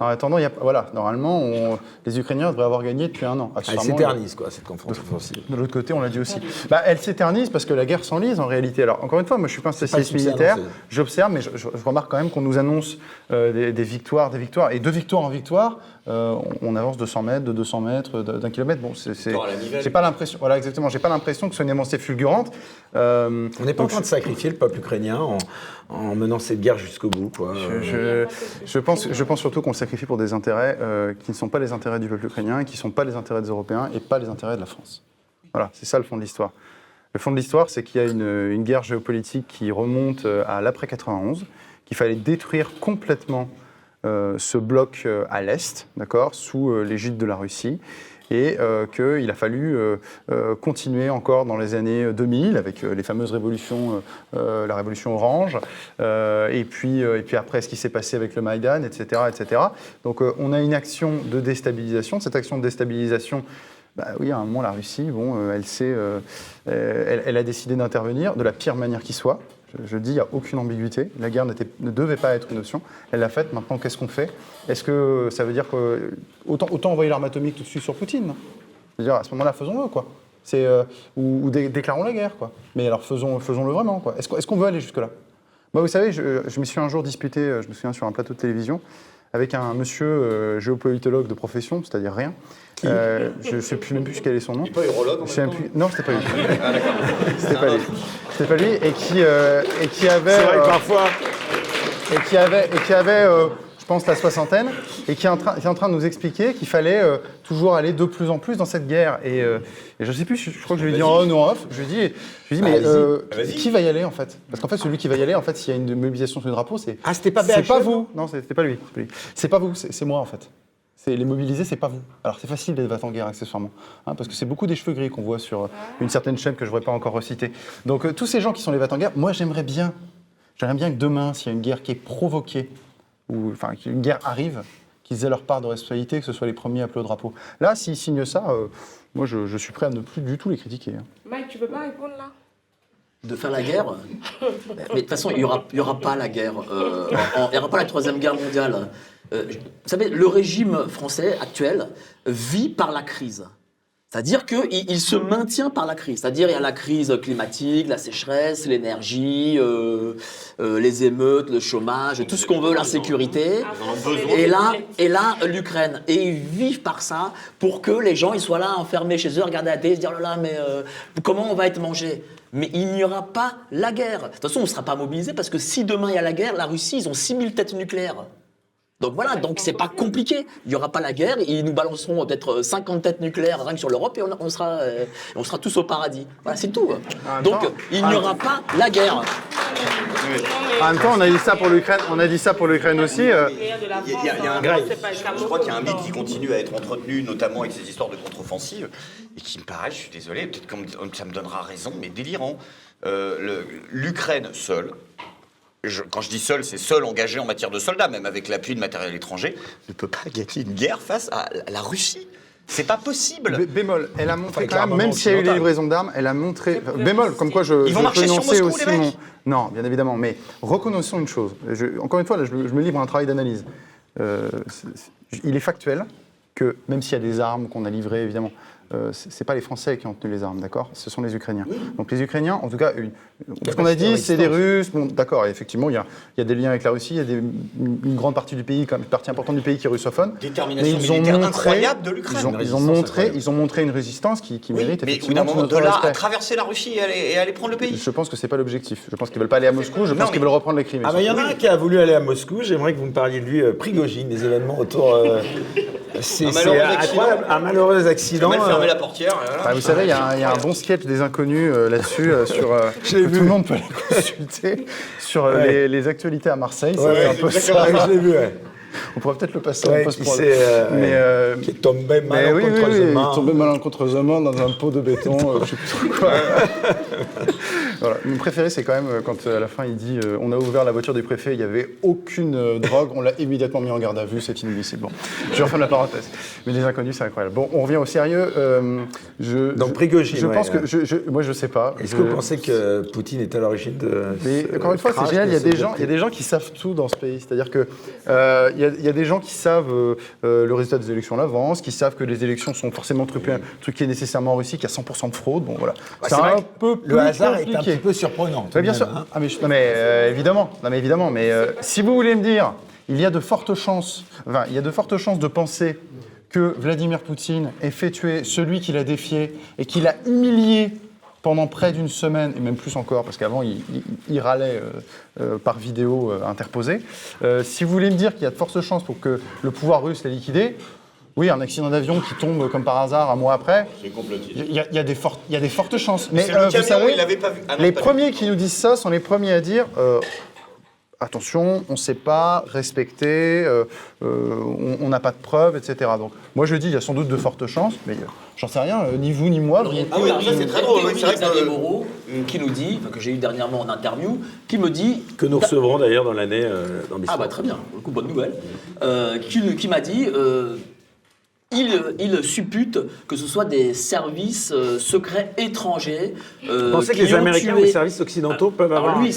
S5: en attendant y a, voilà, normalement, les Ukrainiens devraient avoir gagné depuis un an.
S2: Ah, elle s'éternise, quoi, cette confrontation
S5: De l'autre côté, on l'a dit aussi. Bah, elle s'éternise parce que la guerre s'enlise en réalité. Alors, encore une fois, moi, je suis pas un spécialiste militaire. J'observe, mais je, remarque quand même qu'on nous annonce des, des victoires, des victoires. Et de victoire en victoire, euh, on avance 200 mètres, de 200 mètres, d'un kilomètre. Bon, c'est, j'ai pas l'impression. Voilà, exactement. J'ai pas l'impression que ce soit une avancée fulgurante.
S2: Euh, on n'est pas en train de sacrifier le peuple ukrainien en, menant cette guerre jusqu'au bout. Quoi.
S5: Je, pense, je pense surtout qu'on le sacrifie pour des intérêts euh, qui ne sont pas les intérêts du peuple ukrainien, qui ne sont pas les intérêts des Européens et pas les intérêts de la France. Voilà, c'est ça le fond de l'histoire. Le fond de l'histoire, c'est qu'il y a une, une, guerre géopolitique qui remonte à l'après 91, qu'il fallait détruire complètement euh, ce bloc euh, à l'est, d'accord, sous euh, l'égide de la Russie et qu'il a fallu continuer encore dans les années 2000 avec les fameuses révolutions, la révolution orange, et, puis, et puis après ce qui s'est passé avec le Maïdan, etc. etc. Donc on a une action de déstabilisation. Cette action de déstabilisation, bah oui, à un moment, la Russie, bon, elle, elle, elle, a décidé d'intervenir de la pire manière qui soit. Je, dis, il n'y a aucune ambiguïté. La guerre ne devait pas être une option. Elle l'a faite. Maintenant, qu'est-ce qu'on fait? Est-ce que ça veut dire que. Autant, envoyer l'arme atomique tout de suite sur Poutine C'est-à-dire, à ce moment-là, faisons-le, quoi. Euh, ou, déclarons la guerre, quoi. Mais alors, faisons, faisons-le vraiment, quoi. Est-ce, qu'on veut aller jusque-là? Moi, vous savez, je, je me suis un jour disputé, euh, je me souviens, sur un plateau de télévision, avec un monsieur euh, géopolitologue de profession, c'est-à-dire rien. Euh, je ne sais plus même plus quel est son nom.
S4: Il pas urologue en même
S5: plus... Non, c'était pas lui. ah d'accord. C'était pas lui. C'était pas lui et qui euh, et qui avait.
S2: C'est vrai que parfois.
S5: Et qui avait et qui avait je pense, la soixantaine, et qui est en train, est en train de nous expliquer qu'il fallait euh, toujours aller de plus en plus dans cette guerre. Et, euh, je ne sais plus, je, crois que je lui ai dit en on ou en off, je lui ai dit, je lui ai dit mais euh, qui va y aller en fait? Parce qu'en fait, celui qui va y aller, en fait, s'il y a une mobilisation sur le drapeau, c'est.
S2: Ah, c'était pas
S5: C'est pas vous Non, c'était pas lui. C'est pas vous, c'est moi en fait. Les mobilisés, c'est pas vous. Alors c'est facile d'être en guerre accessoirement, hein, parce que c'est beaucoup des cheveux gris qu'on voit sur une certaine chaîne que je ne voudrais pas encore reciter. Donc tous ces gens qui sont les en guerre, moi j'aimerais bien, j'aimerais bien que demain, s'il y a une guerre qui est provoquée ou enfin, qu'une guerre arrive, qu'ils aient leur part de responsabilité, que ce soit les premiers à appeler au drapeau. Là, s'ils signent ça, euh, moi, je, suis prêt à ne plus du tout les critiquer. Hein.
S6: Mike, tu peux pas répondre là?
S3: De faire la guerre? Mais de toute façon, il n'y aura, y aura pas la guerre. Euh, il n'y aura pas la Troisième Guerre mondiale. Euh, vous savez, le régime français actuel vit par la crise. C'est-à-dire qu'il il se maintient par la crise. C'est-à-dire il y a la crise climatique, la sécheresse, l'énergie, euh, euh, les émeutes, le chômage, tout ce qu'on veut, l'insécurité. Et là, et là l'Ukraine. Et ils vivent par ça pour que les gens ils soient là enfermés chez eux, regarder la télé, se dire oh là là, mais euh, comment on va être mangé? Mais il n'y aura pas la guerre. De toute façon, on ne sera pas mobilisé parce que si demain il y a la guerre, la Russie, ils ont 6000 têtes nucléaires. Donc voilà, donc c'est pas compliqué. Il n'y aura pas la guerre, ils nous balanceront peut-être 50 têtes nucléaires rien que sur l'Europe et on, sera, euh, on sera tous au paradis. Voilà, c'est tout. Donc il n'y aura pas la guerre.
S5: En même temps, on a dit ça pour l'Ukraine, on a dit ça pour l'Ukraine aussi.
S4: Euh. Il y a, un je crois qu'il y a un mythe qui continue à être entretenu, notamment avec ces histoires de contre-offensive, et qui me paraît, je suis désolé, peut-être que ça me donnera raison, mais délirant. Euh, L'Ukraine seule, quand je dis seul, c'est seul engagé en matière de soldats, même avec l'appui de matériel étranger, ne peut pas gagner une guerre face à la Russie. C'est pas possible.
S5: bémol, elle a montré quand même, même s'il y a eu des livraisons d'armes, elle a montré. bémol, comme quoi je.
S4: Ils vont marcher sur Moscou, aussi les mecs.
S5: Non, bien évidemment, mais reconnaissons une chose. encore une fois, là, je, me livre à un travail d'analyse. Euh, il est factuel que même s'il y a des armes qu'on a livrées, évidemment, euh, c'est pas les Français qui ont tenu les armes, d'accord? Ce sont les Ukrainiens. Donc les Ukrainiens, en tout cas, ce qu'on a dit, c'est des Russes. Bon, d'accord, effectivement, il y, a, il y, a, des liens avec la Russie, il y a des, une grande partie du pays, une partie importante du pays qui est russophone.
S4: Détermination mais ils ont montré, incroyable de l'Ukraine.
S5: Ils, ont, montré, ils ont montré une résistance qui, qui mérite
S4: mais effectivement
S5: moment,
S4: de là à traverser la Russie et aller, et aller prendre le pays.
S5: Je pense que c'est pas l'objectif. Je pense qu'ils veulent pas aller à Moscou. Je pense qu'ils veulent reprendre les crimes.
S2: Ah, mais il y en a un qui a voulu aller à Moscou. J'aimerais que vous me parliez de lui, euh, Prigogine, des événements autour. Euh, c'est un malheureux accident.
S4: Fermer la portière.
S5: Bah, vous savez, il y, a un bon sketch des inconnus euh, là-dessus, euh, sur euh, tout le monde peut aller consulter sur les, actualités à Marseille.
S2: c'est un peu ça. je l'ai vu.
S5: On pourrait peut-être le passer en post
S2: qui, mais, qui est tombé malencontreusement.
S5: Oui, oui, oui, il est tombé malencontreusement dans un pot de béton, je sais plus trop quoi. Voilà. Mon préféré, c'est quand même euh, quand à la fin il dit on a ouvert la voiture du préfet, il n'y avait aucune drogue, on l'a immédiatement mis en garde à vue, c'est inadmissible. Bon, je referme la parenthèse. Mais les inconnus, c'est incroyable. Bon, on revient au sérieux.
S2: je, Donc Prigogine.
S5: Je pense que je, moi, je sais pas.
S2: Est-ce que vous pensez que Poutine est à l'origine de
S5: Mais encore une fois, c'est génial. Il y a des gens, il y a des gens qui savent tout dans ce pays. C'est-à-dire que il y, a des gens qui savent le résultat des élections à l'avance, qui savent que les élections sont forcément truquées, truquées nécessairement en Russie, qu'il y a 100% de fraude. Bon, voilà.
S2: Bah, c'est un peu le hasard est un petit peu surprenant.
S5: bien sûr. Hein. Ah, mais, non, mais euh, évidemment. Non, mais évidemment. Mais euh, si vous voulez me dire, il y a de fortes chances. Enfin, il y a de fortes chances de penser que Vladimir Poutine ait fait tuer celui qu'il a défié et qu'il a humilié pendant près d'une semaine, et même plus encore, parce qu'avant, il, râlait euh, par vidéo interposée. si vous voulez me dire qu'il y a de fortes chances pour que le pouvoir russe l'ait liquidé, oui, un accident d'avion qui tombe comme par hasard un mois après. Il y, y, a des fortes chances.
S4: Mais euh, vous savez, pas vu.
S5: Ah les premiers qui nous disent ça sont les premiers à dire euh, attention, on ne sait pas respecter, euh, on n'a pas de preuves, etc. Donc moi je dis il y a sans doute de fortes chances, mais j'en sais rien, ni vous ni moi.
S3: ah oui, c'est très drôle. C'est vrai que Moreau, qui nous dit, que j'ai eu dernièrement en interview, qui me dit
S2: que nous recevrons d'ailleurs dans l'année
S3: dans Ah bah très bien, coup bonne nouvelle, qui, qui m'a dit il, suppute que ce soit des services euh, secrets étrangers.
S2: Euh, Vous pensez que les Américains ou les services occidentaux peuvent avoir
S3: lui,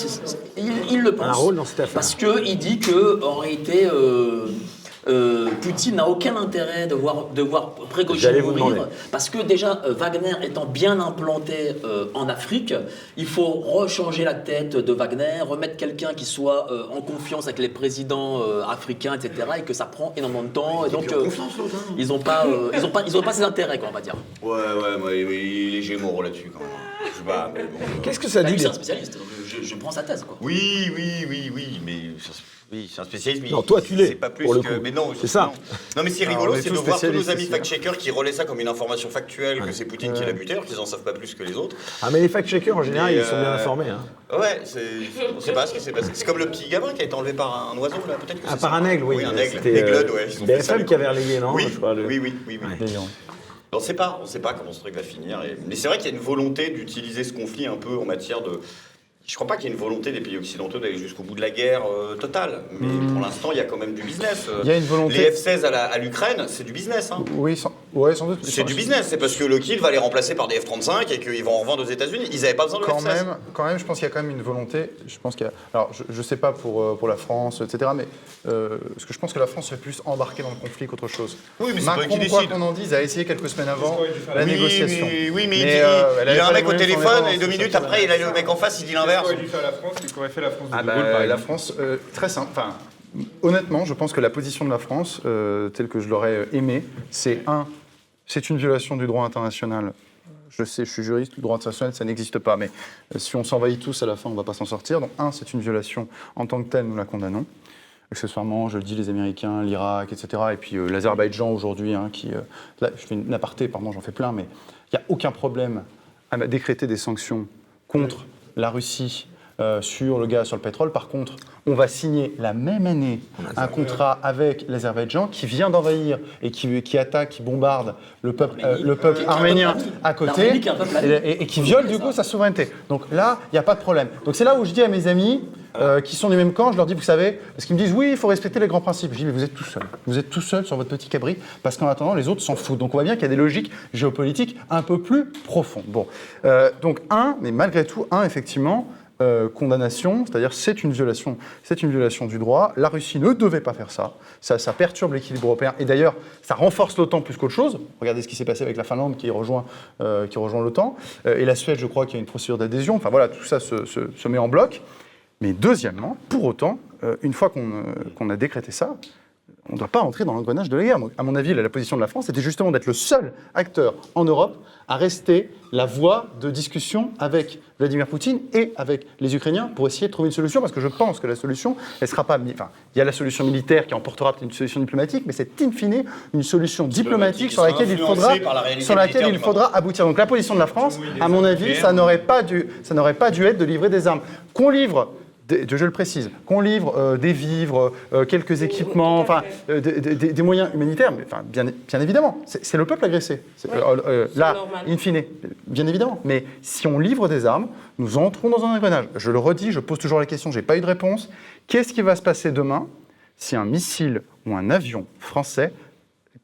S3: il, le pense.
S2: un rôle dans cette affaire
S3: Parce qu'il dit que, en réalité, euh, Poutine n'a aucun intérêt de voir, de voir Prégogine mourir, parce que déjà, euh, Wagner étant bien implanté euh, en Afrique, il faut rechanger la tête de Wagner, remettre quelqu'un qui soit en confiance avec les présidents africains, etc., et que ça prend énormément de temps. et donc, ils n'ont pas, ils ont pas, ils ont pas ces intérêts, quoi, on va dire.
S4: Ouais, ouais, il est gémeaux là-dessus, quand même.
S2: Qu'est-ce que ça dit
S3: C'est un spécialiste, je, je, prends sa thèse, quoi.
S4: Oui, oui, oui, oui, mais oui, c'est un spécialiste.
S2: non, toi, tu l'es.
S4: C'est pas plus que. Mais non,
S2: c'est ça.
S4: Non, mais c'est rigolo, c'est de voir tous nos amis fact-checkers qui relaient ça comme une information factuelle, que c'est Poutine qui l'a buté, alors qu'ils en savent pas plus que les autres.
S2: Ah, mais les fact-checkers, en général, ils sont bien euh, informés. Hein.
S4: Ouais, on sait pas ce qui s'est passé. C'est comme le petit gamin qui a été enlevé par un oiseau, là, peut-être que
S2: Ah, par un aigle, oui.
S4: Oui, un aigle. Aigle, ouais.
S2: BFM qui avait relayé, non
S4: Oui, oui, oui. oui, On ne sait pas, on sait pas comment ce truc va finir. Mais c'est vrai qu'il y a une volonté d'utiliser ce conflit un peu en matière de, je ne crois pas qu'il y ait une volonté des pays occidentaux d'aller jusqu'au bout de la guerre euh, totale. Mais hmm. pour l'instant, il y a quand même du business.
S5: Il y a une volonté.
S4: Les F-16 à l'Ukraine, c'est du business. Hein.
S5: Oui, sans... Ouais, sans doute.
S4: C'est du business. C'est parce que le Lockheed va les remplacer par des F-35 et qu'ils vont en revendre aux États-Unis. Ils n'avaient pas besoin de
S5: quand
S4: F-16.
S5: Même, quand même, je pense qu'il y a quand même une volonté. Je pense qu'il Alors, je ne sais pas pour, euh, pour la France, etc. Mais euh, parce que je pense que la France fait plus embarquer dans le conflit qu'autre chose.
S4: Oui, mais
S5: Macron,
S4: pas
S5: quoi qu'on en dise, a essayé quelques semaines avant la négociation.
S4: Oui, mais, il, il, a un mec au téléphone et deux minutes après, il a le mec en face, il dit l'inverse
S7: qu'aurait fait la France de
S5: ah bah, La France, euh, très simple. Enfin, honnêtement, je pense que la position de la France, euh, telle que je l'aurais euh, aimée, c'est un, c'est une violation du droit international. Je sais, je suis juriste, le droit international, ça n'existe pas. Mais si on s'envahit tous à la fin, on ne va pas s'en sortir. Donc, un, c'est une violation en tant que telle, nous la condamnons. Accessoirement, je le dis, les Américains, l'Irak, etc. Et puis l'Azerbaïdjan aujourd'hui, hein, qui. là, je fais une aparté, pardon, j'en fais plein, mais il n'y a aucun problème à décréter des sanctions contre la Russie, euh, sur le gaz, sur le pétrole. Par contre, on va signer la même année un contrat avec l'Azerbaïdjan qui vient d'envahir et qui, qui, attaque, qui bombarde le peuple, euh, le peuple arménien à côté et, qui viole du coup sa souveraineté. Donc là, il n'y a pas de problème. Donc c'est là où je dis à mes amis, euh, qui sont du même camp, je leur dis, vous savez, parce qu'ils me disent, oui, il faut respecter les grands principes. Je dis, mais vous êtes tout seul. Vous êtes tout seul sur votre petit cabri, parce qu'en attendant, les autres s'en foutent. Donc on voit bien qu'il y a des logiques géopolitiques un peu plus profondes. Bon, donc un, mais malgré tout, un, effectivement, euh, condamnation, c'est-à-dire c'est une violation, c'est une violation du droit. La Russie ne devait pas faire ça. Ça, perturbe l'équilibre européen et d'ailleurs ça renforce l'OTAN plus qu'autre chose. Regardez ce qui s'est passé avec la Finlande qui rejoint, euh, qui rejoint l'OTAN euh, et la Suède, je crois qu'il y a une procédure d'adhésion. Enfin voilà, tout ça se, met en bloc. Mais deuxièmement, pour autant, une fois qu'on a décrété ça, on ne doit pas entrer dans l'engrenage de la guerre. À mon avis, la position de la France était justement d'être le seul acteur en Europe à rester la voie de discussion avec Vladimir Poutine et avec les Ukrainiens pour essayer de trouver une solution, parce que je pense que la solution, elle sera pas... Enfin, il y a la solution militaire qui emportera une solution diplomatique, mais c'est in fine une solution diplomatique sur laquelle il faudra, sur laquelle il faudra aboutir. Donc la position de la France, à mon avis, ça n'aurait pas dû, ça n'aurait pas dû être de livrer des armes. Qu'on livre je le précise, qu'on livre euh, des vivres, euh, quelques équipements, enfin, euh, des, moyens humanitaires, mais, enfin, bien, bien évidemment, c'est le peuple agressé. là, in fine, bien évidemment. Mais si on livre des armes, nous entrons dans un engrenage. Je le redis, je pose toujours la question, je n'ai pas eu de réponse. Qu'est-ce qui va se passer demain si un missile ou un avion français,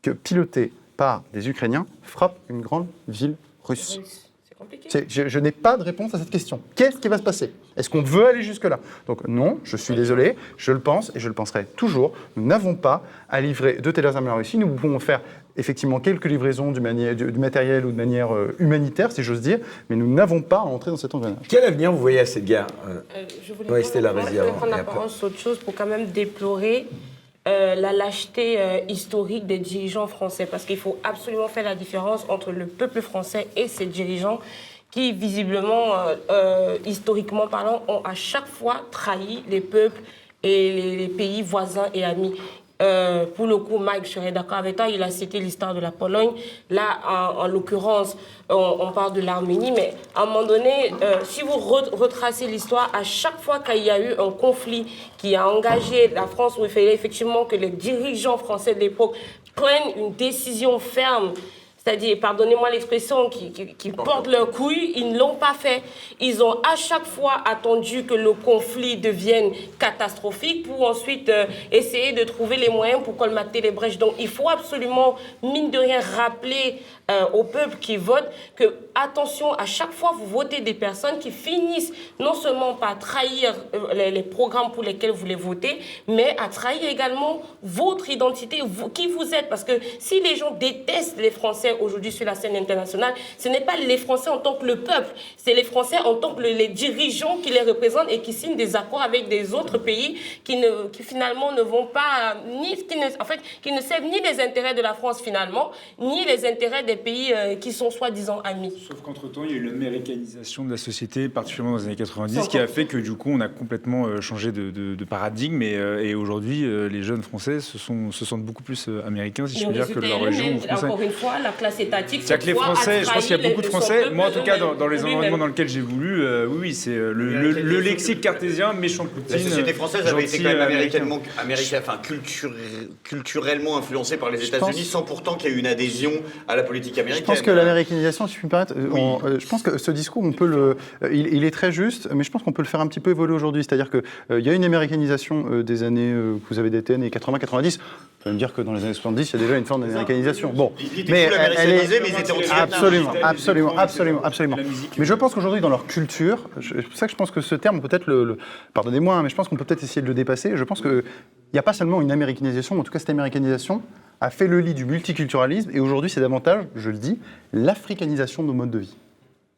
S5: que, piloté par des Ukrainiens, frappe une grande ville russe je, n'ai pas de réponse à cette question. Qu'est-ce qui va se passer? Est-ce qu'on veut aller jusque-là? Donc non, je suis désolé, je le pense et je le penserai toujours. Nous n'avons pas à livrer de telles armes à la Russie. Nous pouvons faire effectivement quelques livraisons du, matériel ou de manière euh, humanitaire, si j'ose dire, mais nous n'avons pas à entrer dans cet engrenage.
S2: Quel avenir vous voyez à cette guerre?
S6: Euh, Je voulais prendre la parole sur autre chose pour quand même déplorer euh, la lâcheté euh, historique des dirigeants français, parce qu'il faut absolument faire la différence entre le peuple français et ses dirigeants qui, visiblement, euh, historiquement parlant, ont à chaque fois trahi les peuples et les pays voisins et amis. Euh, pour le coup, Mike, je serais d'accord avec toi, il a cité l'histoire de la Pologne. Là, en, l'occurrence, on, parle de l'Arménie, mais à un moment donné, euh, si vous retracez l'histoire, à chaque fois qu'il y a eu un conflit qui a engagé la France, où il fallait effectivement que les dirigeants français de l'époque prennent une décision ferme c'est-à-dire, pardonnez-moi l'expression, qui, qui, portent leur couille, ils ne l'ont pas fait. Ils ont à chaque fois attendu que le conflit devienne catastrophique pour ensuite euh, essayer de trouver les moyens pour colmater les brèches. Donc il faut absolument, mine de rien, rappeler euh, au peuple qui vote que, attention, à chaque fois vous votez des personnes qui finissent non seulement par trahir euh, les, programmes pour lesquels vous les votez, mais à trahir également votre identité, vous, qui vous êtes. Parce que si les gens détestent les Français aujourd'hui sur la scène internationale, ce n'est pas les Français en tant que le peuple, c'est les Français en tant que les dirigeants qui les représentent et qui signent des accords avec des autres pays qui, ne, qui finalement ne vont pas, ni, qui ne, en fait, qui ne servent ni les intérêts de la France finalement, ni les intérêts des pays euh, qui sont soi-disant amis.
S7: Sauf qu'entre-temps, il y a eu l'américanisation de la société, particulièrement dans les années 90, qui a fait que du coup, on a complètement euh, changé de, paradigme et, euh, et aujourd'hui, les jeunes Français se, sont, se sentent beaucoup plus américains, si je puis dire, que leur région.
S6: Encore une fois, la classe étatique.
S7: C'est-à-dire que les Français, je pense qu'il y a beaucoup de Français, moi en tout cas, dans, les environnements dans lesquels j'ai voulu, oui, oui, c'est le, lexique cartésien, méchant Poutine.
S4: La société française avait été quand même américaine, enfin, culturellement influencée par les États-Unis, sans pourtant qu'il y ait eu une adhésion à la politique américaine.
S5: Je pense que l'américanisation, si je puis me permettre, euh, euh, je pense que ce discours, on peut le, euh, il, est très juste, mais je pense qu'on peut le faire un petit peu évoluer aujourd'hui. C'est-à-dire qu'il il y a une américanisation des années que vous avez d'été, années 80-90. Vous pouvez me dire que dans les années 70, il y a déjà une forme d'américanisation. Bon,
S4: mais elle est mais ils étaient
S5: absolument, absolument, absolument, absolument. Mais je pense qu'aujourd'hui, dans leur culture, c'est pour ça que je pense que ce terme peut-être le, pardonnez-moi, hein, mais je pense qu'on peut peut-être essayer de le dépasser. Je pense qu'il n'y a pas seulement une américanisation, mais en tout cas cette américanisation a fait le lit du multiculturalisme et aujourd'hui c'est davantage, je le dis, l'africanisation de nos modes de vie.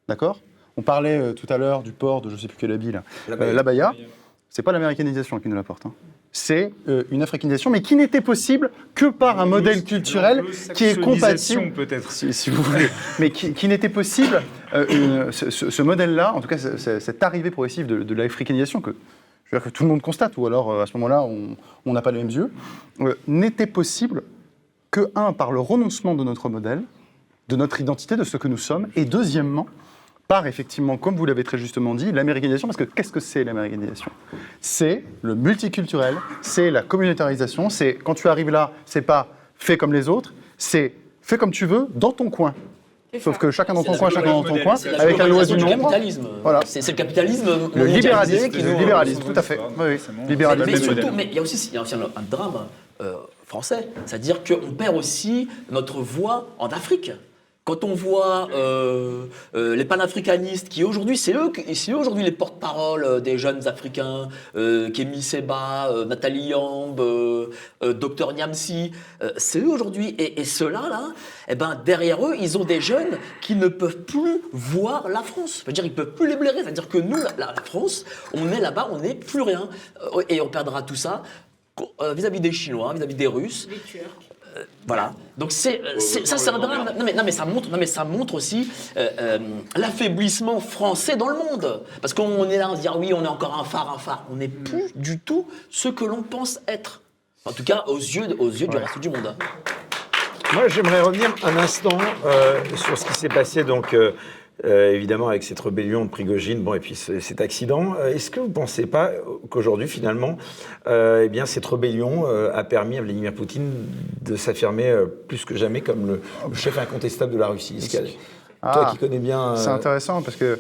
S5: D'accord? On parlait euh, tout à l'heure du port de je ne sais plus quelle habit là, la Baïa. Euh, c'est pas l'américanisation qui nous l'apporte. Hein. C'est euh, une africanisation, mais qui n'était possible que par un modèle culturel qui est compatible,
S7: peut-être,
S5: si, vous voulez, mais qui, n'était possible. ce, modèle-là, en tout cas, cette arrivée progressive de, de l'africanisation que que tout le monde constate, ou alors à ce moment-là, on n'a pas les mêmes yeux, n'était possible que, un, par le renoncement de notre modèle, de notre identité, de ce que nous sommes, et deuxièmement, par effectivement, comme vous l'avez très justement dit, l'américanisation, parce que qu'est-ce que c'est l'américanisation? C'est le multiculturel, c'est la communautarisation, c'est quand tu arrives là, c'est pas fait comme les autres, c'est fait comme tu veux dans ton coin. Sauf que chacun dans ton coin, chacun dans ton coin, avec la loi du nombre.
S3: Voilà. C'est le capitalisme.
S5: Le libéralisme, le libéralisme, tout à fait. Oui,
S3: Libéralisme. Mais, surtout, mais il y a aussi, il y a aussi un, drame. Euh, français. C'est-à-dire qu'on perd aussi notre voix en Afrique. Quand on voit euh, euh, les panafricanistes, qui aujourd'hui, c'est eux, c'est aujourd'hui les porte-parole euh, des jeunes Africains, Kémy Seba, Nathalie Yamb, Dr Niamsi, c'est eux aujourd'hui. Et, ceux-là, là, eh ben, derrière eux, ils ont des jeunes qui ne peuvent plus voir la France. C'est-à-dire, ils peuvent plus les blairer. C'est-à-dire que nous, la, France, on est là-bas, on n'est plus rien. et on perdra tout ça euh, vis-à-vis des Chinois, vis-à-vis des Russes. Euh, voilà. Donc c'est, ça, c'est un drame. Non mais, non mais, ça montre, non mais ça montre aussi euh, l'affaiblissement français dans le monde. Parce qu'on est là, on se dit ah oui, on est encore un phare, un phare. On n'est plus du tout ce que l'on pense être. En tout cas, aux yeux, aux yeux du reste du monde.
S2: Moi, j'aimerais revenir un instant sur ce qui s'est passé donc évidemment avec cette rébellion de Prigogine, bon, et puis cet accident. Est-ce que vous ne pensez pas qu'aujourd'hui, finalement, eh bien, cette rébellion a permis à Vladimir Poutine de s'affirmer plus que jamais comme le, chef incontestable de la Russie? Toi
S5: ah,
S2: qui connais bien.
S5: C'est intéressant parce que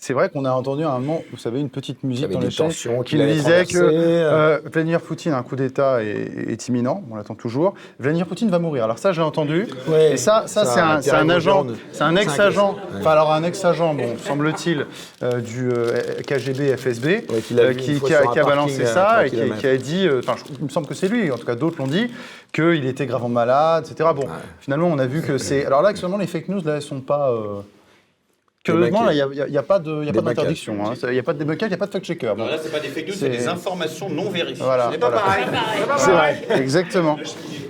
S5: c'est vrai qu'on a entendu à un moment, vous savez, une petite musique dans les chansons qui disait que euh, Vladimir Poutine, un coup d'État est, imminent, on l'attend toujours. Vladimir Poutine va mourir. Alors ça, j'ai entendu. et ça, ça, c'est un, agent, c'est un ex-agent, enfin alors un ex-agent, bon, semble-t-il, euh, du euh, KGB, FSB, qui, a, balancé ça et qui, a dit, enfin, il me semble que c'est lui, en tout cas d'autres l'ont dit, qu'il était gravement malade, etc. Bon, finalement, on a vu que c'est. Alors là, actuellement, les fake news, là, elles sont pas. Curieusement, il n'y a, a, pas d'interdiction. Il n'y a pas de débunker, il n'y a pas de fact-checker.
S4: là, ce n'est pas des fake news, c'est des informations non vérifiées.
S5: Voilà,
S4: ce pas pareil.
S5: C'est vrai, exactement.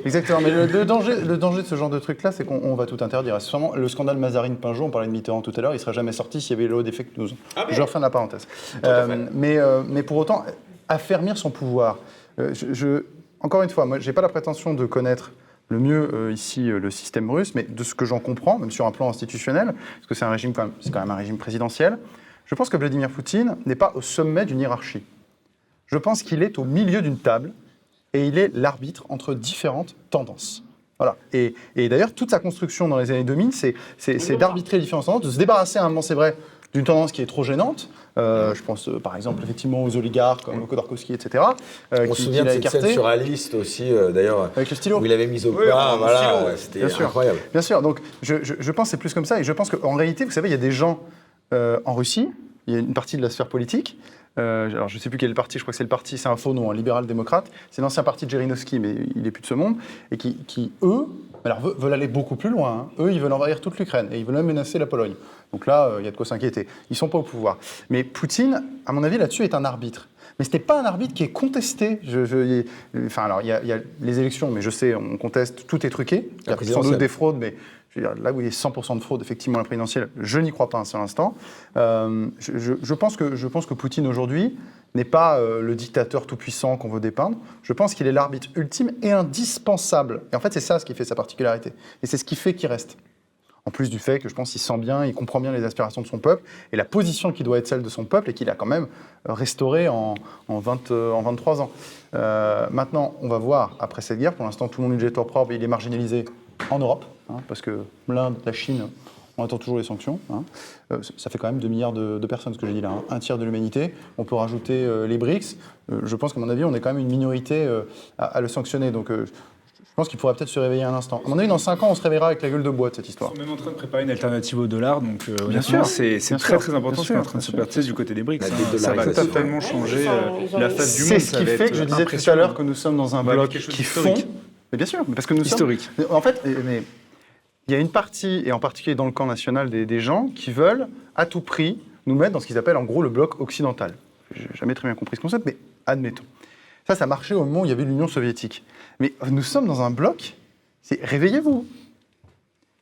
S5: Exactement. Mais le, danger, le danger de ce genre de truc-là, c'est qu'on va tout interdire. le scandale Mazarine-Pinjot, on parlait de Mitterrand tout à l'heure, il ne serait jamais sorti s'il y avait l'eau des fake news. Ah je refais la parenthèse. Euh, mais, euh, mais pour autant, affermir son pouvoir. Euh, je, encore une fois, moi, je n'ai pas la prétention de connaître le mieux euh, ici euh, le système russe, mais de ce que j'en comprends, même sur un plan institutionnel, parce que c'est un régime quand même, c'est quand même un régime présidentiel, je pense que Vladimir Poutine n'est pas au sommet d'une hiérarchie. Je pense qu'il est au milieu d'une table et il est l'arbitre entre différentes tendances. Voilà. Et, et d'ailleurs, toute sa construction dans les années 2000, c'est, c'est, d'arbitrer les différentes tendances, de se débarrasser à un moment, c'est vrai, d'une tendance qui est trop gênante. Euh, je pense par exemple effectivement aux oligarques comme Khodorkovsky, etc.
S2: Euh, On se souvient de cette scène sur liste aussi, d'ailleurs,
S5: avec le stylo,
S2: où il avait mis au point, voilà, c'était incroyable.
S5: Bien sûr, donc je, je, pense que c'est plus comme ça, et je pense qu'en réalité, vous savez, il y a des gens en Russie, il y a une partie de la sphère politique. alors je ne sais plus quel parti, je crois que c'est le parti, c'est un faux nom, un libéral-démocrate. C'est l'ancien parti de Jerinovski, mais il n'est plus de ce monde, et qui, qui eux, alors, veulent aller beaucoup plus loin. Hein. Eux, ils veulent envahir toute l'Ukraine et ils veulent même menacer la Pologne. Donc là, il y a de quoi s'inquiéter. Ils ne sont pas au pouvoir. Mais Poutine, à mon avis, là-dessus, est un arbitre. Mais ce n'est pas un arbitre qui est contesté. Je, enfin, alors, il y, a, les élections, mais je sais, on conteste, tout est truqué. Il y a sans doute des fraudes, mais là où il y a 100% de fraude, effectivement, la présidentielle, je n'y crois pas un seul instant. Euh, je, pense que, je pense que Poutine, aujourd'hui, n'est pas euh, le dictateur tout-puissant qu'on veut dépeindre. Je pense qu'il est l'arbitre ultime et indispensable. Et en fait, c'est ça ce qui fait sa particularité. Et c'est ce qui fait qu'il reste. En plus du fait que je pense qu'il sent bien, il comprend bien les aspirations de son peuple et la position qui doit être celle de son peuple et qu'il a quand même euh, restauré en, en, 20, euh, 23 ans. maintenant, on va voir, après cette guerre, pour l'instant, tout le monde est propre, il est marginalisé en Europe, hein, parce que l'Inde, la Chine, on attend toujours les sanctions. Hein. Euh, ça fait quand même 2 milliards de, personnes, ce que j'ai dit là, hein. un tiers de l'humanité. On peut rajouter euh, les BRICS. Euh, je pense qu'à mon avis, on est quand même une minorité à, le sanctionner. Donc, je pense qu'il pourrait peut-être se réveiller un instant. À mon avis, dans 5 ans, on se réveillera avec la gueule de bois de cette histoire.
S7: Ils sont même en train de préparer une alternative au dollar, donc bien sûr, c'est très très important ce qui est en train de se passer du côté des BRICS. Hein. Ça va totalement changer la face du monde.
S5: C'est ce qui fait que je disais tout à l'heure que nous sommes dans un bloc qui fond. Mais bien sûr, parce que nous
S7: historique.
S5: sommes. En fait, mais il y a une partie, et en particulier dans le camp national, des, gens qui veulent à tout prix nous mettre dans ce qu'ils appellent en gros le bloc occidental. Je n'ai jamais très bien compris ce concept, mais admettons. Ça, ça marchait au moment où il y avait l'Union soviétique. Mais nous sommes dans un bloc, c'est réveillez-vous,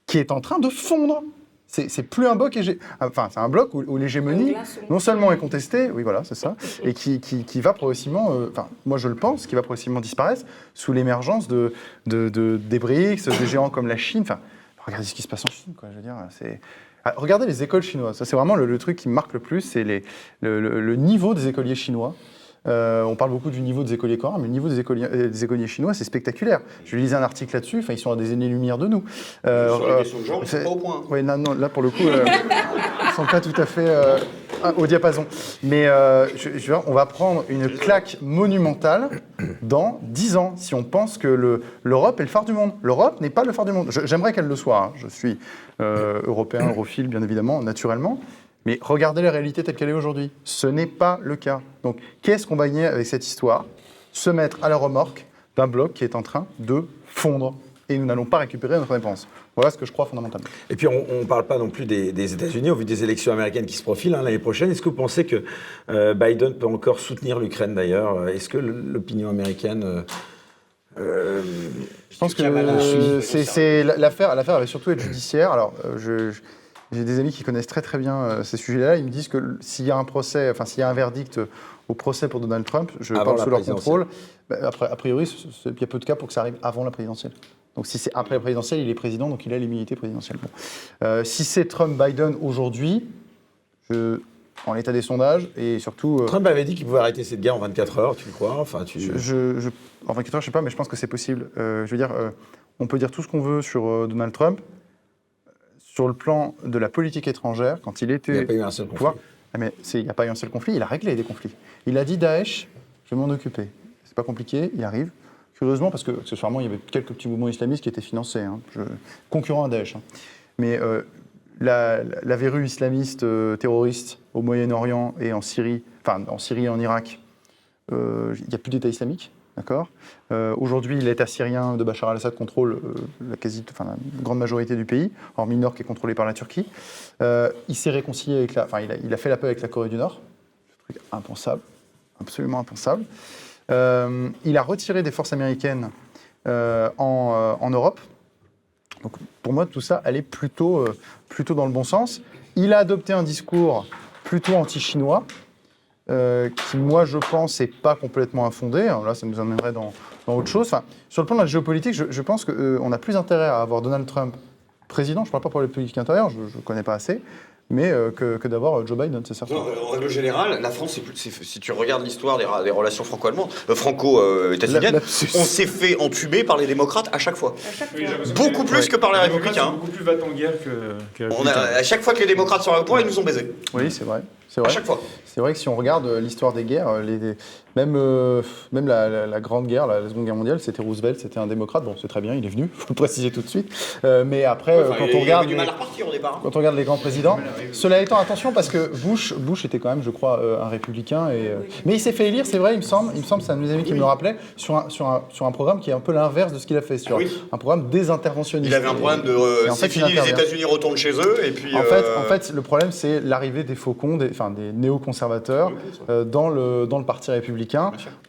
S5: qui est en train de fondre. C'est plus un bloc, enfin, c'est un bloc où, l'hégémonie non seulement est contestée, oui voilà, c'est ça, et qui, qui, va progressivement, euh, enfin, moi je le pense, qui va progressivement disparaître sous l'émergence de, de, des BRICS, des géants comme la Chine. Enfin, regardez ce qui se passe en Chine, quoi. Je veux dire, c'est. Ah, regardez les écoles chinoises. Ça, c'est vraiment le, truc qui me marque le plus, c'est le, le, niveau des écoliers chinois. Euh, on parle beaucoup du niveau des écoliers coréens, mais le niveau des écoliers, euh, des écoliers chinois, c'est spectaculaire. Je lisais un article là-dessus, ils sont à des années-lumière de nous.
S4: Euh, Sur les questions de genre, sont pas au point.
S5: Oui, non, non, là, pour le coup, ils ne sont pas tout à fait au diapason. Mais je, on va prendre une claque monumentale dans 10 ans, si on pense que l'Europe est le phare du monde. L'Europe n'est pas le phare du monde. J'aimerais qu'elle le soit. Hein. Je suis européen, europhile, bien évidemment, naturellement. Mais regardez la réalité telle qu'elle est aujourd'hui. Ce n'est pas le cas. Donc, qu'est-ce qu'on va gagner avec cette histoire? Se mettre à la remorque d'un bloc qui est en train de fondre. Et nous n'allons pas récupérer notre réponse. Voilà ce que je crois fondamentalement.
S2: Et puis, on ne parle pas non plus des, États-Unis, au vu des élections américaines qui se profilent hein, l'année prochaine. Est-ce que vous pensez que euh, Biden peut encore soutenir l'Ukraine d'ailleurs? Est-ce que l'opinion américaine. Euh,
S5: euh, je pense que c'est l'affaire. L'affaire va surtout être judiciaire. Alors, je j'ai des amis qui connaissent très très bien euh, ces sujets-là. Ils me disent que s'il y a un procès, enfin s'il y a un verdict au procès pour Donald Trump, je parle sous leur contrôle. Bah, après, a priori, il y a peu de cas pour que ça arrive avant la présidentielle. Donc si c'est après la présidentielle, il est président, donc il a l'immunité présidentielle. Bon. si c'est Trump-Biden aujourd'hui, je, en l'état des sondages et surtout.
S2: Trump avait dit qu'il pouvait arrêter cette guerre en 24 heures, tu le crois? Enfin, tu...
S5: Je, en 24 heures, je sais pas, mais je pense que c'est possible. je veux dire, on peut dire tout ce qu'on veut sur Donald Trump sur le plan de la politique étrangère, quand il était.
S2: Il a pas eu un seul conflit.
S5: Ah, mais il n'y a pas eu un seul conflit, il a réglé des conflits. Il a dit Daesh, je vais m'en occuper. C'est pas compliqué, il arrive. Curieusement, parce que accessoirement, il y avait quelques petits mouvements islamistes qui étaient financés, hein, concurrents à Daesh. Hein. Mais euh, la, verrue islamiste euh, terroriste au Moyen-Orient et en Syrie, enfin en Syrie et en Irak, euh, il n'y a plus d'État islamique. D'accord euh, Aujourd'hui, l'État syrien de Bachar al-Assad contrôle euh, la, quasi, enfin, la grande majorité du pays, hormis Nord qui est contrôlé par la Turquie. Euh, il s'est réconcilié avec la. Enfin, il a, fait la paix avec la Corée du Nord. Truc impensable. Absolument impensable. il a retiré des forces américaines en, en, Europe. Donc, pour moi, tout ça allait plutôt, plutôt dans le bon sens. Il a adopté un discours plutôt anti-chinois. Euh, qui, moi, je pense, n'est pas complètement infondé. là, ça nous amènerait dans, autre chose. sur le plan de la géopolitique, je, pense qu'on euh, a plus intérêt à avoir Donald Trump président, je ne parle pas pour les politiques intérieures, je ne connais pas assez, mais euh, que, d'avoir Joe Biden, c'est certain.
S4: en règle générale, la France, si tu regardes l'histoire des, relations franco-allemandes, franco-états-uniennes, on s'est fait entuber par les démocrates à chaque fois. beaucoup plus que par les républicains.
S7: Beaucoup plus va en guerre que,
S4: à chaque fois que les démocrates sont au pouvoir, ils nous ont baisés.
S5: Oui, c'est vrai. Vrai.
S4: À chaque fois.
S5: C'est vrai que si on regarde euh, l'histoire des guerres, euh, les, même, euh, même la, Grande Guerre, la, Seconde Guerre mondiale, c'était Roosevelt, c'était un démocrate. Bon, c'est très bien, il est venu, il faut le préciser tout de suite. mais après, quand, on regarde, les,
S4: hein.
S5: quand on regarde les grands présidents, cela étant, attention, parce que Bush, Bush était quand même, je crois, un républicain. Et, mais il s'est fait élire, c'est vrai, il me semble, il me semble, c'est un de mes amis qui me le rappelait, sur un, sur, un, sur un programme qui est un peu l'inverse de ce qu'il a fait, sur un programme désinterventionniste.
S4: Il avait un programme de. c'est fini, les États-Unis retournent chez eux, et puis.
S5: En, fait, en fait, le problème, c'est l'arrivée des faucons, des, enfin, des néoconservateurs dans, le, dans le Parti républicain.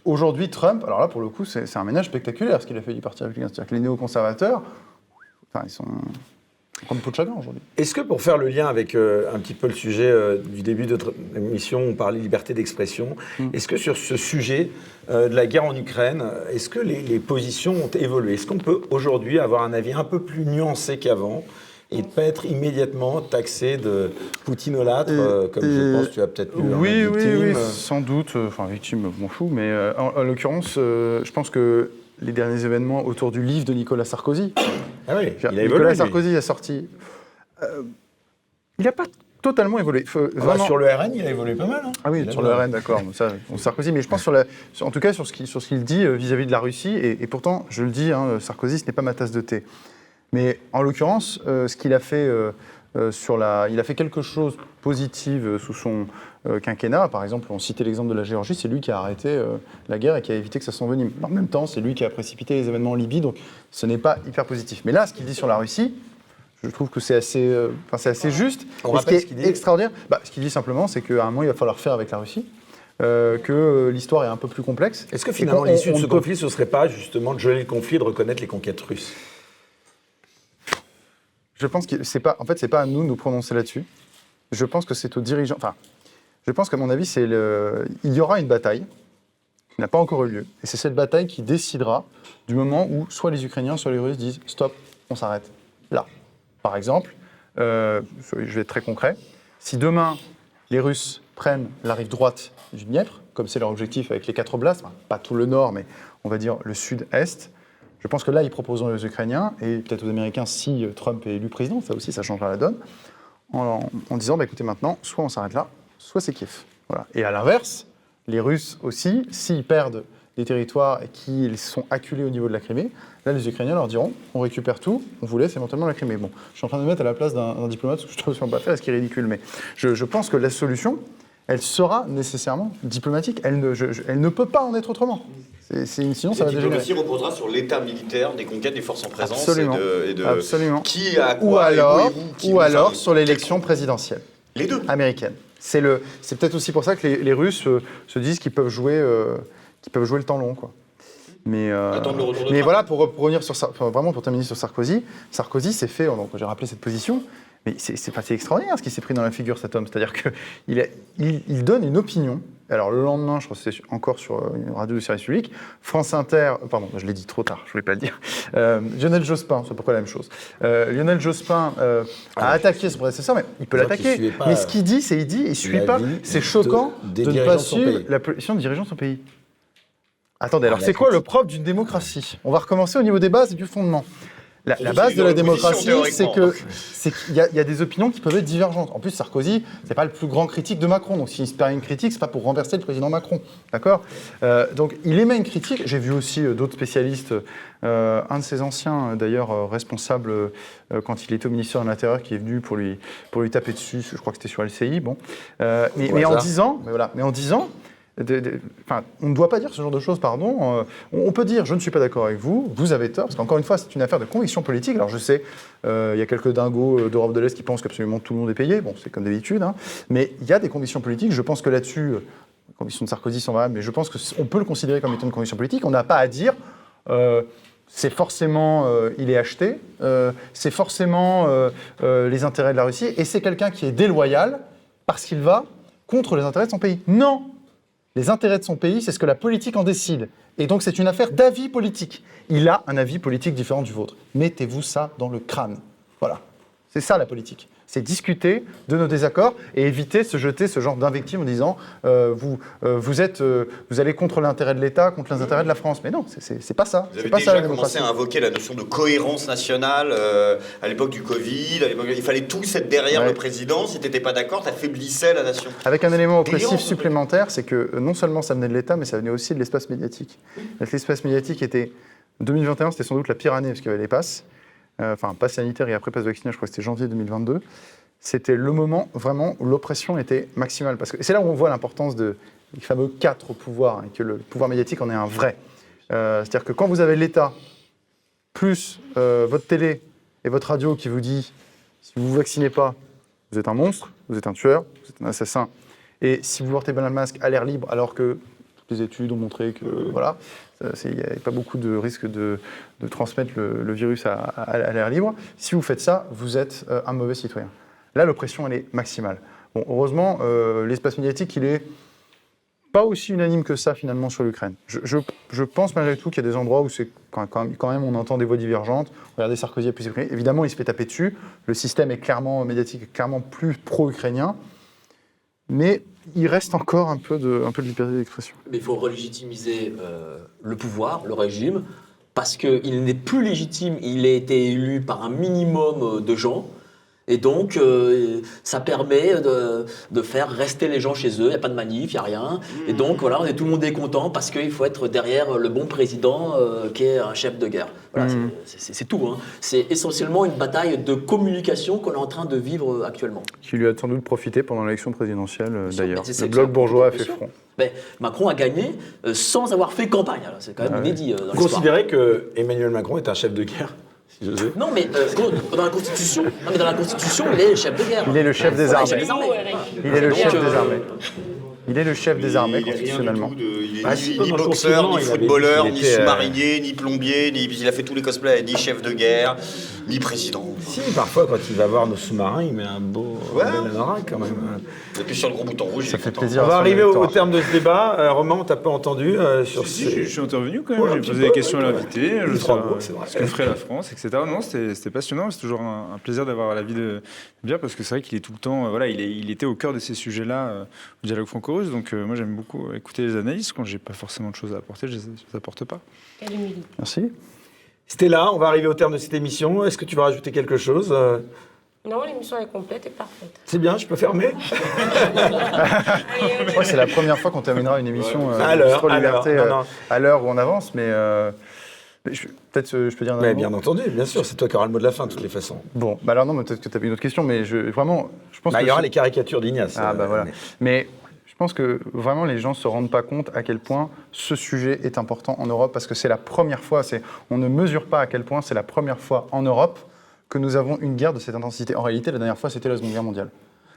S5: Aujourd'hui, Trump, alors là, pour le coup, c'est un ménage spectaculaire ce qu'il a fait du Parti républicain. C'est-à-dire que les néoconservateurs, enfin, ils sont comme peau de chagrin aujourd'hui.
S2: Est-ce que pour faire le lien avec euh, un petit peu le sujet euh, du début de notre émission, on parlait liberté d'expression, mm. est-ce que sur ce sujet euh, de la guerre en Ukraine, est-ce que les, les, positions ont évolué? Est-ce qu'on peut aujourd'hui avoir un avis un peu plus nuancé qu'avant? Et de pas être immédiatement taxé de poutinolâtre, euh, comme je pense que tu as peut-être
S5: eu oui, oui, oui, sans doute. Euh, enfin, victime, m'en fous, mais euh, en, l'occurrence, je pense que les derniers événements autour du livre de Nicolas Sarkozy.
S2: Ah oui, il a
S5: Nicolas
S2: évolué,
S5: Sarkozy a sorti. il n'a pas totalement évolué.
S2: Ah, sur le RN, il a évolué pas mal. Hein.
S5: Ah oui, sur le RN, d'accord. Sarkozy, mais je pense sur la, en tout cas sur ce qu'il sur ce qu'il dit vis-à-vis de la Russie, et, pourtant, je le dis, hein, Sarkozy, ce n'est pas ma tasse de thé. Mais en l'occurrence, euh, ce qu'il a fait euh, euh, sur la, il a fait quelque chose de positif sous son quinquennat. Par exemple, on citait l'exemple de la Géorgie, c'est lui qui a arrêté la guerre et qui a évité que ça s'envenime. En même temps, c'est lui qui a précipité les événements en Libye, donc ce n'est pas hyper positif. Mais là, ce qu'il dit sur la Russie, je trouve que c'est assez, c'est assez juste.
S2: On ce qui est dit.
S5: extraordinaire, bah, ce qu'il dit simplement, c'est qu'à un moment, il va falloir faire avec la Russie. que l'histoire est un peu plus complexe.
S2: Est-ce que finalement l'issue de ce conflit, ce ne serait pas justement de geler le conflit, de reconnaître les conquêtes russes?
S5: Je pense que c'est pas, en fait, c'est pas à nous de nous prononcer là-dessus. Je pense que c'est aux dirigeants. Enfin, je pense qu'à mon avis, c'est le, il y aura une bataille qui n'a pas encore eu lieu, et c'est cette bataille qui décidera du moment où soit les Ukrainiens, soit les Russes disent stop, on s'arrête là. Par exemple, euh, je vais être très concret. Si demain les Russes prennent la rive droite du Dniepr, comme c'est leur objectif avec les quatre oblasts, pas tout le nord, mais on va dire le sud-est, je pense que là, ils proposeront aux Ukrainiens et peut-être aux Américains si euh, Trump est élu président, ça aussi, ça changera la donne, en, disant bah, écoutez, maintenant, soit on s'arrête là, soit c'est Kiev. Voilà. Et à l'inverse, les Russes aussi, s'ils perdent des territoires qu'ils sont acculés au niveau de la Crimée, là, les Ukrainiens leur diront on récupère tout, on vous laisse éventuellement la Crimée. Bon, je suis en train de me mettre à la place d'un diplomate, ce que je trouve pas faire, ce qui est ridicule, mais je pense que la solution, elle sera nécessairement diplomatique. Elle ne, elle ne peut pas en être autrement. C'est, sinon, ça va
S4: dégénérer. La diplomatie reposera sur l'état militaire des conquêtes des forces en présence
S5: Absolument.
S4: Et, de,
S5: Absolument.
S4: qui a quoi
S5: ou alors,
S4: et
S5: ou alors sur l'élection présidentielle.
S4: Les deux.
S5: Américaine. C'est, le, c'est peut-être aussi pour ça que les, Russes euh, se disent qu'ils peuvent jouer, euh, qu'ils peuvent jouer le temps long, quoi. Mais, euh, mais voilà, pour, revenir sur vraiment pour terminer sur Sarkozy, Sarkozy s'est fait, donc j'ai rappelé cette position, mais c'est extraordinaire ce qui s'est pris dans la figure, cet homme. C'est-à-dire qu'il il, il, donne une opinion alors le lendemain, je crois que c'était encore sur euh, une radio du service public, France Inter, pardon, je l'ai dit trop tard, je voulais pas le dire, euh, Lionel Jospin, c'est pourquoi la même chose, euh, Lionel Jospin euh, a
S1: Ah,
S5: attaqué son prédécesseur, mais il peut l'attaquer. Mais ce qu'il dit, c'est il dit, il suit
S1: la
S5: pas. C'est
S1: de-
S5: choquant de ne pas
S1: de
S5: suivre la position des dirigeants de son pays. Attendez, alors
S1: la
S5: c'est quoi le propre d'une démocratie? On va recommencer au niveau des bases et du fondement. La, base de la démocratie, c'est que c'est qu'il y, a- il y a des opinions qui peuvent être divergentes. En plus, Sarkozy, c'est pas le plus grand critique de Macron, donc s'il espère une critique, c'est pas pour renverser le président Macron, d'accord? Euh, Donc, il émet une critique. J'ai vu aussi euh, d'autres spécialistes, euh, un de ses anciens, d'ailleurs responsable quand il était au ministère de l'Intérieur, qui est venu pour lui pour lui taper dessus. Je crois que c'était sur LCI. Bon, mais, mais en disant, mais voilà, mais en disant. On ne doit pas dire ce genre de choses, pardon. Euh, on, peut dire je ne suis pas d'accord avec vous, vous avez tort, parce qu'encore une fois, c'est une affaire de conviction politique. Alors je sais, euh, il y a quelques dingos euh, d'Europe de l'Est qui pensent qu'absolument tout le monde est payé, bon, c'est comme d'habitude, hein. mais il y a des convictions politiques. Je pense que là-dessus, les convictions de Sarkozy sont valables, mais je pense qu'on peut le considérer comme étant une conviction politique. On n'a pas à dire. c'est forcément, il est acheté, c'est forcément les intérêts de la Russie, et c'est quelqu'un qui est déloyal parce qu'il va contre les intérêts de son pays. Non, les intérêts de son pays, c'est ce que la politique en décide. Et donc c'est une affaire d'avis politique. Il a un avis politique différent du vôtre. Mettez-vous ça dans le crâne. Voilà. C'est ça la politique. C'est discuter de nos désaccords et éviter de se jeter ce genre d'invective en disant euh, vous, euh, vous, êtes, euh, vous allez contre l'intérêt de l'État, contre les intérêts de la France. Mais non, c'est- pas ça.
S4: Vous avez
S5: pas ça
S4: déjà commencé à invoquer la notion de cohérence nationale à l'époque du Covid. il fallait tous être derrière
S5: Ouais.
S4: le président. Si t'étais pas d'accord, t'affaiblissais la nation.
S5: Avec un élément oppressif supplémentaire, c'est que non seulement ça venait de l'État, mais ça venait aussi de l'espace médiatique. L'espace médiatique était. 2021, c'était sans doute la pire année parce qu'il y avait les passes. Euh, Enfin, passe sanitaire et après passe vaccinal, je crois que c'était janvier 2022. C'était le moment vraiment où l'oppression était maximale. Parce que c'est là où on voit l'importance de, fameux quatre pouvoirs, et que le pouvoir médiatique en est un vrai. Euh, C'est-à-dire que quand vous avez l'État, plus euh, votre télé et votre radio qui vous dit si vous ne vous vaccinez pas, vous êtes un monstre, vous êtes un tueur, vous êtes un assassin. Et si vous portez bien le masque à l'air libre, alors que toutes les études ont montré que voilà, il n'y a pas beaucoup de risque de, transmettre le, virus à, l'air libre, si vous faites ça, vous êtes euh, un mauvais citoyen. Là, l'oppression, elle est maximale. Bon, heureusement, euh, l'espace médiatique, il est pas aussi unanime que ça finalement sur l'Ukraine. Je, pense malgré tout qu'il y a des endroits où c'est quand, même, on entend des voix divergentes. Regardez Sarkozy. Évidemment, il se fait taper dessus. Le système est clairement médiatique, clairement plus pro-ukrainien. Mais il reste encore un peu de, liberté d'expression.
S3: Mais il faut relégitimiser euh, le pouvoir, le régime, parce qu'il n'est plus légitime, il a été élu par un minimum euh, de gens. Et donc, euh, ça permet de, de faire rester les gens chez eux. Il n'y a pas de manif, il n'y a rien. Et donc, voilà, on est, tout le monde est content parce qu'il faut être derrière le bon président euh, qui est un chef de guerre. Voilà,
S5: Mhm.
S3: c'est- tout. hein. C'est essentiellement une bataille de communication qu'on est en train de vivre euh, actuellement.
S5: Qui lui a sans doute profité pendant l'élection présidentielle euh, d'ailleurs. Le bloc bourgeois a fait
S3: sûr.
S5: front.
S3: Mais Macron a gagné euh, sans avoir fait campagne. C'est quand même
S5: Ouais.
S3: inédit euh, dans
S2: Vous considérez que Emmanuel Macron est un chef de guerre? Si
S3: Non, mais euh, dans la Constitution, non, mais dans la Constitution, il est le chef de guerre.
S5: Il est le chef des armées. Il est le chef des armées. Il est le chef des armées constitutionnellement.
S4: il est
S2: Ah,
S4: ni, boxeur, ni footballeur, ni
S2: euh,
S4: sous-marinier, ni plombier, ni, il a fait tous les cosplays, ni chef de guerre, ni président.
S2: Si, parfois, quand il va voir nos sous-marins, il met un beau
S4: Ouais.
S2: un bel anorak, quand même.
S4: Il appuie sur le gros bouton rouge.
S5: Ça fait
S4: content.
S5: plaisir.
S2: On va arriver au, terme de ce débat. Euh, Romain, on t'a pas entendu euh, sur
S7: Si,
S2: ce...
S7: je, je suis intervenu quand
S2: Ouais,
S7: même, j'ai posé
S2: peu,
S7: des questions à l'invité, je
S2: trois
S7: pas
S2: mots, c'est vrai.
S7: ce que ferait la France, etc. Non, c'était passionnant, c'est toujours un, un plaisir d'avoir l'avis de bien parce que c'est vrai qu'il est tout le temps, euh, voilà, il, est, il était au cœur de ces sujets-là, euh, au dialogue franco-russe, donc euh, moi j'aime beaucoup écouter les analyses, quand j'ai pas forcément de choses à apporter, je les apporte pas.
S6: Quelle humilité.
S5: Merci.
S2: Stella, on va arriver au terme de cette émission. Est-ce que tu vas rajouter quelque chose Euh,
S6: Non, l'émission est complète et parfaite.
S2: C'est bien, je peux fermer?
S5: C'est la première fois qu'on terminera une émission euh,
S2: À l'heure,
S5: euh, où on avance, mais euh, peut-être euh, je peux dire un
S2: Mais Bien entendu, bien sûr, c'est toi qui auras le mot de la fin, de toutes les façons.
S5: Bon, bah alors non, peut-être que tu avais une autre question, mais je, vraiment, je pense
S2: Bah,
S5: que
S2: il y aura les caricatures d'Ignace.
S5: Ah
S2: euh,
S5: bah voilà.
S2: mais-
S5: pense que vraiment les gens se rendent pas compte à quel point ce sujet est important en Europe parce que c'est la première fois, c'est on ne mesure pas à quel point c'est la première fois en Europe que nous avons une guerre de cette intensité. En réalité, la dernière fois, c'était la Seconde Guerre mondiale.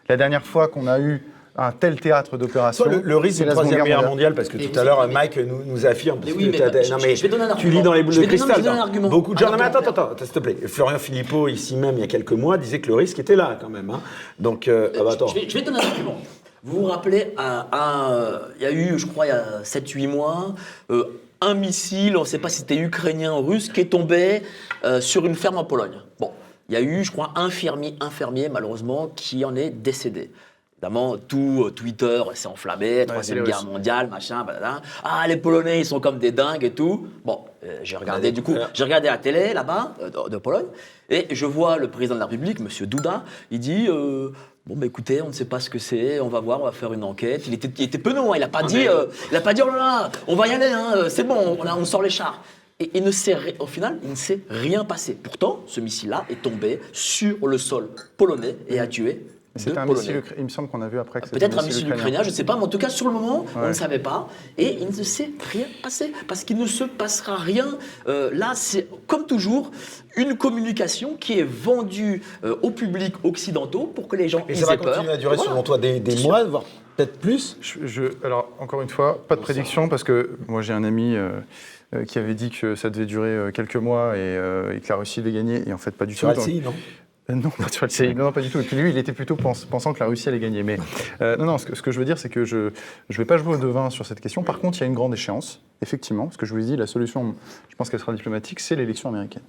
S5: La dernière fois qu'on a eu un tel théâtre d'opération,
S2: le, le risque
S5: c'est
S2: d'une
S5: la Seconde
S2: troisième guerre
S5: mondiale.
S2: mondiale, parce que
S3: Mais
S2: tout à l'heure, Mike nous, nous affirme. parce
S3: oui,
S2: que
S3: mais bah,
S2: non,
S3: je-
S2: mais
S3: je vais donner un
S2: tu lis dans les boules
S3: Je
S2: de cristal.
S3: je vais donner
S2: non.
S3: un argument.
S2: Beaucoup de gens. Non, mais attends, attends, attends, s'il te plaît. Florian Philippot, ici même, il y a quelques mois, disait que le risque était là, quand même. hein. Donc, euh, ah bah, attends.
S3: Je vais, je vais donner un argument. Vous vous rappelez, il y a eu, je crois, il y a 7-8 mois, euh, un missile, on ne sait pas si c'était ukrainien ou russe, qui est tombé euh, sur une ferme en Pologne. Bon, il y a eu, je crois, un fermier, infirmier, malheureusement, qui en est décédé. Évidemment, tout euh, Twitter s'est enflammé, troisième guerre mondiale, machin, Ah, les Polonais, ils sont comme des dingues et tout. Bon, j'ai regardé, du coup, j'ai regardé la télé là-bas, de, Pologne, et je vois le président de la République, M. Duda, il dit Bon, bah écoutez, on ne sait pas ce que c'est, on va voir, on va faire une enquête. Il était, il était penaud, hein, il n'a pas, dit, euh, il a pas dit, oh là là, on va y aller, hein, euh, c'est bon, on, on, sort les chars. Et il ne s'est, au final, il ne s'est rien passé. Pourtant, ce missile-là est tombé sur le sol polonais et a tué
S5: c'est un missile, il me semble qu'on a vu après que
S3: Peut-être un missile ukrainien, je ne sais pas, mais en tout cas, sur le moment, on ne savait pas. Et il ne s'est rien passé, parce qu'il ne se passera rien. Euh, là, c'est comme toujours une communication qui est vendue euh, au public occidentaux pour que les gens
S2: Et ça va continuer à durer, selon toi, des, mois, voire peut-être plus?
S5: Je, Alors, encore une fois, pas de prédiction, parce que moi, j'ai un ami. Euh, qui avait dit que ça devait durer quelques mois et, que la Russie devait gagner, et en fait pas du tout.
S2: non?
S5: Euh, non, non, pas du tout. Et puis lui, il était plutôt pensant que la Russie allait gagner. Mais euh, non, non, ce que, je veux dire, c'est que je ne vais pas jouer au devin sur cette question. Par contre, il y a une grande échéance, effectivement. Ce que je vous ai dit, la solution, je pense qu'elle sera diplomatique, c'est l'élection américaine.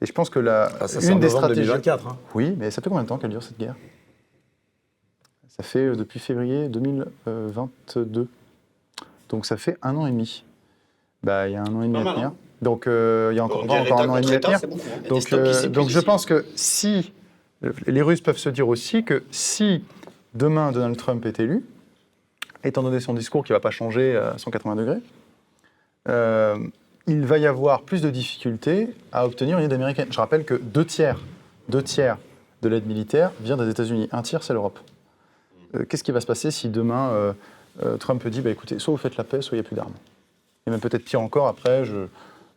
S5: Et je pense que la,
S2: ah, ça, une des stratégies. 2024, hein.
S5: Oui, mais ça fait combien de temps qu'elle dure cette guerre? Ça fait euh, depuis février 2022. Donc ça fait un an et demi. Bah, il y a un an et demi à tenir. Donc euh, il y a encore, un an et demi à tenir. Donc, euh, donc je pense que si les Russes peuvent se dire aussi que si demain Donald Trump est élu, étant donné son discours qui ne va pas changer à 180 degrés, euh, il va y avoir plus de difficultés à obtenir une aide américaine. Je rappelle que deux tiers, deux tiers de l'aide militaire vient des États-Unis, un tiers c'est l'Europe. Qu'est-ce qui va se passer si demain Trump dit bah, écoutez, soit vous faites la paix, soit il n'y a plus d'armes Et même peut-être pire encore, après, je,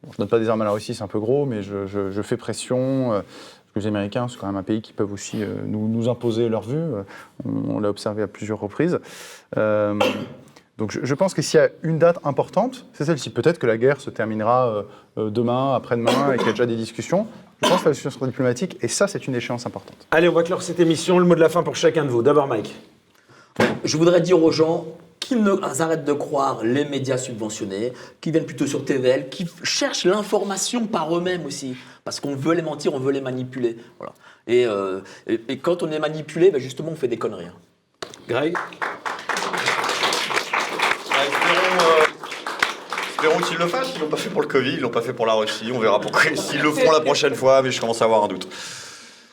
S5: je ne donne pas des armes à la Russie, c'est un peu gros, mais je, fais pression. Euh, les Américains, c'est quand même un pays qui peuvent aussi euh, nous, imposer leur vue. Euh, on, l'a observé à plusieurs reprises. donc je, pense que s'il y a une date importante, c'est celle-ci. Peut-être que la guerre se terminera demain, après-demain, et qu'il y a déjà des discussions. Je pense que la situation sera diplomatique, et ça, c'est une échéance importante.
S2: Allez, on va clore cette émission. Le mot de la fin pour chacun de vous. D'abord, Mike.
S3: Je voudrais dire aux gens, qu'ils arrêtent de croire les médias subventionnés, qui viennent plutôt sur TVL, qui cherchent l'information par eux-mêmes aussi. Parce qu'on veut les mentir, on veut les manipuler. Voilà. Et, euh, et, quand on est manipulé, ben justement, on fait des conneries. Hein.
S2: Greg?
S4: Bah, espérons, qu'ils le fassent. Ils l'ont pas fait pour le Covid, ils l'ont pas fait pour la Russie. On verra pourquoi s'ils le feront la prochaine fois, mais je commence à avoir un doute.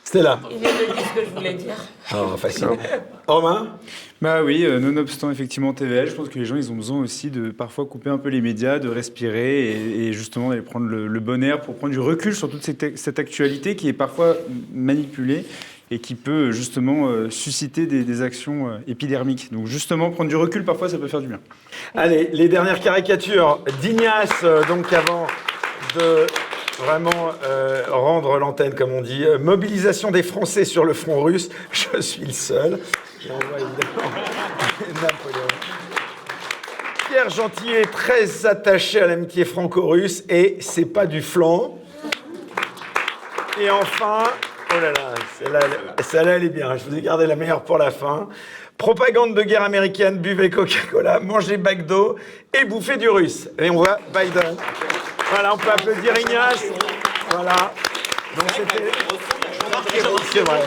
S2: Stella.
S6: Il vient de dire ce que je voulais dire.
S2: Oh, facile. Romain
S7: bah oui, euh, nonobstant effectivement TVL, je pense que les gens ils ont besoin aussi de parfois couper un peu les médias, de respirer et, justement d'aller prendre le, bon air pour prendre du recul sur toute cette, actualité qui est parfois manipulée et qui peut justement euh, susciter des, actions euh, épidermiques. Donc justement, prendre du recul parfois ça peut faire du bien.
S2: Allez, les dernières caricatures d'Ignace, donc avant de vraiment rendre l'antenne, comme on dit. mobilisation des Français sur le front russe. Je suis le seul. Pierre Gentil est très attaché à l'amitié franco-russe et c'est pas du flanc. Et enfin, oh là là, celle-là, elle est bien. Je vous ai gardé la meilleure pour la fin. Propagande de guerre américaine, buvez Coca-Cola, mangez d'eau et bouffez du russe. Et on voit Biden. Voilà, on peut applaudir Ignace. Voilà. Donc c'était.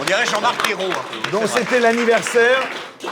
S4: On dirait Jean-Marc Ayrault.
S2: Donc c'était l'anniversaire.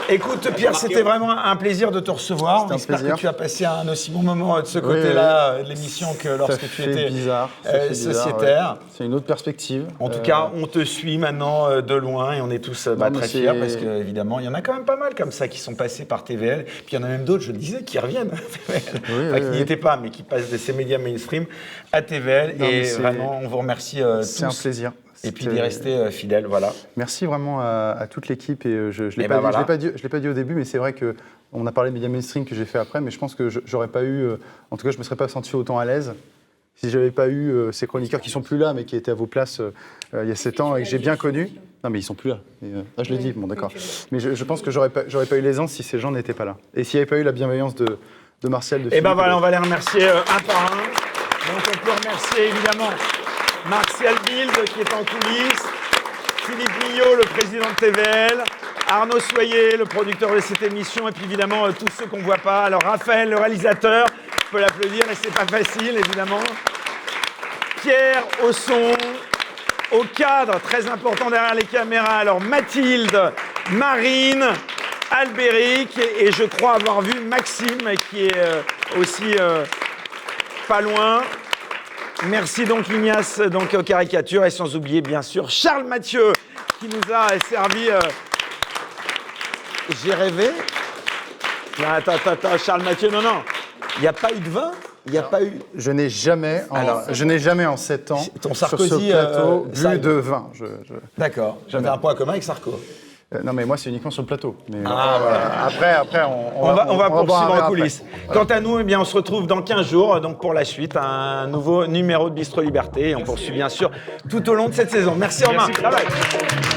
S2: Écoute, Pierre, c'était vraiment un plaisir de te recevoir. J'espère que tu as passé un aussi bon moment de ce côté-là de l'émission que lorsque tu étais
S5: bizarre,
S2: euh, sociétaire.
S5: C'est une autre perspective.
S2: En tout cas, euh, on te suit maintenant euh, de loin et on est tous bah, très fiers parce qu'évidemment, il y en a quand même pas mal comme ça qui sont passés par TVL. Puis il y en a même d'autres, je le disais, qui reviennent à TVL. qui n'y étaient pas, mais qui passent de ces médias mainstream à TVL. et vraiment, on vous remercie tous.
S5: C'est un plaisir
S2: et puis d'y rester euh, fidèle, voilà.
S5: Merci vraiment à, toute l'équipe et euh, je ne l'ai pas, pas, dit au début, mais c'est vrai que on a parlé de médias mainstream que j'ai fait après, mais je pense que j'aurais pas eu, euh, en tout cas, je me serais pas senti autant à l'aise si j'avais pas eu ces chroniqueurs qui sont plus là, mais qui étaient à vos places il y a 7 ans et que j'ai bien connu. Non, mais ils sont plus là. ah, je l'ai dit, bon, d'accord. Mais je, pense que j'aurais pas, pas eu l'aisance si ces gens n'étaient pas là. Et s'il n'y avait pas eu la bienveillance de, de Martial, de
S2: Et eh ben voilà, on va les remercier un par un. Donc on peut remercier évidemment Martial Bild qui est en coulisses, Philippe Millot, le président de TVL, Arnaud Soyer, le producteur de cette émission, et puis évidemment tous ceux qu'on ne voit pas. Alors Raphaël, le réalisateur, je peux l'applaudir, et c'est pas facile évidemment. Pierre au son, au cadre, très important derrière les caméras. Alors Mathilde, Marine, Albéric et, je crois avoir vu Maxime qui est euh, aussi euh, pas loin. Merci donc Ignace donc aux caricatures et sans oublier bien sûr Charles Mathieu qui nous a servi. Euh, j'ai rêvé. attends, attends, attends, Charles Mathieu, non, non. Il n'y a pas eu de vin? Il n'y a pas eu.
S5: Je n'ai jamais, en, Alors, je n'ai jamais en 7 ans ton Sarkozy, sur ce plateau bu de vin.
S2: D'accord. J'avais un point commun avec Sarko.
S5: Euh, non, mais moi, c'est uniquement sur le plateau. ah, voilà. Après, après, on,
S2: on, va, on va, poursuivre en coulisses. Quant à nous, eh bien, on se retrouve dans 15 jours, donc pour la suite, un nouveau numéro de Bistro Liberté. Et on poursuit bien sûr tout au long de cette saison. Merci Romain. Bye bye.